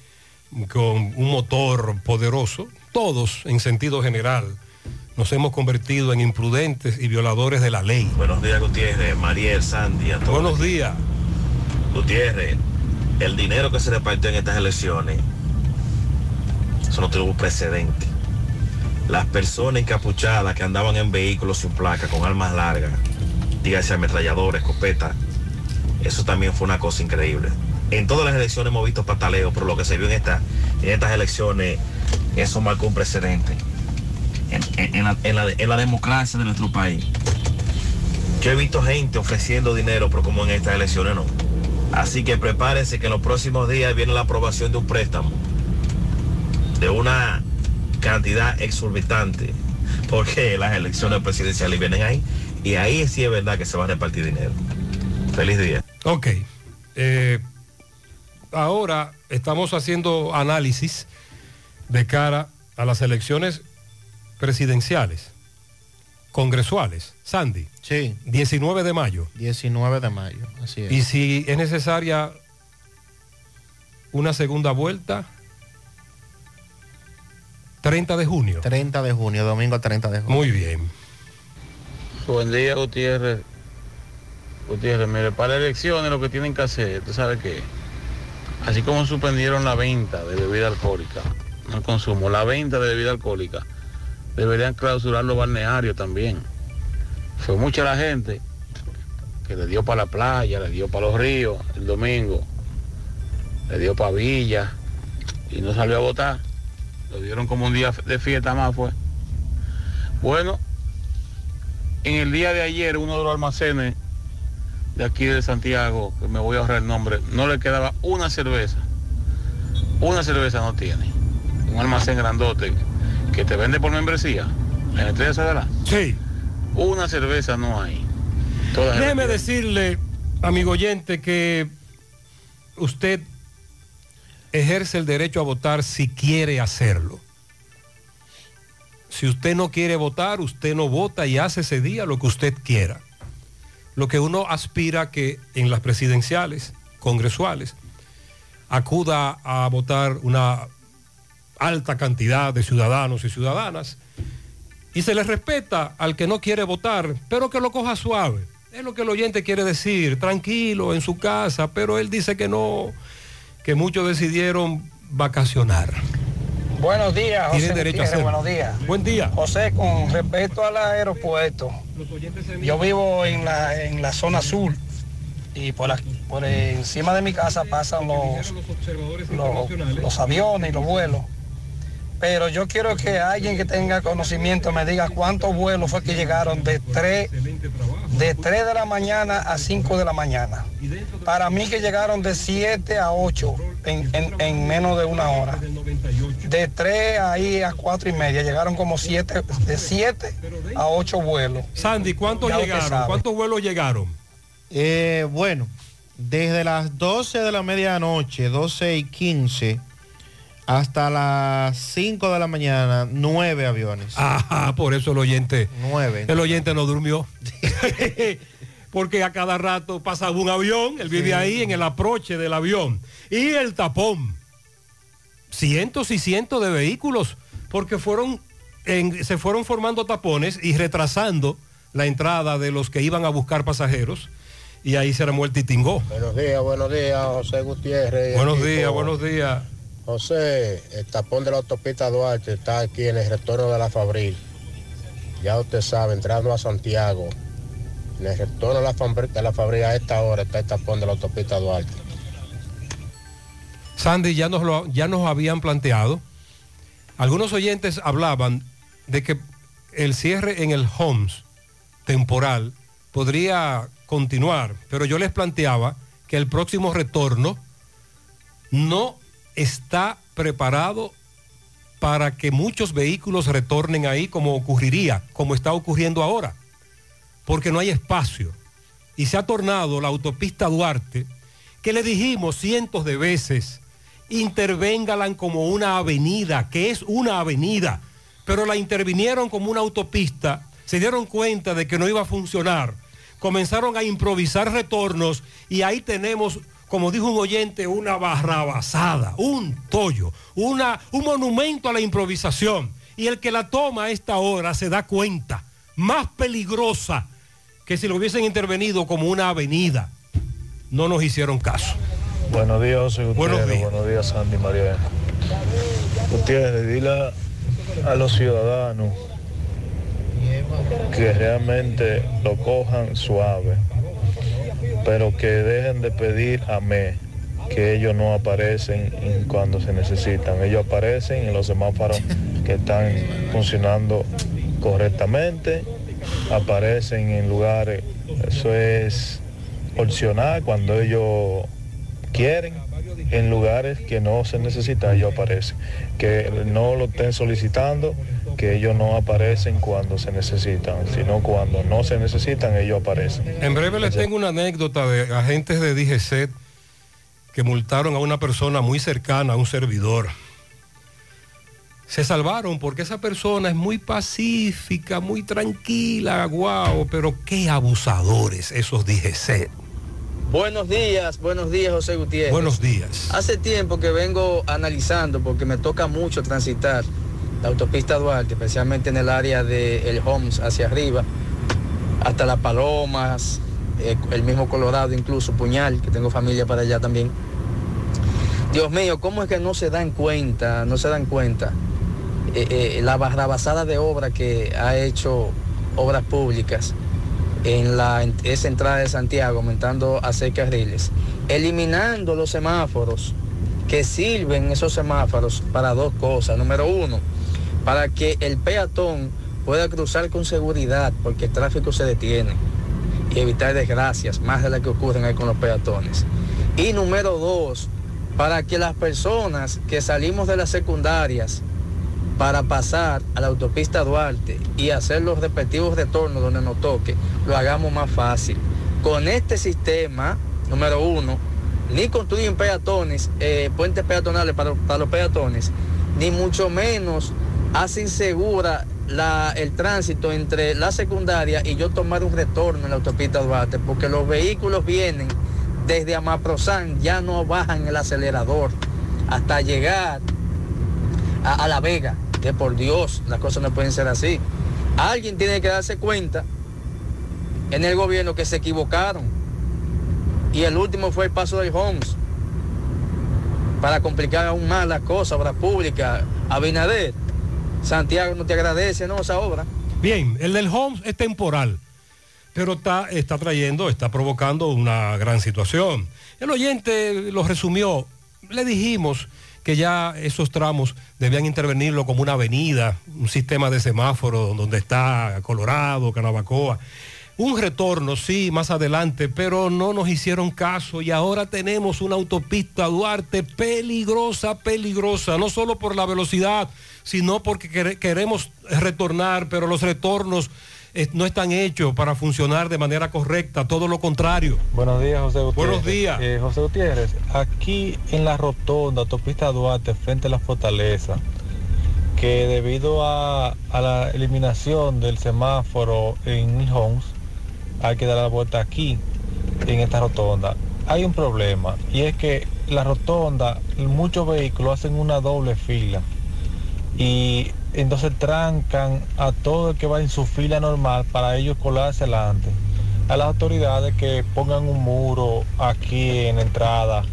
con un motor poderoso, todos en sentido general nos hemos convertido en imprudentes y violadores de la ley. Buenos días, Gutiérrez, Mariel, Sandy, a todos. Buenos días. Gutiérrez, el dinero que se repartió en estas elecciones, eso no tuvo precedente. Las personas encapuchadas que andaban en vehículos sin placa, con armas largas, dígase ametralladores, escopetas, eso también fue una cosa increíble. En todas las elecciones hemos visto pataleo, pero lo que se vio en, esta, en estas elecciones, eso marcó un precedente en, la, democracia de nuestro país. Yo he visto gente ofreciendo dinero, pero como en estas elecciones no. Así que prepárense que en los próximos días viene la aprobación de un préstamo de una cantidad exorbitante, porque las elecciones presidenciales vienen ahí y ahí sí es verdad que se va a repartir dinero. Feliz día. Ok. Eh, ahora estamos haciendo análisis de cara a las elecciones presidenciales, congresuales. Sandy. Sí. 19 de mayo. 19 de mayo, así es. Y si es necesaria una segunda vuelta, 30 de junio. 30 de junio, domingo 30 de junio. Muy bien. Buen día, Gutiérrez. Gutiérrez, mire, para elecciones lo que tienen que hacer, tú sabes que, así como suspendieron la venta de bebida alcohólica, no el consumo, la venta de bebida alcohólica, deberían clausurar los balnearios también. Fue mucha la gente que le dio para la playa, le dio para los ríos el domingo, le dio para Villa y no salió a votar. Lo dieron como un día de fiesta más fue. Bueno, en el día de ayer uno de los almacenes de aquí de Santiago, que me voy a ahorrar el nombre, no le quedaba una cerveza. Una cerveza no tiene. Un almacén grandote que te vende por membresía. ¿En la estrella Sadala? Sí. Una cerveza no hay. Todas Déjeme decirle, amigo oyente, que usted ejerce el derecho a votar si quiere hacerlo. Si usted no quiere votar, usted no vota y hace ese día lo que usted quiera. Lo que uno aspira que en las presidenciales, congresuales, acuda a votar una alta cantidad de ciudadanos y ciudadanas y se les respeta al que no quiere votar, pero que lo coja suave. Es lo que el oyente quiere decir, tranquilo en su casa, pero él dice que no, que muchos decidieron vacacionar. Buenos días, José. Tienen derecho a buenos días. Buen día. José, con respecto al aeropuerto, yo vivo en la, en la zona sur y por, la- por encima de mi casa pasan los, los, los aviones y los vuelos. Pero yo quiero que alguien que tenga conocimiento me diga cuántos vuelos fue que llegaron de 3, de 3 de la mañana a 5 de la mañana. Para mí que llegaron de 7 a 8 en, en- en menos de una hora. De 3 ahí a 4 y media llegaron como 7, de 7 a 8 vuelos. Sandy, ¿cuántos Ya llegaron? ¿Cuántos vuelos llegaron? Eh, bueno, desde las 12 de la medianoche, 12 y 15, hasta las 5 de la mañana, nueve aviones. Ajá, por eso el oyente. Nueve. El oyente no durmió. [laughs] Porque a cada rato pasaba un avión, él vive Sí. ahí en el aproche del avión. Y el tapón. Cientos y cientos de vehículos, porque fueron en- se fueron formando tapones y retrasando la entrada de los que iban a buscar pasajeros. Y ahí se armó el titingó. Buenos días, buenos días, José Gutiérrez. Buenos días, buenos días. José, el tapón de la autopista Duarte está aquí en el retorno de la Fabril. Ya usted sabe, entrando a Santiago. En el retorno de la, Fabri- de la Fabril a esta hora está el tapón de la autopista Duarte. Sandy, ya nos, ya nos habían planteado. Algunos oyentes hablaban de que el cierre en el Homes temporal podría continuar, pero yo les planteaba que el próximo retorno no está preparado para que muchos vehículos retornen ahí como ocurriría, como está ocurriendo ahora, porque no hay espacio. Y se ha tornado la autopista Duarte, que le dijimos cientos de veces, intervéngalan como una avenida, que es una avenida, pero la intervinieron como una autopista, se dieron cuenta de que no iba a funcionar, comenzaron a improvisar retornos y ahí tenemos, como dijo un oyente, una barrabasada, un tollo, una, un monumento a la improvisación. Y el que la toma a esta hora se da cuenta, más peligrosa que si lo hubiesen intervenido como una avenida. No nos hicieron caso. Buenos días, José Gutiérrez. Buenos días. Buenos días, Sandy María. Gutiérrez, dile a, a los ciudadanos que realmente lo cojan suave, pero que dejen de pedir a mí que ellos no aparecen en cuando se necesitan. Ellos aparecen en los semáforos [laughs] que están funcionando correctamente, aparecen en lugares, eso es opcional cuando ellos quieren. En lugares que no se necesita ellos aparecen. Que no lo estén solicitando que ellos no aparecen cuando se necesitan sino cuando no se necesitan ellos aparecen En breve les tengo una anécdota de agentes de DGCET que multaron a una persona muy cercana a un servidor. Se salvaron porque esa persona es muy pacífica, muy tranquila, guau, pero qué abusadores esos DGCET. Buenos días, buenos días José Gutiérrez. Buenos días. Hace tiempo que vengo analizando porque me toca mucho transitar la autopista Duarte, especialmente en el área de El Homs hacia arriba, hasta Las Palomas, eh, el mismo Colorado, incluso Puñal, que tengo familia para allá también. Dios mío, ¿cómo es que no se dan cuenta, no se dan cuenta eh, eh, la barrabasada de obra que ha hecho obras públicas? en la en esa entrada de Santiago, aumentando a seis carriles, eliminando los semáforos que sirven esos semáforos para dos cosas. Número uno, para que el peatón pueda cruzar con seguridad, porque el tráfico se detiene y evitar desgracias, más de las que ocurren con los peatones. Y número dos, para que las personas que salimos de las secundarias para pasar a la autopista Duarte y hacer los respectivos retornos donde nos toque, lo hagamos más fácil. Con este sistema, número uno, ni construyen peatones, eh, puentes peatonales para, para los peatones, ni mucho menos hace insegura el tránsito entre la secundaria y yo tomar un retorno en la autopista Duarte, porque los vehículos vienen desde Amaprozán, ya no bajan el acelerador hasta llegar a, a La Vega, que por Dios las cosas no pueden ser así. Alguien tiene que darse cuenta en el gobierno que se equivocaron. Y el último fue el paso del Homs. Para complicar aún más las cosas, obra pública. Abinader, Santiago no te agradece, ¿no? Esa obra. Bien, el del Homes es temporal, pero está, está trayendo, está provocando una gran situación. El oyente lo resumió. Le dijimos que ya esos tramos debían intervenirlo como una avenida, un sistema de semáforo donde está Colorado, Canabacoa. Un retorno, sí, más adelante, pero no nos hicieron caso y ahora tenemos una autopista Duarte peligrosa, peligrosa, no solo por la velocidad, sino porque quere- queremos retornar, pero los retornos eh, no están hechos para funcionar de manera correcta, todo lo contrario. Buenos días, José Gutiérrez. Buenos días. Eh, José Gutiérrez, aquí en la rotonda, autopista Duarte, frente a la fortaleza, que debido a, a la eliminación del semáforo en Homes, hay que dar la vuelta aquí, en esta rotonda. Hay un problema, y es que la rotonda, muchos vehículos hacen una doble fila, y entonces trancan a todo el que va en su fila normal para ellos colarse adelante. A las autoridades que pongan un muro aquí en la entrada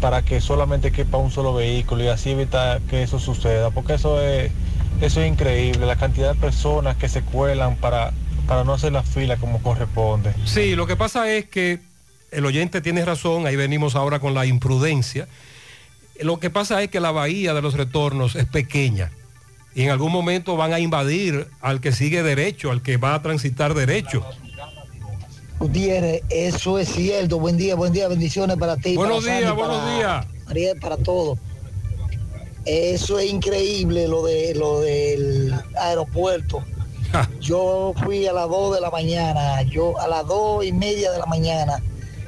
para que solamente quepa un solo vehículo y así evitar que eso suceda, porque eso es, eso es increíble, la cantidad de personas que se cuelan para, para no hacer la fila como corresponde. Sí, lo que pasa es que el oyente tiene razón, ahí venimos ahora con la imprudencia. Lo que pasa es que la bahía de los retornos es pequeña y en algún momento van a invadir al que sigue derecho, al que va a transitar derecho. Gutiérrez, eso es cierto. Buen día, buen día, bendiciones para ti. Buenos días, Sandy, buenos días. María, para todos. Eso es increíble lo de lo del aeropuerto. Yo fui a las 2 de la mañana, yo a las 2 y media de la mañana,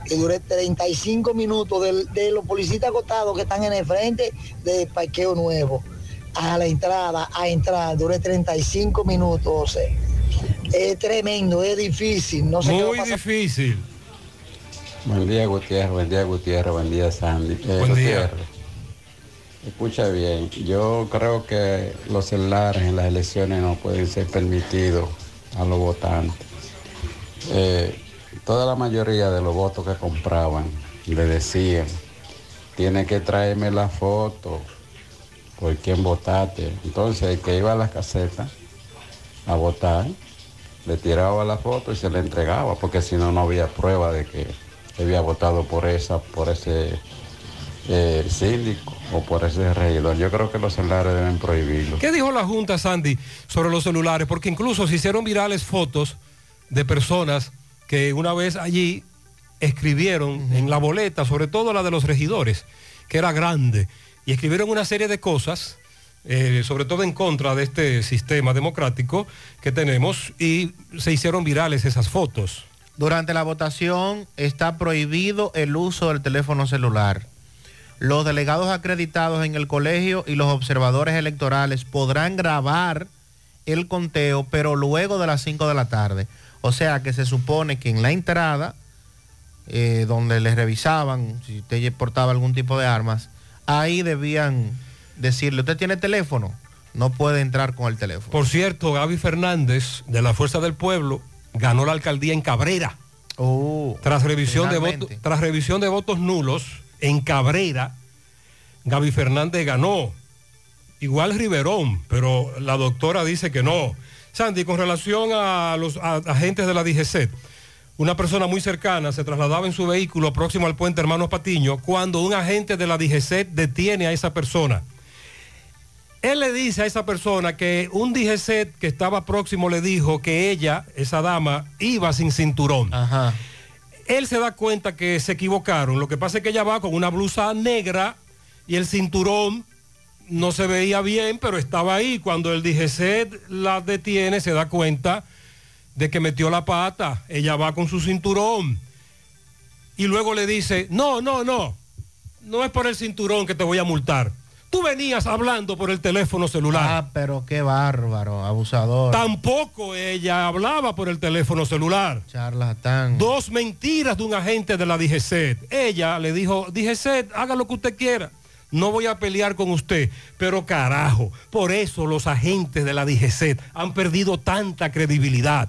y duré 35 minutos de, los policías agotados que están en el frente del parqueo nuevo a la entrada, a entrar, duré 35 minutos, José. Es tremendo, es difícil, no sé qué va a Muy pasar. difícil. Buen día Gutiérrez, buen día Gutiérrez, buen día Sandy. Eh, Buen día. Gutiérrez, escucha bien, yo creo que los celulares en las elecciones no pueden ser permitidos a los votantes. Eh, toda la mayoría de los votos que compraban le decían, tiene que traerme la foto por quién votaste. Entonces el que iba a las casetas a votar, le tiraba la foto y se le entregaba, porque si no, no había prueba de que había votado por esa, por ese eh, síndico o por ese regidor. Yo creo que los celulares deben prohibirlo. ¿Qué dijo la Junta, Sandy, sobre los celulares? Porque incluso se hicieron virales fotos de personas que una vez allí escribieron en la boleta, sobre todo la de los regidores, que era grande, y escribieron una serie de cosas, eh, sobre todo en contra de este sistema democrático que tenemos, y se hicieron virales esas fotos. Durante la votación está prohibido el uso del teléfono celular. Los delegados acreditados en el colegio y los observadores electorales podrán grabar el conteo, pero luego de las 5 de la tarde. O sea que se supone que en la entrada, eh, donde les revisaban si usted portaba algún tipo de armas, ahí debían decirle, ¿usted tiene teléfono? No puede entrar con el teléfono. Por cierto, Gaby Fernández, de la Fuerza del Pueblo, ganó la alcaldía en Cabrera. tras, revisión de tras revisión de votos nulos, en Cabrera, Gaby Fernández ganó. Igual Riverón, pero la doctora dice que no. Sandy, con relación a los a- agentes de la DGC, una persona muy cercana se trasladaba en su vehículo próximo al puente Hermanos Patiño cuando un agente de la DGC detiene a esa persona. Él le dice a esa persona que un DGC que estaba próximo le dijo que ella, esa dama, iba sin cinturón. Él se da cuenta que se equivocaron. Lo que pasa es que ella va con una blusa negra y el cinturón no se veía bien, pero estaba ahí. Cuando el DGC la detiene, se da cuenta de que metió la pata. Ella va con su cinturón. Y luego le dice, no, no, no. No es por el cinturón que te voy a multar. Tú venías hablando por el teléfono celular. Ah, pero qué bárbaro, abusador. Tampoco ella hablaba por el teléfono celular. Charlatán. Dos mentiras de un agente de la DGCET. Ella le dijo, DGCET, haga lo que usted quiera. No voy a pelear con usted. Pero carajo, por eso los agentes de la DGCET han perdido tanta credibilidad.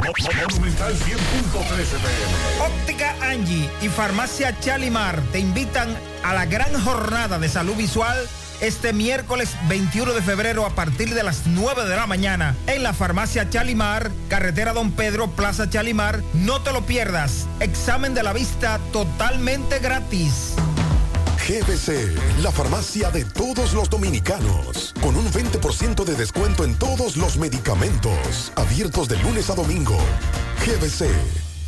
Monumental 100.13 pm. Óptica Angie y Farmacia Chalimar te invitan a la gran jornada de salud visual este miércoles 21 de febrero a partir de las 9 de la mañana en la farmacia Chalimar, carretera Don Pedro, Plaza Chalimar. No te lo pierdas. Examen de la vista totalmente gratis. GBC, la farmacia de todos los dominicanos, con un 20% de descuento en todos los medicamentos, abiertos de lunes a domingo. GBC.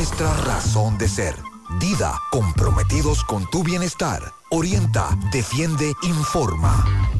nuestra razón de ser. Dida, comprometidos con tu bienestar. Orienta, defiende, informa.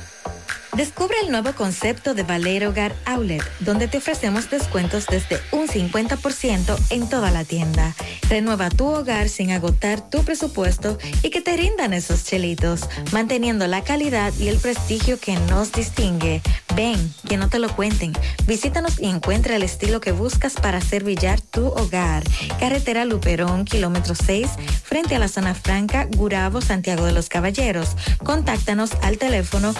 Descubre el nuevo concepto de Valero Hogar Outlet, donde te ofrecemos descuentos desde un 50% en toda la tienda. Renueva tu hogar sin agotar tu presupuesto y que te rindan esos chelitos, manteniendo la calidad y el prestigio que nos distingue. Ven, que no te lo cuenten. Visítanos y encuentra el estilo que buscas para hacer brillar tu hogar. Carretera Luperón, kilómetro 6, frente a la zona franca, Gurabo, Santiago de los Caballeros. Contáctanos al teléfono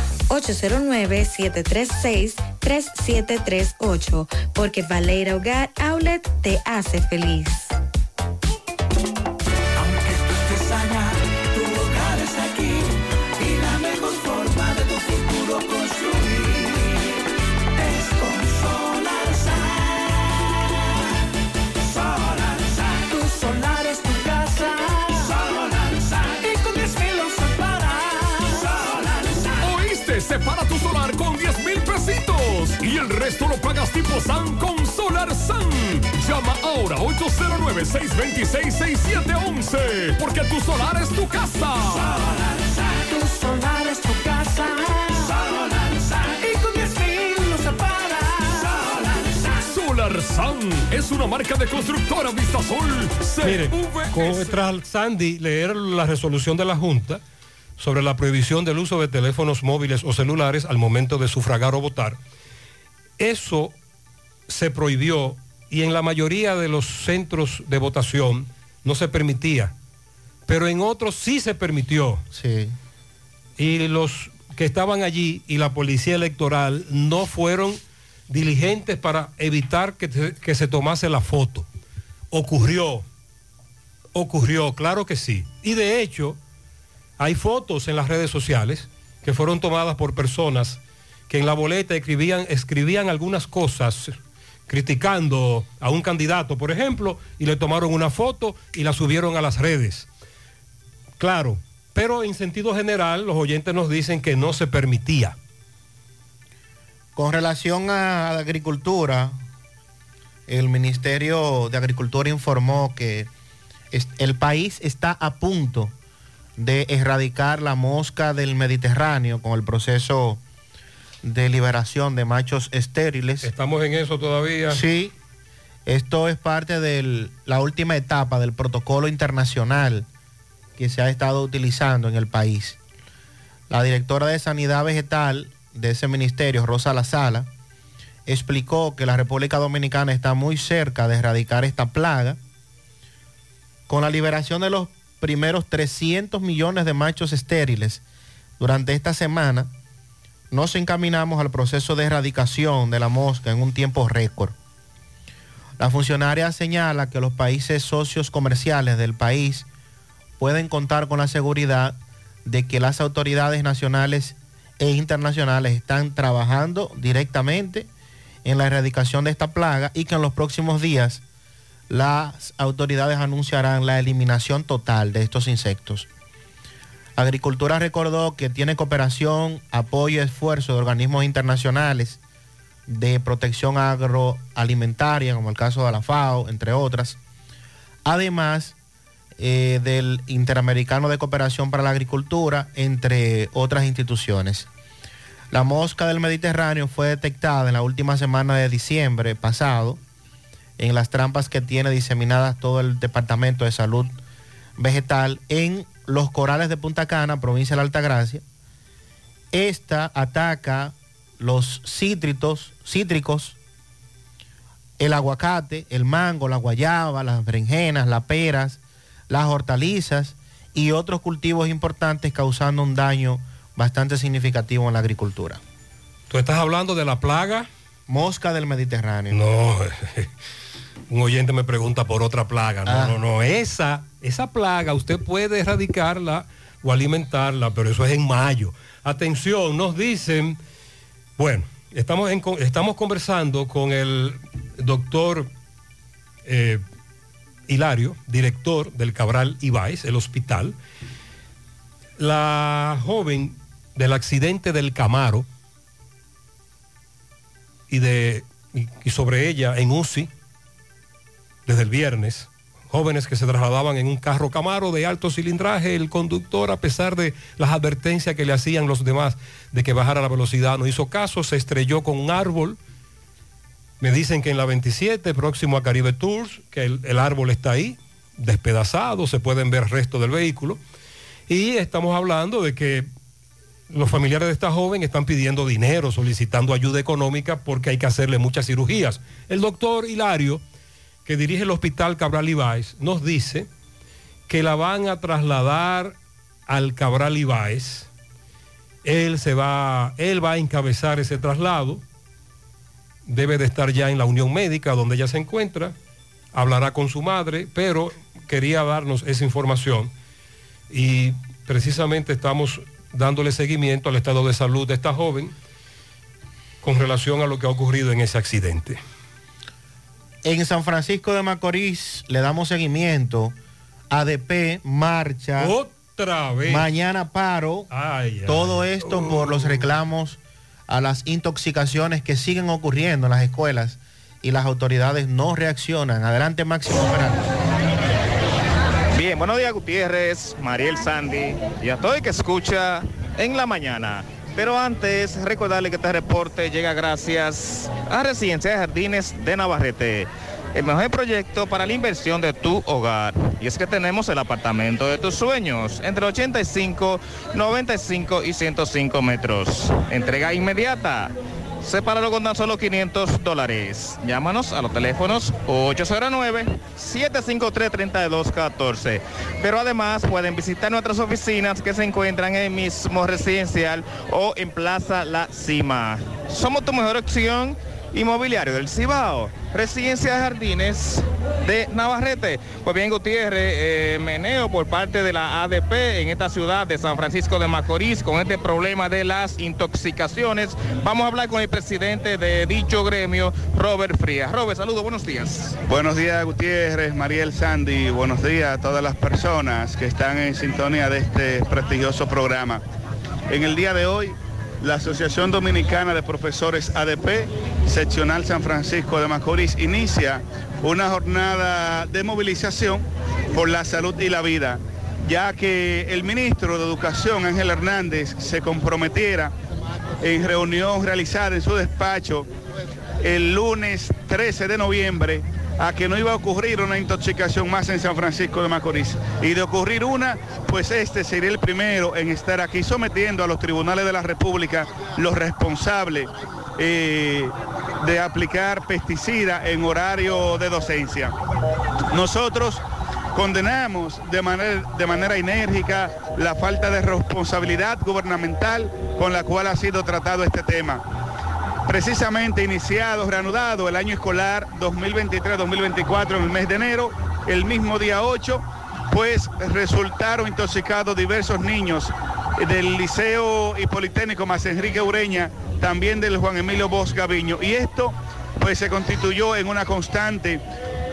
809-736-3738, porque Valera Hogar Outlet te hace feliz. Resto lo pagas tipo SAN con Solar Sun. Llama ahora 809-626-6711 porque tu solar es tu casa. Tu solar es tu casa. Solar Sun. Y con 10 mil lo separas. Solar Sun. Solar Sun es una marca de constructora Vistasol. Mire, con, tras Sandy leer la resolución de la Junta sobre la prohibición del uso de teléfonos móviles o celulares al momento de sufragar o votar, eso se prohibió y en la mayoría de los centros de votación no se permitía, pero en otros sí se permitió. Sí. Y los que estaban allí y la policía electoral no fueron diligentes para evitar que, que se tomase la foto. Ocurrió, ocurrió, claro que sí. Y de hecho, hay fotos en las redes sociales que fueron tomadas por personas que en la boleta escribían, escribían algunas cosas criticando a un candidato, por ejemplo, y le tomaron una foto y la subieron a las redes. Claro, pero en sentido general los oyentes nos dicen que no se permitía. Con relación a la agricultura, el Ministerio de Agricultura informó que el país está a punto de erradicar la mosca del Mediterráneo con el proceso de liberación de machos estériles. Estamos en eso todavía. Sí, esto es parte de la última etapa del protocolo internacional que se ha estado utilizando en el país. La directora de Sanidad Vegetal de ese ministerio, Rosa La Sala, explicó que la República Dominicana está muy cerca de erradicar esta plaga. Con la liberación de los primeros 300 millones de machos estériles durante esta semana, nos encaminamos al proceso de erradicación de la mosca en un tiempo récord. La funcionaria señala que los países socios comerciales del país pueden contar con la seguridad de que las autoridades nacionales e internacionales están trabajando directamente en la erradicación de esta plaga y que en los próximos días las autoridades anunciarán la eliminación total de estos insectos. Agricultura recordó que tiene cooperación, apoyo y esfuerzo de organismos internacionales de protección agroalimentaria, como el caso de la FAO, entre otras. Además eh, del Interamericano de Cooperación para la Agricultura, entre otras instituciones. La mosca del Mediterráneo fue detectada en la última semana de diciembre pasado en las trampas que tiene diseminadas todo el Departamento de Salud Vegetal en los corales de Punta Cana, provincia de la Altagracia. Esta ataca los cítritos, cítricos, el aguacate, el mango, la guayaba, las berenjenas, las peras, las hortalizas y otros cultivos importantes causando un daño bastante significativo en la agricultura. ¿Tú estás hablando de la plaga? Mosca del Mediterráneo. No, [laughs] un oyente me pregunta por otra plaga. No, Ah. no, no. Esa, esa plaga usted puede erradicarla o alimentarla, pero eso es en mayo. Atención, nos dicen, bueno, estamos, estamos conversando con el doctor eh, Hilario, director del Cabral Ibáez, el hospital. La joven del accidente del Camaro y, de, y sobre ella en UCI, desde el viernes, jóvenes que se trasladaban en un carro Camaro de alto cilindraje. El conductor, a pesar de las advertencias que le hacían los demás de que bajara la velocidad, no hizo caso, se estrelló con un árbol. Me dicen que en la 27, próximo a Caribe Tours, que el, el árbol está ahí, despedazado, se pueden ver restos del vehículo. Y estamos hablando de que los familiares de esta joven están pidiendo dinero, solicitando ayuda económica porque hay que hacerle muchas cirugías. El doctor Hilario, que dirige el hospital Cabral Ibáez, nos dice que la van a trasladar al Cabral Ibáez. Él se va, él va a encabezar ese traslado. Debe de estar ya en la Unión Médica donde ella se encuentra. Hablará con su madre, pero quería darnos esa información y precisamente estamos dándole seguimiento al estado de salud de esta joven con relación a lo que ha ocurrido en ese accidente. En San Francisco de Macorís le damos seguimiento. ADP, marcha. Otra vez. Mañana paro. Ay, ay. Todo esto por los reclamos a las intoxicaciones que siguen ocurriendo en las escuelas y las autoridades no reaccionan. Adelante, Máximo Peralta. Bien, buenos días Gutiérrez, Mariel Sandy y a todo el que escucha en la mañana. Pero antes, recordarle que este reporte llega gracias a Residencia de Jardines de Navarrete, el mejor proyecto para la inversión de tu hogar. Y es que tenemos el apartamento de tus sueños, entre 85, 95 y 105 metros. Entrega inmediata. Sepáralo con tan solo 500 dólares. Llámanos a los teléfonos 809-753-3214. Pero además pueden visitar nuestras oficinas que se encuentran en el mismo residencial o en Plaza La Cima. Somos tu mejor opción inmobiliario del Cibao. Residencia de Jardines de Navarrete. Pues bien, Gutiérrez, eh, meneo por parte de la ADP en esta ciudad de San Francisco de Macorís con este problema de las intoxicaciones. Vamos a hablar con el presidente de dicho gremio, Robert Frías. Robert, saludos, buenos días. Buenos días Gutiérrez, Mariel Sandy, buenos días a todas las personas que están en sintonía de este prestigioso programa. En el día de hoy, la Asociación Dominicana de Profesores ADP, seccional San Francisco de Macorís, inicia una jornada de movilización por la salud y la vida, ya que el ministro de Educación, Ángel Hernández, se comprometiera en reunión realizada en su despacho el lunes 13 de noviembre a que no iba a ocurrir una intoxicación más en San Francisco de Macorís. Y de ocurrir una, pues este sería el primero en estar aquí sometiendo a los tribunales de la República los responsables eh, de aplicar pesticida en horario de docencia. Nosotros condenamos de manera, de manera enérgica la falta de responsabilidad gubernamental con la cual ha sido tratado este tema precisamente iniciado, reanudado el año escolar 2023-2024 en el mes de enero, el mismo día 8, pues resultaron intoxicados diversos niños del Liceo y Politécnico más Enrique Ureña, también del Juan Emilio Bosch Gaviño. Y esto pues se constituyó en una constante.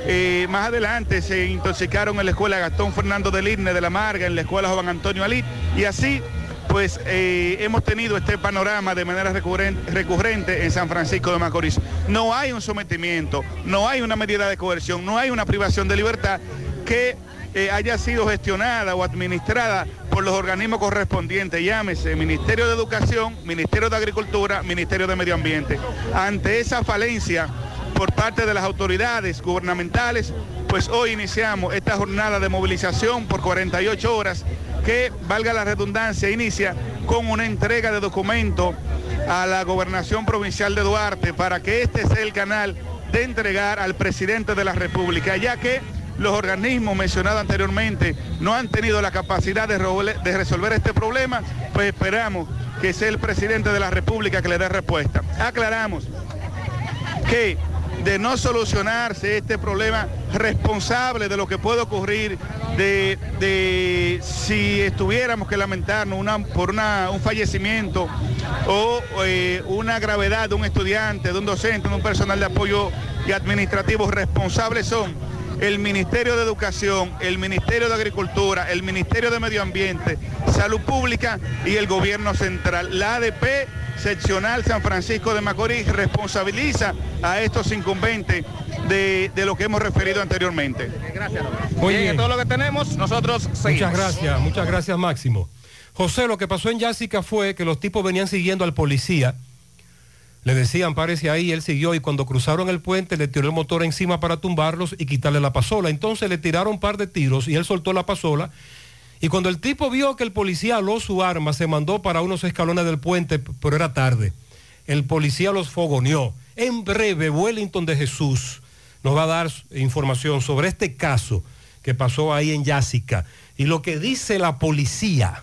Eh, más adelante se intoxicaron en la escuela Gastón Fernando del Irne de la Marga, en la escuela Juan Antonio Alí, y así pues eh, hemos tenido este panorama de manera recurrente, en San Francisco de Macorís. No hay un sometimiento, no hay una medida de coerción, no hay una privación de libertad que eh, haya sido gestionada o administrada por los organismos correspondientes, llámese Ministerio de Educación, Ministerio de Agricultura, Ministerio de Medio Ambiente. Ante esa falencia por parte de las autoridades gubernamentales, pues hoy iniciamos esta jornada de movilización por 48 horas que, valga la redundancia, inicia con una entrega de documentos a la gobernación provincial de Duarte para que este sea el canal de entregar al presidente de la República, ya que los organismos mencionados anteriormente no han tenido la capacidad de, de resolver este problema, pues esperamos que sea el presidente de la República que le dé respuesta. Aclaramos que de no solucionarse este problema responsable de lo que puede ocurrir, de, de si estuviéramos que lamentarnos una, por una, un fallecimiento o eh, una gravedad de un estudiante, de un docente, de un personal de apoyo y administrativo, responsables son el Ministerio de Educación, el Ministerio de Agricultura, el Ministerio de Medio Ambiente, Salud Pública y el Gobierno Central. La ADP seccional San Francisco de Macorís responsabiliza a estos incumbentes de, de lo que hemos referido anteriormente. Gracias. Muy Bien, bien. todo lo que tenemos, nosotros seguimos. Muchas gracias, muchas gracias Máximo. José, lo que pasó en Yásica fue que los tipos venían siguiendo al policía. Le decían, párese ahí, él siguió y cuando cruzaron el puente le tiró el motor encima para tumbarlos y quitarle la pasola. Entonces le tiraron un par de tiros y él soltó la pasola. Y cuando el tipo vio que el policía aló su arma, se mandó para unos escalones del puente, pero era tarde. El policía los fogoneó. En breve, Wellington de Jesús nos va a dar información sobre este caso que pasó ahí en Yásica y lo que dice la policía.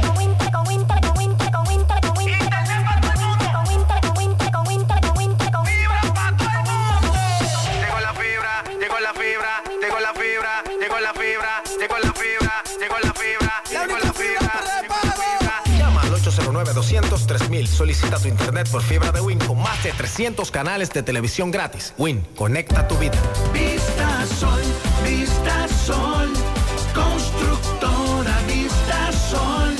909-200-3000. Solicita tu internet por fibra de Win con más de 300 canales de televisión gratis. Win, conecta tu vida. Vista Sol, Vista Sol, constructora Vista Sol,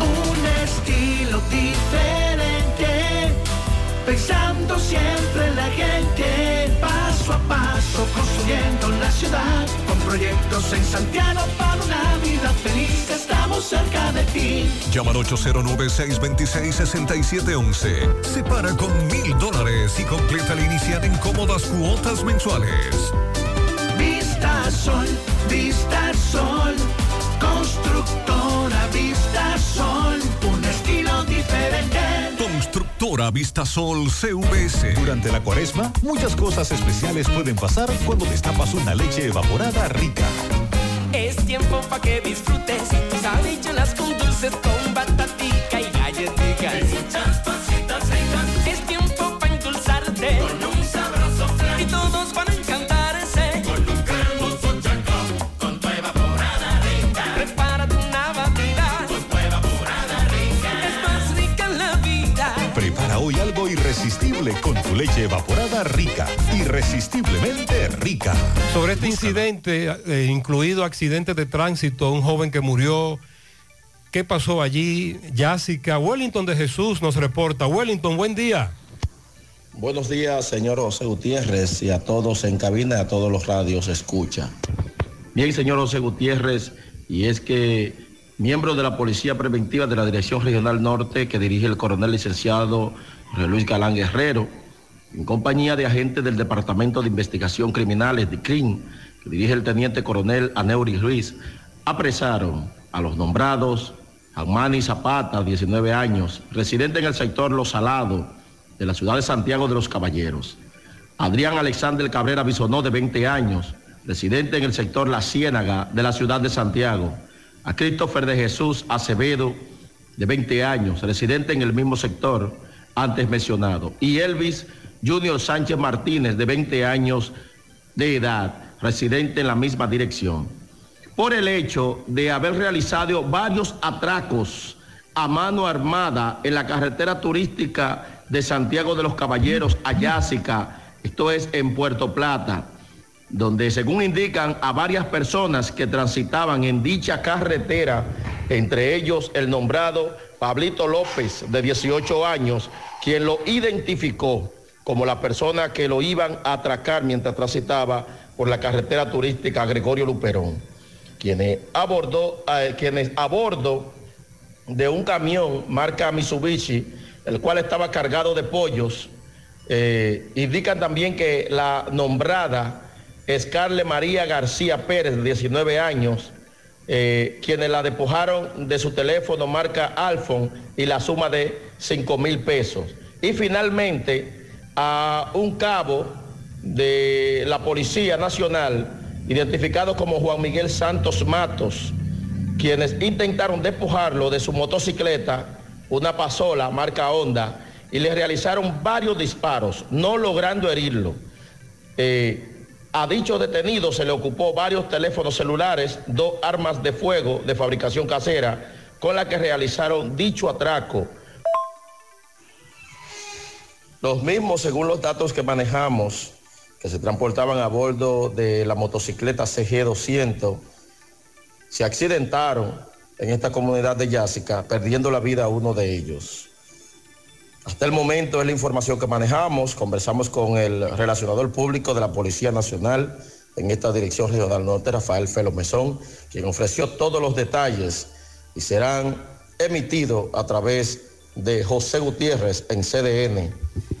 un estilo diferente, pensado paso a paso construyendo la ciudad, con proyectos en Santiago para una vida feliz, estamos cerca de ti. Llama al 809-626-6711. Separa con mil dólares y completa la inicial en cómodas cuotas mensuales. Vista Sol, Vista Sol, constructora Constructora Vistasol CVS. Durante la cuaresma, muchas cosas especiales pueden pasar cuando destapas una leche evaporada rica. Es tiempo pa' que disfrutes tus habichuelas con dulces, con batatica y con tu leche evaporada rica. Irresistiblemente rica. Sobre este incidente, eh, incluido accidente de tránsito, un joven que murió, ¿qué pasó allí? Jessica, Wellington de Jesús nos reporta. Wellington, buen día. Buenos días, señor José Gutiérrez, y a todos en cabina y a todos los radios escucha. Bien, señor José Gutiérrez, y es que miembros de la Policía Preventiva de la Dirección Regional Norte, que dirige el coronel licenciado Luis Galán Guerrero, en compañía de agentes del Departamento de Investigación Criminales de CRIM, que dirige el teniente coronel Aneuri Ruiz, apresaron a los nombrados Amani Zapata, 19 años, residente en el sector Los Salados, de la ciudad de Santiago de los Caballeros. Adrián Alexander Cabrera Bisonó, de 20 años, residente en el sector La Ciénaga de la ciudad de Santiago. A Christopher de Jesús Acevedo, de 20 años, residente en el mismo sector antes mencionado. Y Elvis Junior Sánchez Martínez, de 20 años de edad, residente en la misma dirección. Por el hecho de haber realizado varios atracos a mano armada en la carretera turística de Santiago de los Caballeros, Ayásica, esto es en Puerto Plata, donde según indican a varias personas que transitaban en dicha carretera, entre ellos el nombrado Pablito López, de 18 años, quien lo identificó como la persona que lo iban a atracar mientras transitaba por la carretera turística Gregorio Luperón, quienes, abordó, eh, quienes a bordo de un camión marca Mitsubishi, el cual estaba cargado de pollos, eh, indican también que la nombrada Escarle María García Pérez, de 19 años, eh, quienes la despojaron de su teléfono marca Alphon y la suma de 5 mil pesos. Y finalmente a un cabo de la Policía Nacional, identificado como Juan Miguel Santos Matos, quienes intentaron despojarlo de su motocicleta, una pasola marca Honda, y le realizaron varios disparos, no logrando herirlo. Eh, a dicho detenido se le ocupó varios teléfonos celulares, dos armas de fuego de fabricación casera, con las que realizaron dicho atraco. Los mismos, según los datos que manejamos, que se transportaban a bordo de la motocicleta CG200, se accidentaron en esta comunidad de Yásica, perdiendo la vida a uno de ellos. Hasta el momento es la información que manejamos. Conversamos con el relacionador público de la Policía Nacional en esta Dirección Regional Norte, Rafael Felo Mesón, quien ofreció todos los detalles y serán emitidos a través de José Gutiérrez en CDN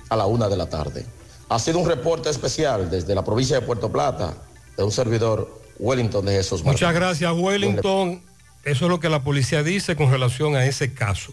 a la una de la tarde. Ha sido un reporte especial desde la provincia de Puerto Plata de un servidor Wellington de Jesús. Muchas gracias, Wellington. Eso es lo que la policía dice con relación a ese caso.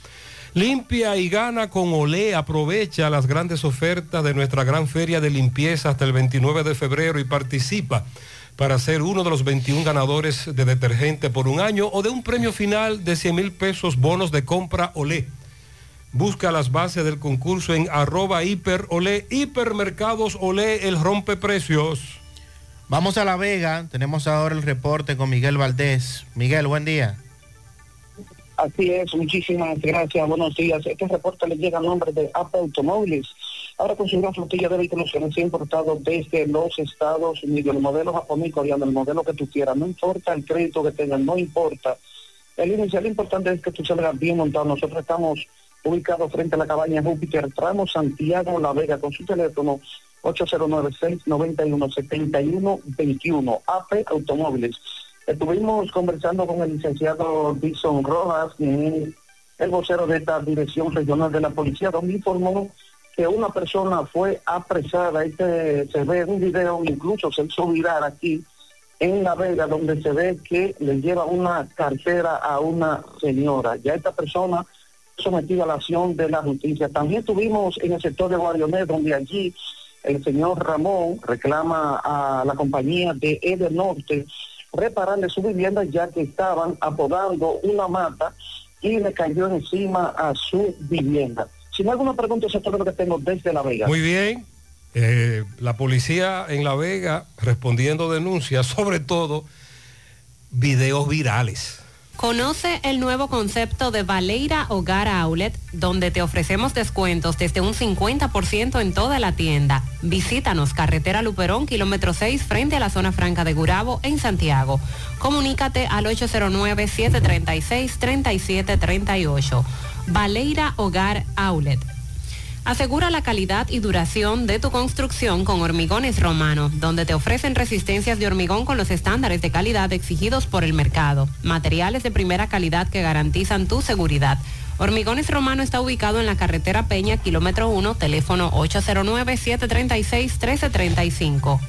Limpia y gana con Olé. Aprovecha las grandes ofertas de nuestra gran feria de limpieza hasta el 29 de febrero y participa para ser uno de los 21 ganadores de detergente por un año o de un premio final de 100 mil pesos bonos de compra Olé. Busca las bases del concurso en arroba hiper Olé, hipermercados Olé, el rompe precios. Vamos a La Vega, tenemos ahora el reporte con Miguel Valdés. Miguel, buen día. Así es, muchísimas gracias, buenos días. Este reporte le llega a nombre de Apple Automóviles. Ahora con gran flotilla de vehículos que nos ha importado desde los Estados Unidos, el modelo japonés, coreano, el modelo que tú quieras, no importa el crédito que tengas, no importa. El inicial importante es que tú salgas bien montado. Nosotros estamos ubicados frente a la cabaña Júpiter, tramo Santiago La Vega, con su teléfono 809-691-7121, AP Automóviles. Estuvimos conversando con el licenciado Dixon Rojas, quien el vocero de esta dirección regional de la policía, donde informó que una persona fue apresada. Este se ve en un video, incluso se hizo viral aquí en La Vega, donde se ve que le lleva una cartera a una señora. Ya esta persona sometida a la acción de la justicia. También estuvimos en el sector de Guarionet, donde allí el señor Ramón reclama a la compañía de Eder Norte repararle su vivienda ya que estaban apodando una mata y le cayó encima a su vivienda. Si no hay alguna pregunta, eso es lo que tengo desde La Vega. Muy bien. Eh, la policía en La Vega respondiendo denuncias, sobre todo videos virales. Conoce el nuevo concepto de Valeira Hogar Outlet, donde te ofrecemos descuentos desde un 50% en toda la tienda. Visítanos, carretera Luperón, kilómetro 6, frente a la zona franca de Gurabo, en Santiago. Comunícate al 809-736-3738. Valeira Hogar Outlet. Asegura la calidad y duración de tu construcción con Hormigones Romano, donde te ofrecen resistencias de hormigón con los estándares de calidad exigidos por el mercado. Materiales de primera calidad que garantizan tu seguridad. Hormigones Romano está ubicado en la carretera Peña, kilómetro 1, teléfono 809-736-1335.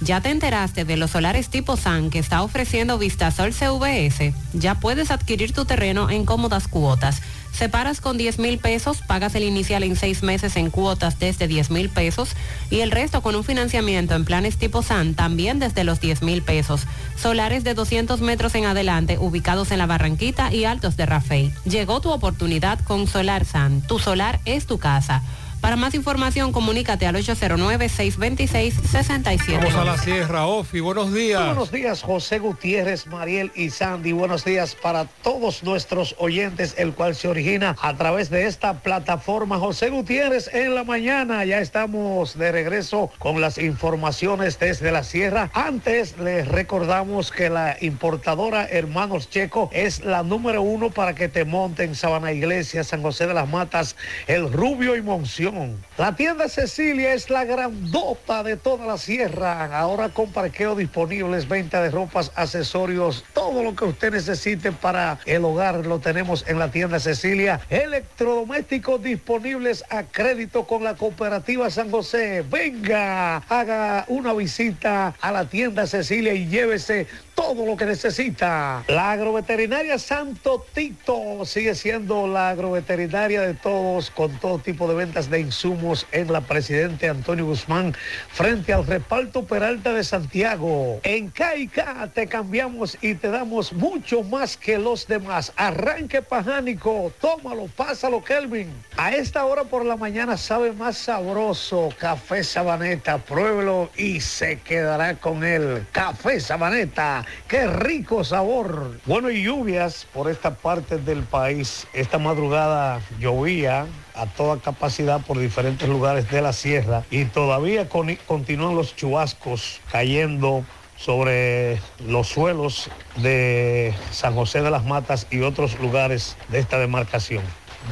¿Ya te enteraste de los solares tipo SAN que está ofreciendo Vistasol CVS? Ya puedes adquirir tu terreno en cómodas cuotas. Separas con 10 mil pesos, pagas el inicial en seis meses en cuotas desde 10 mil pesos y el resto con un financiamiento en planes tipo SAN también desde los 10 mil pesos. Solares de 200 metros en adelante ubicados en la Barranquita y Altos de Rafey. Llegó tu oportunidad con Solar SAN. Tu solar es tu casa. Para más información, comunícate al 809-626-67. Vamos a la Sierra, Ofi, buenos días. Buenos días, José Gutiérrez, Mariel y Sandy. Buenos días para todos nuestros oyentes, el cual se origina a través de esta plataforma. José Gutiérrez en la mañana. Ya estamos de regreso con las informaciones desde la Sierra. Antes les recordamos que la importadora Hermanos Checo es la número uno para que te monten Sabana Iglesia, San José de las Matas, El Rubio y Monción. La tienda Cecilia es la grandota de toda la sierra. Ahora con parqueo disponibles, venta de ropas, accesorios, todo lo que usted necesite para el hogar lo tenemos en la tienda Cecilia. Electrodomésticos disponibles a crédito con la cooperativa San José. Venga, haga una visita a la tienda Cecilia y llévese todo lo que necesita. La agroveterinaria Santo Tito sigue siendo la agroveterinaria de todos con todo tipo de ventas de insumos en la Presidente Antonio Guzmán frente al reparto Peralta de Santiago. En Caica te cambiamos y te damos mucho más que los demás. Arranque pajánico, tómalo, pásalo Kelvin. A esta hora por la mañana sabe más sabroso. Café Sabaneta, pruébelo y se quedará con él. Café Sabaneta, qué rico sabor. Bueno, y lluvias por esta parte del país. Esta madrugada llovía a toda capacidad por diferentes lugares de la sierra y todavía con- continúan los chubascos cayendo sobre los suelos de San José de las Matas y otros lugares de esta demarcación.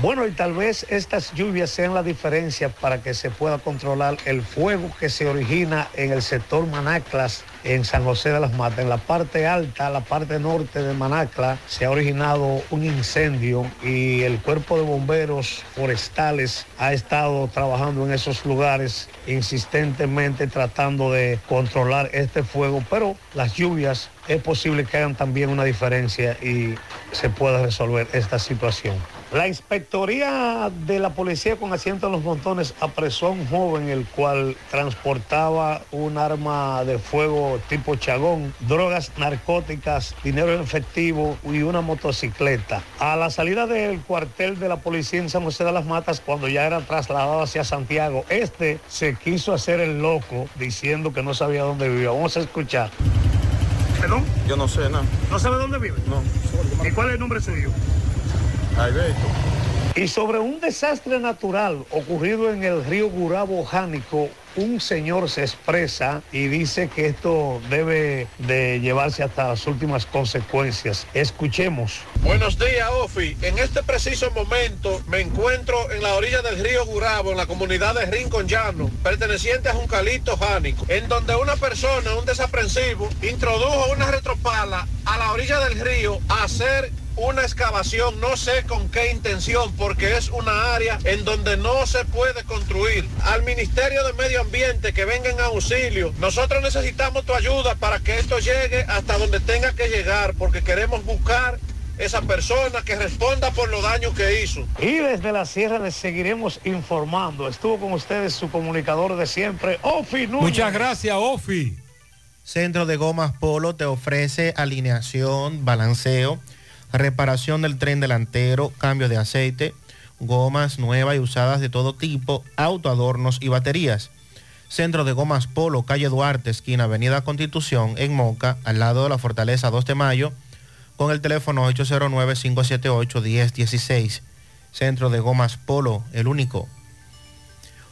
Bueno, y tal vez estas lluvias sean la diferencia para que se pueda controlar el fuego que se origina en el sector Manaclas, en San José de las Matas. En la parte alta, la parte norte de Manacla, se ha originado un incendio y el cuerpo de bomberos forestales ha estado trabajando en esos lugares insistentemente tratando de controlar este fuego, pero las lluvias es posible que hagan también una diferencia y se pueda resolver esta situación. La inspectoría de la policía con asiento en los montones apresó a un joven el cual transportaba un arma de fuego tipo chagón, drogas narcóticas, dinero en efectivo y una motocicleta. A la salida del cuartel de la policía en San José de las Matas, cuando ya era trasladado hacia Santiago, este se quiso hacer el loco diciendo que no sabía dónde vivía. Vamos a escuchar. ¿Perdón? Yo no sé nada. ¿No sabe dónde vive? No. ¿Y cuál es el nombre suyo? Alberto. Y sobre un desastre natural ocurrido en el río Gurabo Jánico, un señor se expresa y dice que esto debe de llevarse hasta las últimas consecuencias. Escuchemos. Buenos días, Ofi. En este preciso momento me encuentro en la orilla del río Gurabo, en la comunidad de Rincon Llano, perteneciente a Juncalito Jánico, en donde una persona, un desaprensivo, introdujo una retropala a la orilla del río a hacer una excavación, no sé con qué intención, porque es una área en donde no se puede construir. Al Ministerio de Medio Ambiente que venga en auxilio. Nosotros necesitamos tu ayuda para que esto llegue hasta donde tenga que llegar, porque queremos buscar esa persona que responda por los daños que hizo. Y desde la sierra les seguiremos informando. Estuvo con ustedes su comunicador de siempre, Ofi Núñez. Muchas gracias, Ofi. Centro de Gomas Polo te ofrece alineación, balanceo, reparación del tren delantero, cambio de aceite, gomas nuevas y usadas de todo tipo, autoadornos y baterías. Centro de Gomas Polo, calle Duarte, esquina Avenida Constitución, en Moca, al lado de la Fortaleza 2 de Mayo, con el teléfono 809-578-1016. Centro de Gomas Polo, el único.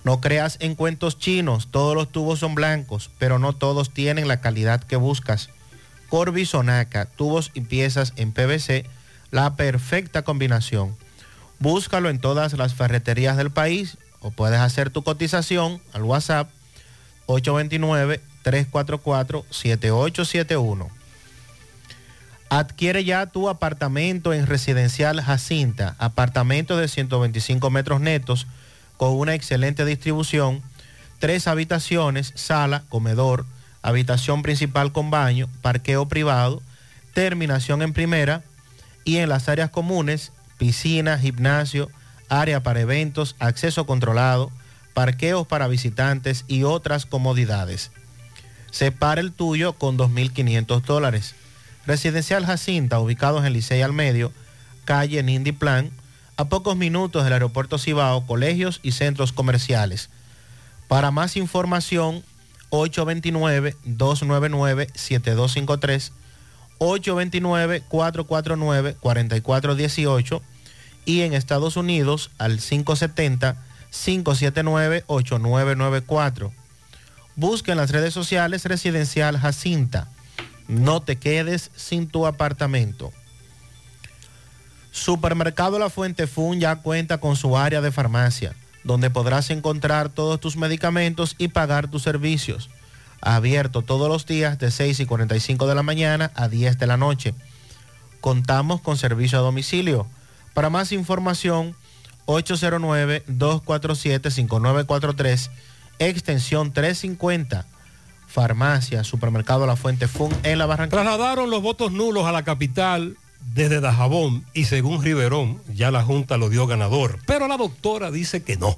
No creas en cuentos chinos, todos los tubos son blancos, pero no todos tienen la calidad que buscas. Corby Sonaca, tubos y piezas en PVC, la perfecta combinación. Búscalo en todas las ferreterías del país o puedes hacer tu cotización al WhatsApp 829-344-7871. Adquiere ya tu apartamento en Residencial Jacinta, apartamento de 125 metros netos con una excelente distribución, tres habitaciones, sala, comedor, habitación principal con baño, parqueo privado, terminación en primera y en las áreas comunes, piscina, gimnasio, área para eventos, acceso controlado, parqueos para visitantes y otras comodidades. Separa el tuyo con 2.500 dólares. Residencial Jacinta, ubicado en Licey al Medio, calle Nindy Plan, a pocos minutos del aeropuerto Cibao, colegios y centros comerciales. Para más información, 829-299-7253, 829-449-4418 y en Estados Unidos al 570-579-8994. Busca en las redes sociales Residencial Jacinta. No te quedes sin tu apartamento. Supermercado La Fuente Fun ya cuenta con su área de farmacia, donde podrás encontrar todos tus medicamentos y pagar tus servicios. Abierto todos los días de 6 y 45 de la mañana a 10 de la noche. Contamos con servicio a domicilio. Para más información, 809-247-5943, extensión 350. Farmacia, Supermercado La Fuente Fun en la Barranquilla. Trasladaron los votos nulos a la capital desde Dajabón y según Riverón ya la Junta lo dio ganador. Pero la doctora dice que no,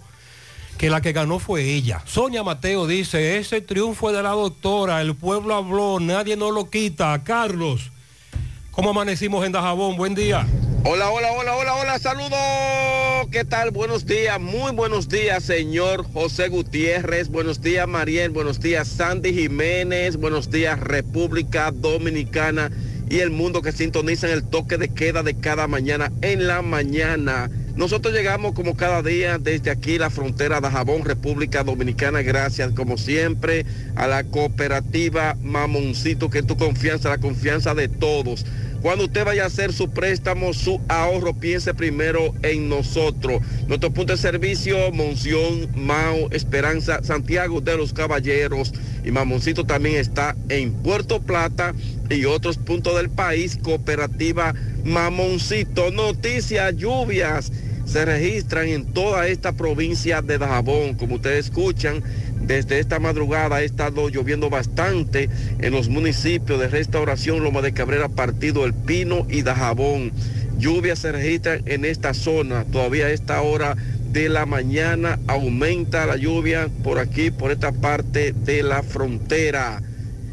que la que ganó fue ella. Sonia Mateo dice, ese triunfo es de la doctora, el pueblo habló, nadie nos lo quita. Carlos, ¿cómo amanecimos en Dajabón? Buen día. Hola, hola, hola, hola, hola, saludos. ¿Qué tal? Buenos días, muy buenos días, señor José Gutiérrez. Buenos días, Mariel. Buenos días, Sandy Jiménez. Buenos días, República Dominicana y el mundo que sintoniza en el toque de queda de cada mañana en la mañana. Nosotros llegamos como cada día desde aquí, la frontera de Jabón, República Dominicana. Gracias, como siempre, a la cooperativa Mamoncito, que es tu confianza, la confianza de todos. Cuando usted vaya a hacer su préstamo, su ahorro, piense primero en nosotros. Nuestro punto de servicio, Monción, Mao, Esperanza, Santiago de los Caballeros. Y Mamoncito también está en Puerto Plata y otros puntos del país. Cooperativa Mamoncito. Noticias, lluvias se registran en toda esta provincia de Dajabón. Como ustedes escuchan, desde esta madrugada ha estado lloviendo bastante en los municipios de Restauración, Loma de Cabrera, Partido El Pino y Dajabón. Lluvias se registran en esta zona. Todavía a esta hora de la mañana aumenta la lluvia por aquí, por esta parte de la frontera.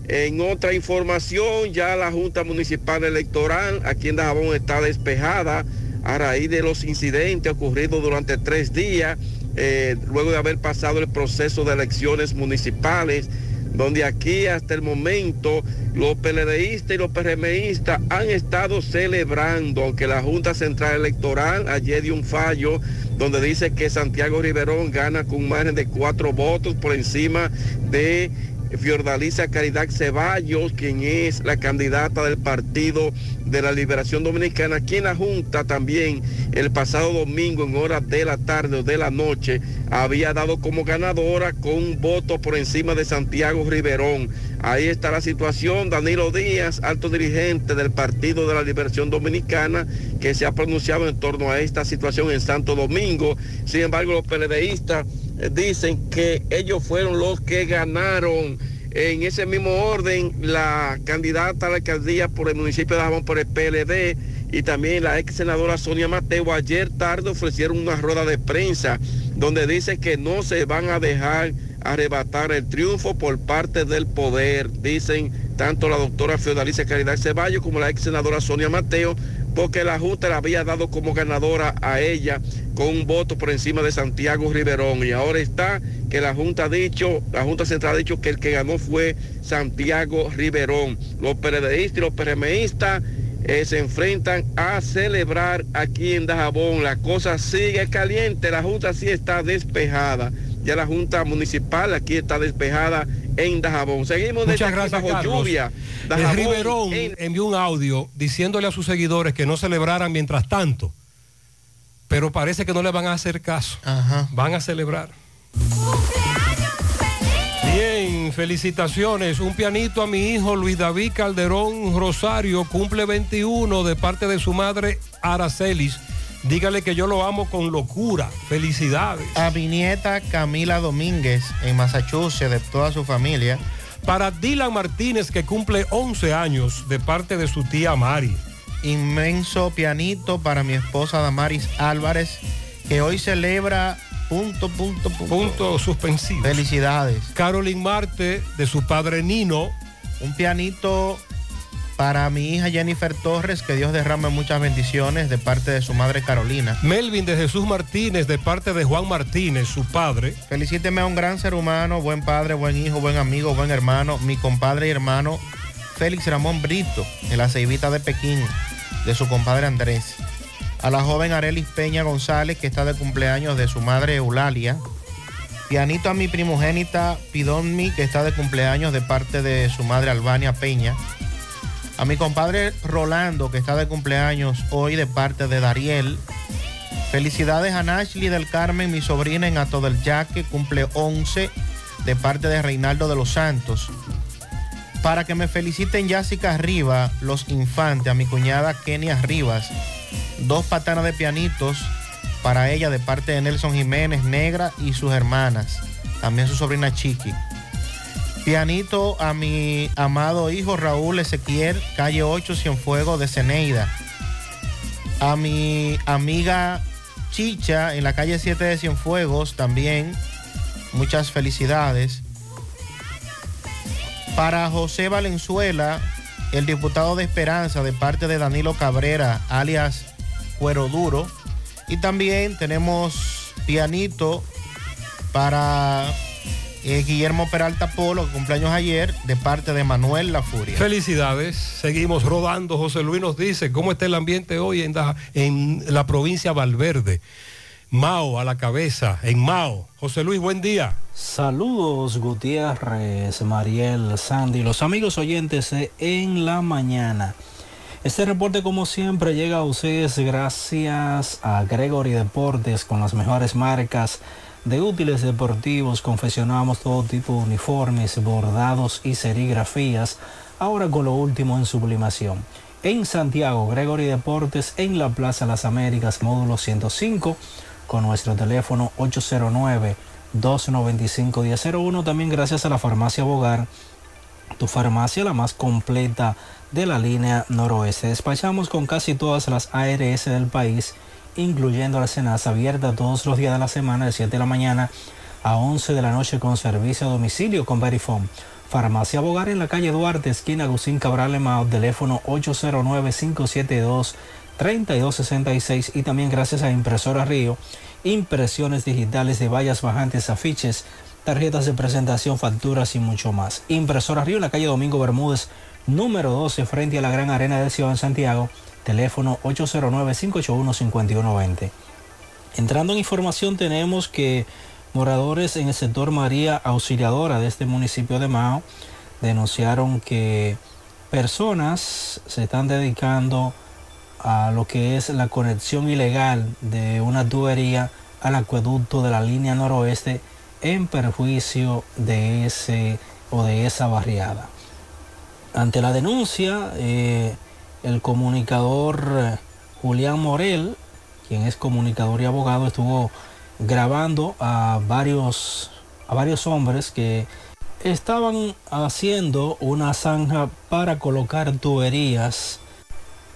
En otra información, ya la Junta Municipal Electoral aquí en Dajabón está despejada a raíz de los incidentes ocurridos durante tres días, eh, luego de haber pasado el proceso de elecciones municipales, donde aquí hasta el momento los PLDistas y los PRMistas han estado celebrando, aunque la Junta Central Electoral ayer dio un fallo donde dice que Santiago Riverón gana con margen de cuatro votos por encima de Fiordaliza Caridad Ceballos, quien es la candidata del Partido de la Liberación Dominicana, aquí en la Junta también el pasado domingo en horas de la tarde o de la noche había dado como ganadora con un voto por encima de Santiago Riverón. Ahí está la situación. Danilo Díaz, alto dirigente del Partido de la Liberación Dominicana, que se ha pronunciado en torno a esta situación en Santo Domingo. Sin embargo, los PLDistas eh, dicen que ellos fueron los que ganaron. En ese mismo orden, la candidata a la alcaldía por el municipio de Jabón por el PLD y también la ex senadora Sonia Mateo ayer tarde ofrecieron una rueda de prensa donde dice que no se van a dejar arrebatar el triunfo por parte del poder, dicen tanto la doctora Feudalicia Caridad Ceballos como la ex senadora Sonia Mateo, porque la Junta la había dado como ganadora a ella con un voto por encima de Santiago Riverón. Y ahora está que la Junta ha dicho, la Junta Central ha dicho que el que ganó fue Santiago Riverón. Los PRDistas y los PRMistas eh, se enfrentan a celebrar aquí en Dajabón. La cosa sigue caliente, la Junta sí está despejada. Ya la Junta Municipal aquí está despejada en Dajabón. Seguimos desde Muchas aquí gracias, bajo Carlos. lluvia. El Dajabón, Riverón en- envió un audio diciéndole a sus seguidores que no celebraran mientras tanto. pero parece que no le van a hacer caso. Van a celebrar. Bien, felicitaciones. Un pianito a mi hijo Luis David Calderón Rosario, cumple 21 de parte de su madre Aracelis. Dígale que yo lo amo con locura. Felicidades. A mi nieta Camila Domínguez en Massachusetts, de toda su familia. Para Dylan Martínez, que cumple 11 años de parte de su tía Mari. Inmenso pianito para mi esposa Damaris Álvarez, que hoy celebra punto, punto, punto. Punto suspensivo. Felicidades. Carolyn Marte, de su padre Nino. Un pianito para mi hija Jennifer Torres, que Dios derrame muchas bendiciones de parte de su madre Carolina. Melvin de Jesús Martínez, de parte de Juan Martínez, su padre. Felicíteme a un gran ser humano, buen padre, buen hijo, buen amigo, buen hermano, mi compadre y hermano Félix Ramón Brito, de la Ceibita de Pekín, de su compadre Andrés. A la joven Arelis Peña González, que está de cumpleaños de su madre Eulalia. Pianito a mi primogénita Pidonmi, que está de cumpleaños de parte de su madre Albania Peña. A mi compadre Rolando, que está de cumpleaños hoy de parte de Dariel. Felicidades a Nashley del Carmen, mi sobrina en Ato del cumple 11 de parte de Reinaldo de los Santos. Para que me feliciten Jessica Arriba, los infantes, a mi cuñada Kenia Rivas. Dos patanas de pianitos para ella de parte de Nelson Jiménez Negra y sus hermanas. También su sobrina Chiqui. Pianito a mi amado hijo Raúl Ezequiel, calle 8, Cienfuegos de Ceneida. A mi amiga Chicha en la calle 7 de Cienfuegos también. Muchas felicidades. Para José Valenzuela, el diputado de Esperanza de parte de Danilo Cabrera, alias Cuero Duro. Y también tenemos pianito para eh, Guillermo Peralta Polo, que cumpleaños ayer, de parte de Manuel La Furia. Felicidades. Seguimos rodando. José Luis nos dice cómo está el ambiente hoy en, Da- en la provincia Valverde. Mao a la cabeza, en Mao. José Luis, buen día. Saludos Gutiérrez, Mariel, Sandy, los amigos oyentes de En la Mañana. Este reporte como siempre llega a ustedes gracias a Gregory Deportes con las mejores marcas de útiles deportivos. Confeccionamos todo tipo de uniformes, bordados y serigrafías. Ahora con lo último en sublimación. En Santiago, Gregory Deportes en la Plaza Las Américas, módulo 105, con nuestro teléfono 809 295-1001. También gracias a la farmacia Bogar, tu farmacia la más completa de la línea noroeste. Despachamos con casi todas las ARS del país, incluyendo la Senasa, abierta todos los días de la semana, de 7 de la mañana a 11 de la noche con servicio a domicilio con Verifone. Farmacia Bogar en la calle Duarte, esquina Agustín Cabral Emao, teléfono 809-572-3266 y también gracias a Impresora Río, impresiones digitales de vallas bajantes, afiches, tarjetas de presentación, facturas y mucho más. Impresora Río en la calle Domingo Bermúdez, número 12, frente a la Gran Arena de Ciudad en Santiago, teléfono 809-581-5120. Entrando en información tenemos que moradores en el sector María Auxiliadora de este municipio de Mao denunciaron que personas se están dedicando a lo que es la conexión ilegal de una tubería al acueducto de la línea noroeste en perjuicio de ese o de esa barriada. Ante la denuncia, eh, el comunicador eh, Julián Morel, quien es comunicador y abogado, estuvo grabando a varios, a varios hombres que estaban haciendo una zanja para colocar tuberías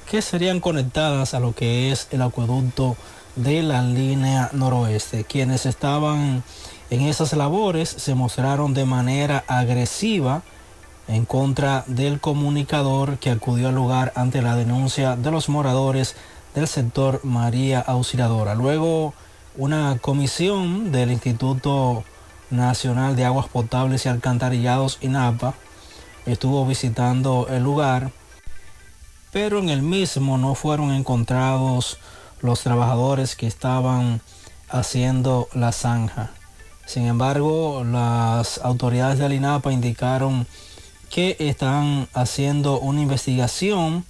que serían conectadas a lo que es el acueducto de la línea noroeste. Quienes estaban en esas labores se mostraron de manera agresiva en contra del comunicador que acudió al lugar ante la denuncia de los moradores del sector María Auxiliadora. Luego, una comisión del Instituto Nacional de Aguas Potables y Alcantarillados, INAPA, estuvo visitando el lugar, pero en el mismo no fueron encontrados los trabajadores que estaban haciendo la zanja. Sin embargo, las autoridades del INAPA indicaron que están haciendo una investigación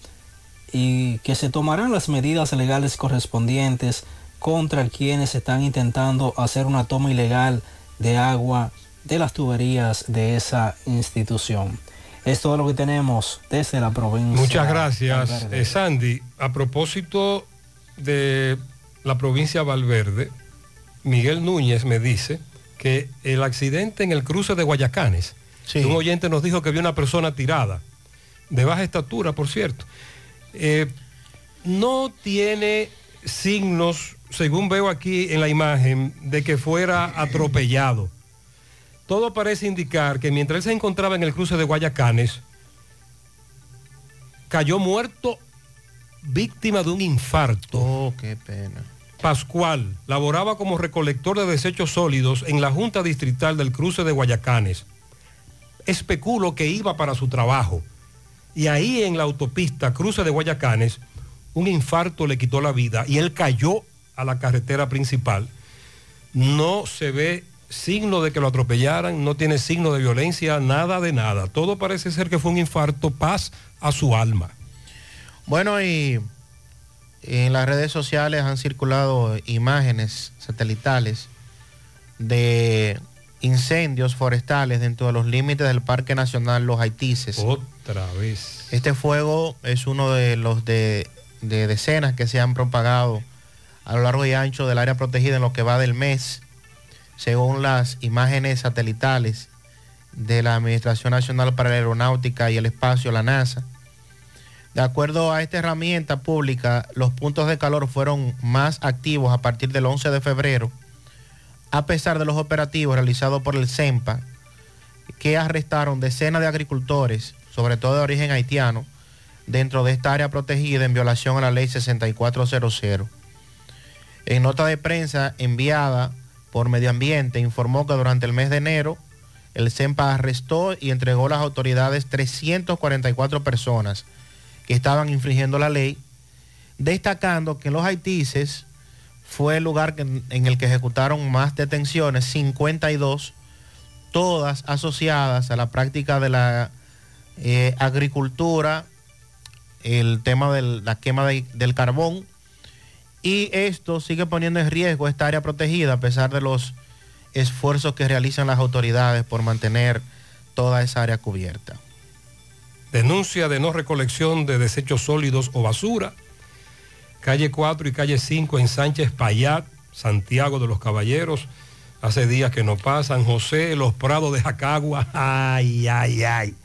y que se tomarán las medidas legales correspondientes contra quienes están intentando hacer una toma ilegal de agua de las tuberías de esa institución. Es todo lo que tenemos desde la provincia. Muchas gracias. Eh, Sandy. A propósito de la provincia de Valverde, Miguel Núñez me dice que el accidente en el cruce de Guayacanes, un oyente nos dijo que vio una persona tirada, de baja estatura, por cierto, eh, no tiene signos, según veo aquí en la imagen, de que fuera atropellado. Todo parece indicar que mientras él se encontraba en el cruce de Guayacanes, cayó muerto víctima de un infarto. Oh, qué pena. Pascual laboraba como recolector de desechos sólidos en la Junta Distrital del Cruce de Guayacanes. Especulo que iba para su trabajo. Y ahí en la autopista Cruce de Guayacanes, un infarto le quitó la vida y él cayó a la carretera principal. No se ve signo de que lo atropellaran, no tiene signo de violencia, nada de nada. Todo parece ser que fue un infarto, paz a su alma. Bueno, y en las redes sociales han circulado imágenes satelitales de incendios forestales dentro de los límites del Parque Nacional Los Haitises. Otra vez. Este fuego es uno de los de, de decenas que se han propagado a lo largo y ancho del área protegida en lo que va del mes, según las imágenes satelitales de la Administración Nacional para la Aeronáutica y el Espacio, la NASA. De acuerdo a esta herramienta pública, los puntos de calor fueron más activos a partir del 11 de febrero, a pesar de los operativos realizados por el CEMPA, que arrestaron decenas de agricultores, sobre todo de origen haitiano, dentro de esta área protegida en violación a la ley 6400. En nota de prensa enviada por Medio Ambiente, informó que durante el mes de enero el CEMPA arrestó y entregó a las autoridades 344 personas que estaban infringiendo la ley, destacando que los haitises fue el lugar en el que ejecutaron más detenciones, 52, todas asociadas a la práctica de la eh, agricultura, el tema de la quema de- del carbón, y esto sigue poniendo en riesgo esta área protegida a pesar de los esfuerzos que realizan las autoridades por mantener toda esa área cubierta. Denuncia de no recolección de desechos sólidos o basura. Calle 4 y calle 5 en Sánchez Payat, Santiago de los Caballeros. Hace días que no pasan. José, los prados de Jacagua. [laughs] Ay, ay, ay.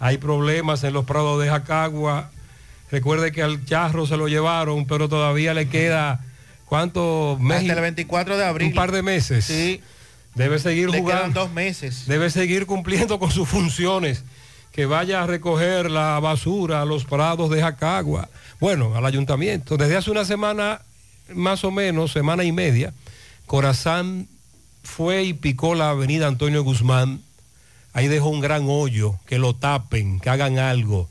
Hay problemas en los prados de Jacagua. Recuerde que al charro se lo llevaron, pero todavía le queda, ¿cuántos meses? Hasta el 24 de abril. Un par de meses. Sí. Debe seguir Le jugando. quedan dos meses. Debe seguir cumpliendo con sus funciones. Que vaya a recoger la basura a los prados de Jacagua. Bueno, al ayuntamiento. Desde hace una semana, más o menos, semana y media, Corazán fue y picó la avenida Antonio Guzmán. Ahí dejó un gran hoyo. Que lo tapen, que hagan algo.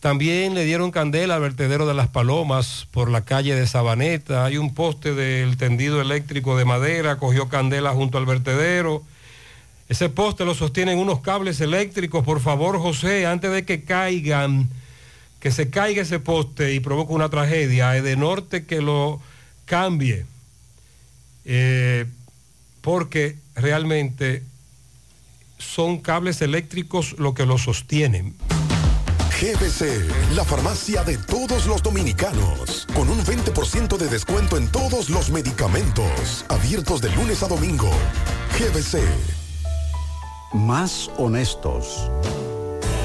También le dieron candela al vertedero de las Palomas por la calle de Sabaneta. Hay un poste del tendido eléctrico de madera, cogió candela junto al vertedero. Ese poste lo sostienen unos cables eléctricos. Por favor, José, antes de que caigan, que se caiga ese poste y provoque una tragedia, de norte que lo cambie. Eh, porque realmente son cables eléctricos lo que lo sostienen. GBC, la farmacia de todos los dominicanos, con un 20% de descuento en todos los medicamentos, abiertos de lunes a domingo. GBC. Más honestos.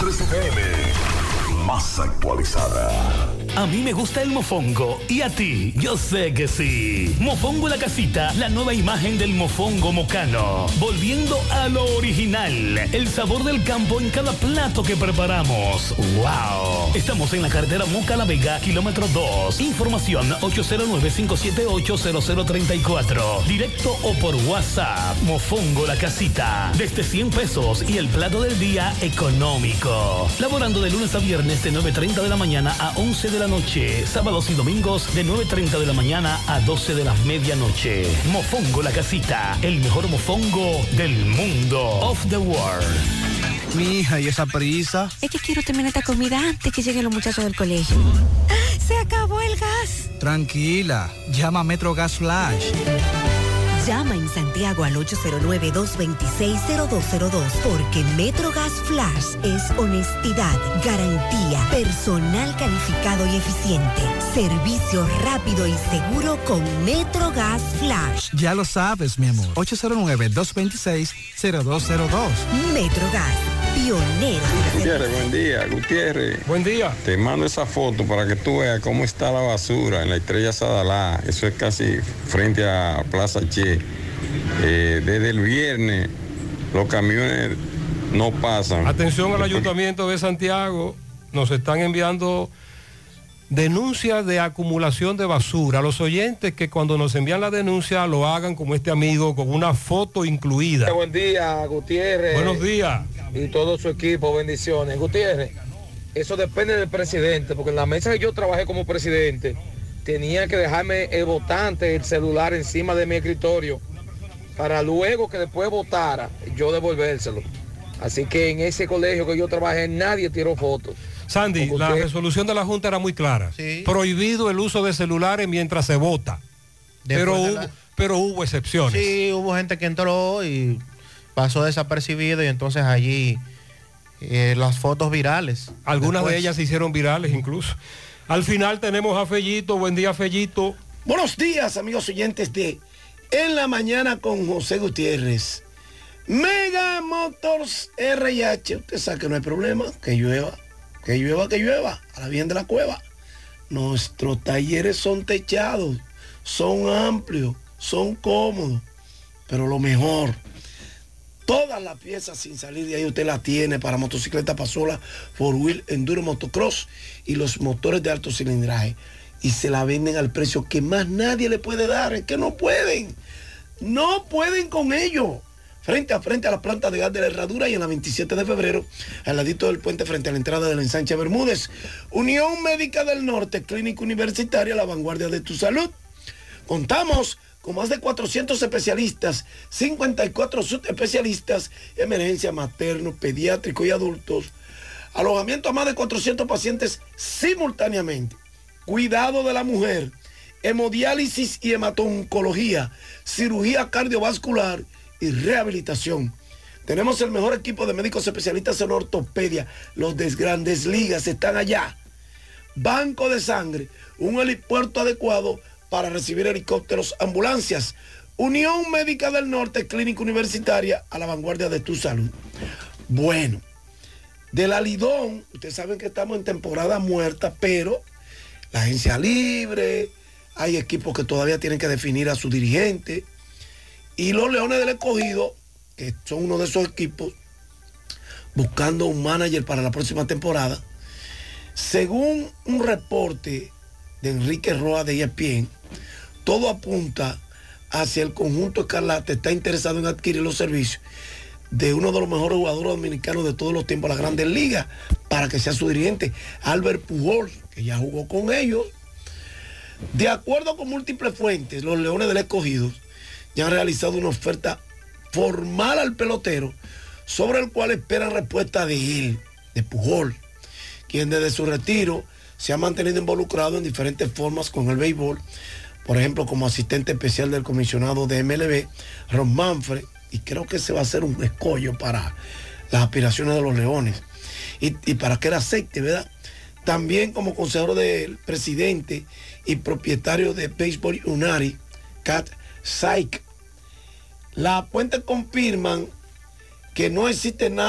100.3 FM, más actualizada. A mí me gusta el mofongo. ¿Y a ti? Yo sé que sí. Mofongo La Casita, la nueva imagen del mofongo mocano. Volviendo a lo original. El sabor del campo en cada plato que preparamos. ¡Wow! Estamos en la carretera Moca La Vega, kilómetro 2. Información 809-578-0034. Directo o por WhatsApp. Mofongo La Casita. Desde 100 pesos y el plato del día económico. Laborando de lunes a viernes de 9.30 de la mañana a 11 de la noche. Sábados y domingos de 9.30 de la mañana a 12 de la medianoche. Mofongo La Casita. El mejor mofongo del mundo. Of the world. Mi hija, ¿y esa prisa? Es que quiero terminar esta comida antes que lleguen los muchachos del colegio. ¡Se acabó el gas! Tranquila, llama a Metro Gas Flash. Llama en Santiago al 809-226-0202 porque MetroGas Flash es honestidad, garantía, personal calificado y eficiente, servicio rápido y seguro con MetroGas Flash. Ya lo sabes, mi amor. 809-226-0202. MetroGas, pionero. Gutiérrez, buen día, Gutiérrez. Buen día. Te mando esa foto para que tú veas cómo está la basura en la estrella Sadalá. Eso es casi frente a Plaza Che. Eh, desde el viernes los camiones no pasan. Atención al Ayuntamiento de Santiago, nos están enviando denuncias de acumulación de basura. Los oyentes que cuando nos envían la denuncia lo hagan como este amigo, con una foto incluida. Buen día, Gutiérrez. Buenos días. Y todo su equipo, bendiciones. Gutiérrez, eso depende del presidente, porque en la mesa que yo trabajé como presidente, tenía que dejarme el votante, el celular encima de mi escritorio, para luego que después votara, yo devolvérselo. Así que en ese colegio que yo trabajé, nadie tiró fotos. Sandy, la resolución de la Junta era muy clara. Prohibido el uso de celulares mientras se vota. Pero hubo, la- pero hubo excepciones. Sí, hubo gente que entró y pasó desapercibido y entonces allí eh, las fotos virales. Algunas Después- de ellas se hicieron virales incluso. Al final tenemos a Fellito. Buen día, Fellito. Buenos días, amigos oyentes de En la Mañana con José Gutiérrez. Mega Motors RH. Usted sabe que no hay problema, que llueva, que llueva, que llueva, a la bien de la cueva. Nuestros talleres son techados, son amplios, son cómodos, pero lo mejor, todas las piezas sin salir de ahí usted las tiene para motocicleta pasola, four wheel, enduro, motocross y los motores de alto cilindraje. Y se la venden al precio que más nadie le puede dar. Es que no pueden. No pueden con ello. Frente a frente a la planta de gas de la Herradura y en la 27 de febrero, al ladito del puente frente a la entrada del ensanche Bermúdez. Unión Médica del Norte, Clínica Universitaria, la vanguardia de tu salud. Contamos con más de 400 especialistas, 54 subespecialistas, emergencia materno, pediátrico y adultos. Alojamiento a más de 400 pacientes simultáneamente. Cuidado de la mujer, hemodiálisis y hematoncología, cirugía cardiovascular y rehabilitación. Tenemos el mejor equipo de médicos especialistas en ortopedia. Los de grandes ligas están allá. Banco de sangre, un helipuerto adecuado para recibir helicópteros, ambulancias. Unión Médica del Norte, Clínica Universitaria, a la vanguardia de tu salud. Bueno, del alidón, ustedes saben que estamos en temporada muerta, pero la agencia libre, hay equipos que todavía tienen que definir a su dirigente. Y los Leones del Escogido, que son uno de esos equipos, buscando un manager para la próxima temporada. Según un reporte de Enrique Roa de ESPN, todo apunta hacia el conjunto Escarlate, está interesado en adquirir los servicios de uno de los mejores jugadores dominicanos de todos los tiempos, la Grandes Ligas, para que sea su dirigente, Albert Pujols, que ya jugó con ellos. De acuerdo con múltiples fuentes, los Leones del Escogido ya han realizado una oferta formal al pelotero sobre el cual esperan respuesta de él, de Pujol, quien desde su retiro se ha mantenido involucrado en diferentes formas con el béisbol, por ejemplo como asistente especial del comisionado de MLB, Ron Manfred, y creo que ese va a ser un escollo para las aspiraciones de los Leones y, para que él acepte, ¿verdad? También como consejero del presidente y propietario de Baseball Unari, Cat Saik. Las fuentes confirman que no existe nada